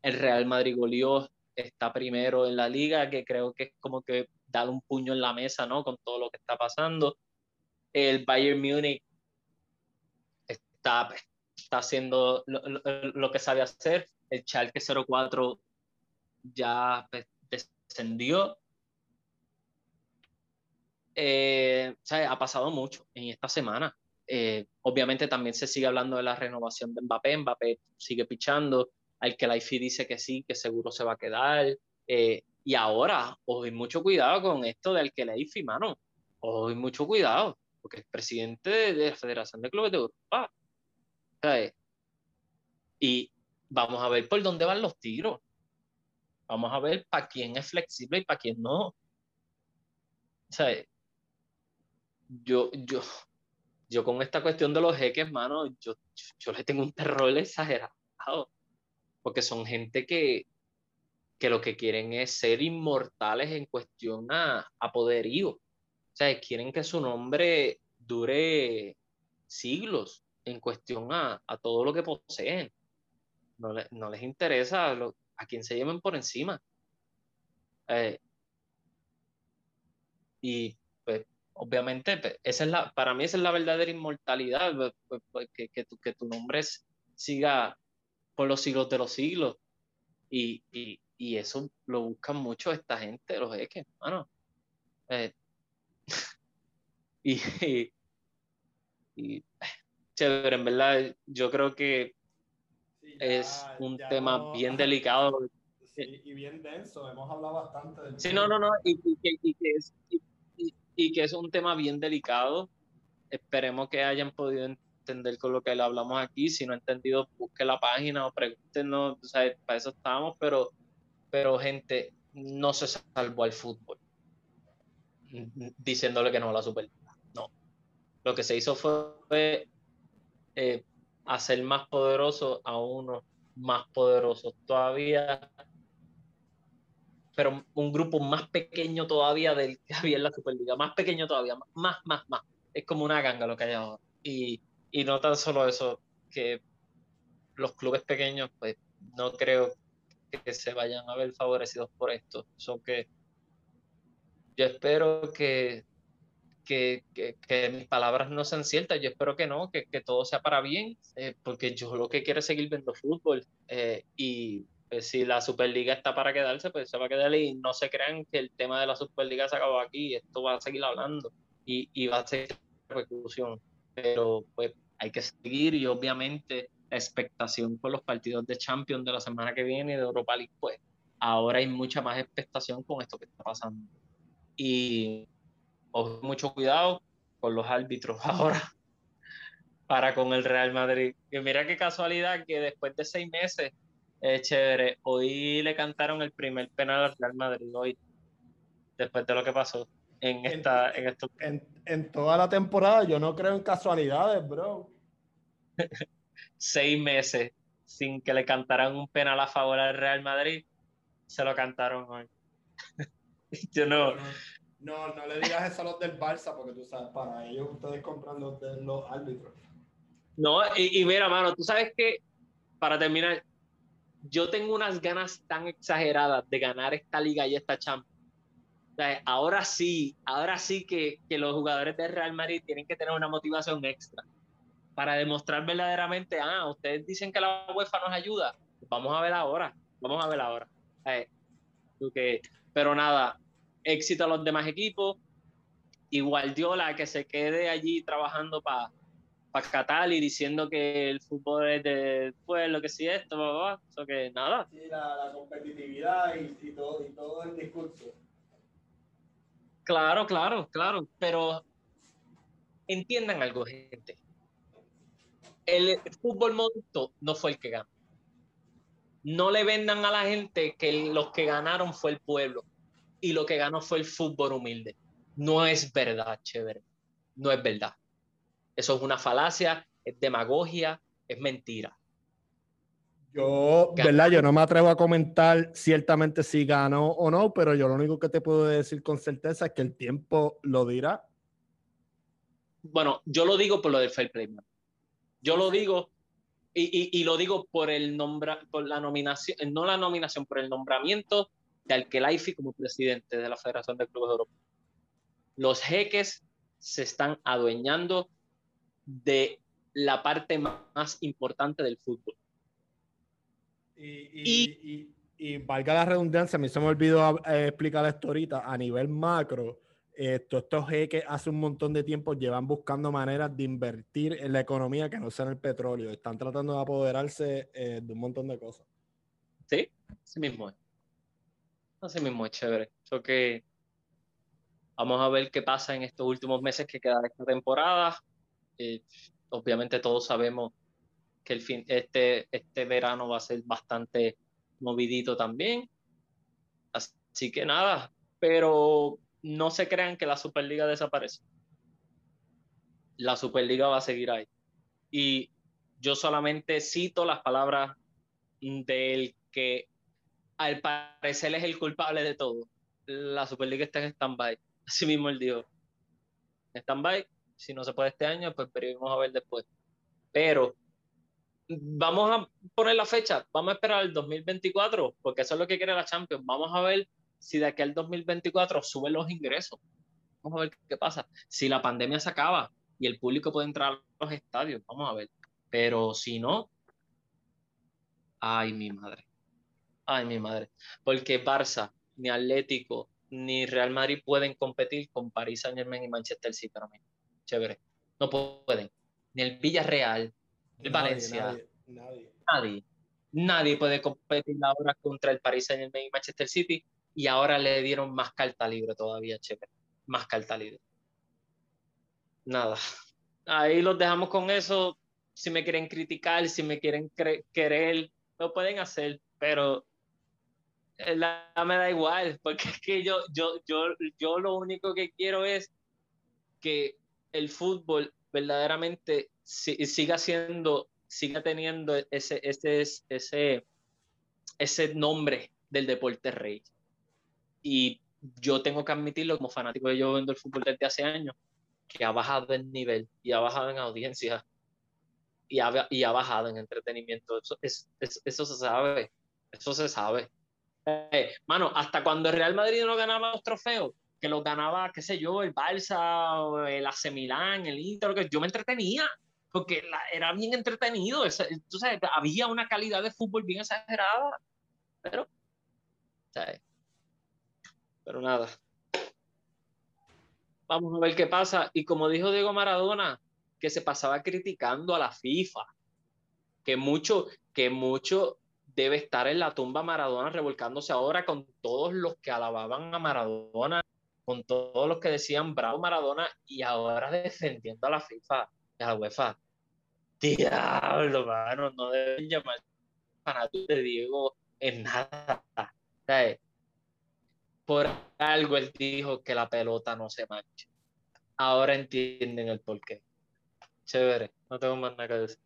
El Real Madrid goleó, está primero en la liga, que creo que es como que dar un puño en la mesa, ¿no? Con todo lo que está pasando. El Bayern Múnich está, está haciendo lo, que sabe hacer. El Schalke 04 ya pues, descendió. Eh, ha pasado mucho en esta semana. Eh, obviamente también se sigue hablando de la renovación de Mbappé. Mbappé sigue pichando. Al que la IFI dice que sí, que seguro se va a quedar. Eh, y ahora, ojo, mucho cuidado con esto del que IFI, mano. Ojo, mucho cuidado, porque es presidente de, la Federación de Clubes de Europa. Y vamos a ver por dónde van los tiros. Vamos a ver para quién es flexible y para quién no. ¿Sabes? Yo, yo, yo con esta cuestión de los jeques, mano, yo, yo, le tengo un terror exagerado, porque son gente que, que lo que quieren es ser inmortales en cuestión a, a poderío. O sea, quieren que su nombre dure siglos en cuestión a, a todo lo que poseen. No, no les interesa a quien se lleven por encima. Eh, y pues obviamente, pues, esa es la, para mí esa es la verdadera inmortalidad, pues, pues, pues, que, que, tu, que tu nombre siga por los siglos de los siglos. Y, y, y eso lo buscan mucho esta gente, los eques, hermano. Eh, [LAUGHS] y, y, chévere, en verdad, yo creo que es un tema bien [LAUGHS] delicado. y bien denso, hemos hablado bastante del Sí, no, no, no, y, y que es, y que es un tema bien delicado. Esperemos que hayan podido entender con lo que le hablamos aquí. Si no han entendido, busque la página o pregúntenos, o sea, para eso estamos, pero, pero gente, no se salvó al fútbol diciéndole que no la Superliga. No. Lo que se hizo fue eh, hacer más poderoso a unos más poderosos todavía pero un grupo más pequeño todavía del que había en la Superliga, más pequeño todavía, más, más, más. Es como una ganga lo que hay ahora. Y, y no tan solo eso, que los clubes pequeños, pues no creo que se vayan a ver favorecidos por esto. Son que yo espero que, que, que, mis palabras no sean ciertas, yo espero que no, que, que todo sea para bien, eh, porque yo lo que quiero es seguir viendo fútbol eh, y pues, si la Superliga está para quedarse, pues se va a quedar y no se crean que el tema de la Superliga se acabó aquí, esto va a seguir hablando y, y va a ser repercusión, pero pues hay que seguir y obviamente la expectación por los partidos de Champions de la semana que viene de Europa League, pues ahora hay mucha más expectación con esto que está pasando. Y mucho cuidado con los árbitros [LAUGHS] ahora para con el Real Madrid. Y mira qué casualidad que después de seis meses es chévere. Hoy le cantaron el primer penal al Real Madrid, hoy, después de lo que pasó en, esta, en, esto. [LAUGHS] En, toda la temporada, yo no creo en casualidades, bro. Seis meses sin que le cantaran un penal a favor al Real Madrid. se lo cantaron hoy. [LAUGHS] Yo no. No, no le digas eso a los del Barça porque tú sabes, para ellos ustedes compran los de los árbitros. No, y, mira, mano, tú sabes que, para terminar, yo tengo unas ganas tan exageradas de ganar esta liga y esta Champions. Ahora sí, ahora sí que, que los jugadores de Real Madrid tienen que tener una motivación extra para demostrar verdaderamente, ah, ustedes dicen que la UEFA nos ayuda, vamos a ver ahora, vamos a ver ahora. Eh, pero nada, éxito a los demás equipos y Guardiola que se quede allí trabajando para para Qatar y diciendo que el fútbol es del pueblo, que si esto, va, eso que nada. Sí, la, competitividad y, todo, y todo el discurso. Claro, claro, claro, pero entiendan algo, gente. El fútbol modesto no fue el que ganó. No le vendan a la gente que los que ganaron fue el pueblo y lo que ganó fue el fútbol humilde. No es verdad, chévere. No es verdad. Eso es una falacia, es demagogia, es mentira. Yo, ¿verdad? Yo no me atrevo a comentar ciertamente si ganó o no, pero yo lo único que te puedo decir con certeza es que el tiempo lo dirá. Bueno, yo lo digo por lo del fair play. Yo lo digo y, lo digo por el nombra, por la nominación, no la nominación, por el nombramiento de Alkelaifi como presidente de la Federación de Clubes Europeos. Los jeques se están adueñando de la parte más importante del fútbol. Y, valga la redundancia, a mí se me olvidó eh, explicar esto ahorita, a nivel macro, esto, estos jeques hace un montón de tiempo llevan buscando maneras de invertir en la economía que no sea en el petróleo. Están tratando de apoderarse eh, de un montón de cosas. Sí, así mismo es. Así mismo es chévere. Que vamos a ver qué pasa en estos últimos meses que queda esta temporada. Eh, obviamente todos sabemos que el fin, este, este verano va a ser bastante movidito también. Así que nada, pero no se crean que la Superliga desaparece. La Superliga va a seguir ahí. Y yo solamente cito las palabras del que al parecer es el culpable de todo. La Superliga está en stand-by. Así mismo él dijo. Stand-by, si no se puede este año, pues veremos a ver después. Pero vamos a poner la fecha, vamos a esperar el 2024, porque eso es lo que quiere la Champions. Vamos a ver si de aquí al 2024 suben los ingresos. Vamos a ver qué pasa. Si la pandemia se acaba y el público puede entrar a los estadios, vamos a ver. Pero si no, ay, mi madre. Ay, mi madre. Porque Barça, ni Atlético, ni Real Madrid pueden competir con París Saint Germain y Manchester City chévere. No pueden. Ni el Villarreal, Valencia. Nadie, nadie. nadie. puede competir ahora contra el Paris Saint Germain y Manchester City. Y ahora le dieron más carta libre todavía, chévere. Más carta libre. Nada. Ahí los dejamos con eso. Si me quieren criticar, si me quieren querer, lo pueden hacer, pero eh, la, me da igual, [LAUGHS] porque es que yo, yo, yo, yo lo único que quiero es que el fútbol verdaderamente siga siendo, siga teniendo ese, ese, ese, ese nombre del deporte rey. Y yo tengo que admitirlo como fanático de yo viendo el fútbol desde hace años, que ha bajado en nivel y ha bajado en audiencia y ha, y ha bajado en entretenimiento. Eso, es, eso se sabe, eso se sabe. Eh, mano, hasta cuando el Real Madrid no ganaba los trofeos, que los ganaba, qué sé yo, el Barça, el AC Milán, el Inter, que yo me entretenía, porque era bien entretenido, entonces había una calidad de fútbol bien exagerada, pero, pero nada. Vamos a ver qué pasa. Y como dijo Diego Maradona, que se pasaba criticando a la FIFA, que mucho, que mucho debe estar en la tumba Maradona revolcándose ahora con todos los que alababan a Maradona con todos los que decían bravo Maradona y ahora defendiendo a la FIFA y a la UEFA. Diablo, mano, no deben llamar fanáticos de Diego en nada. Por algo él dijo que la pelota no se mancha. Ahora entienden el porqué. Chévere, no tengo más nada que decir.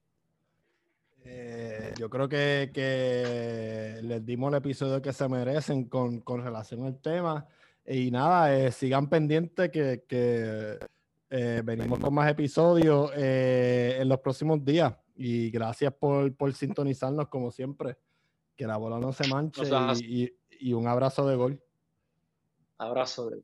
Eh, yo creo que, que, les dimos el episodio que se merecen con, con relación al tema. Y nada, eh, sigan pendientes que, que eh, venimos con más episodios en los próximos días. Y gracias por, por, sintonizarnos como siempre. Que la bola no se manche y, y, y un abrazo de gol. Abrazo de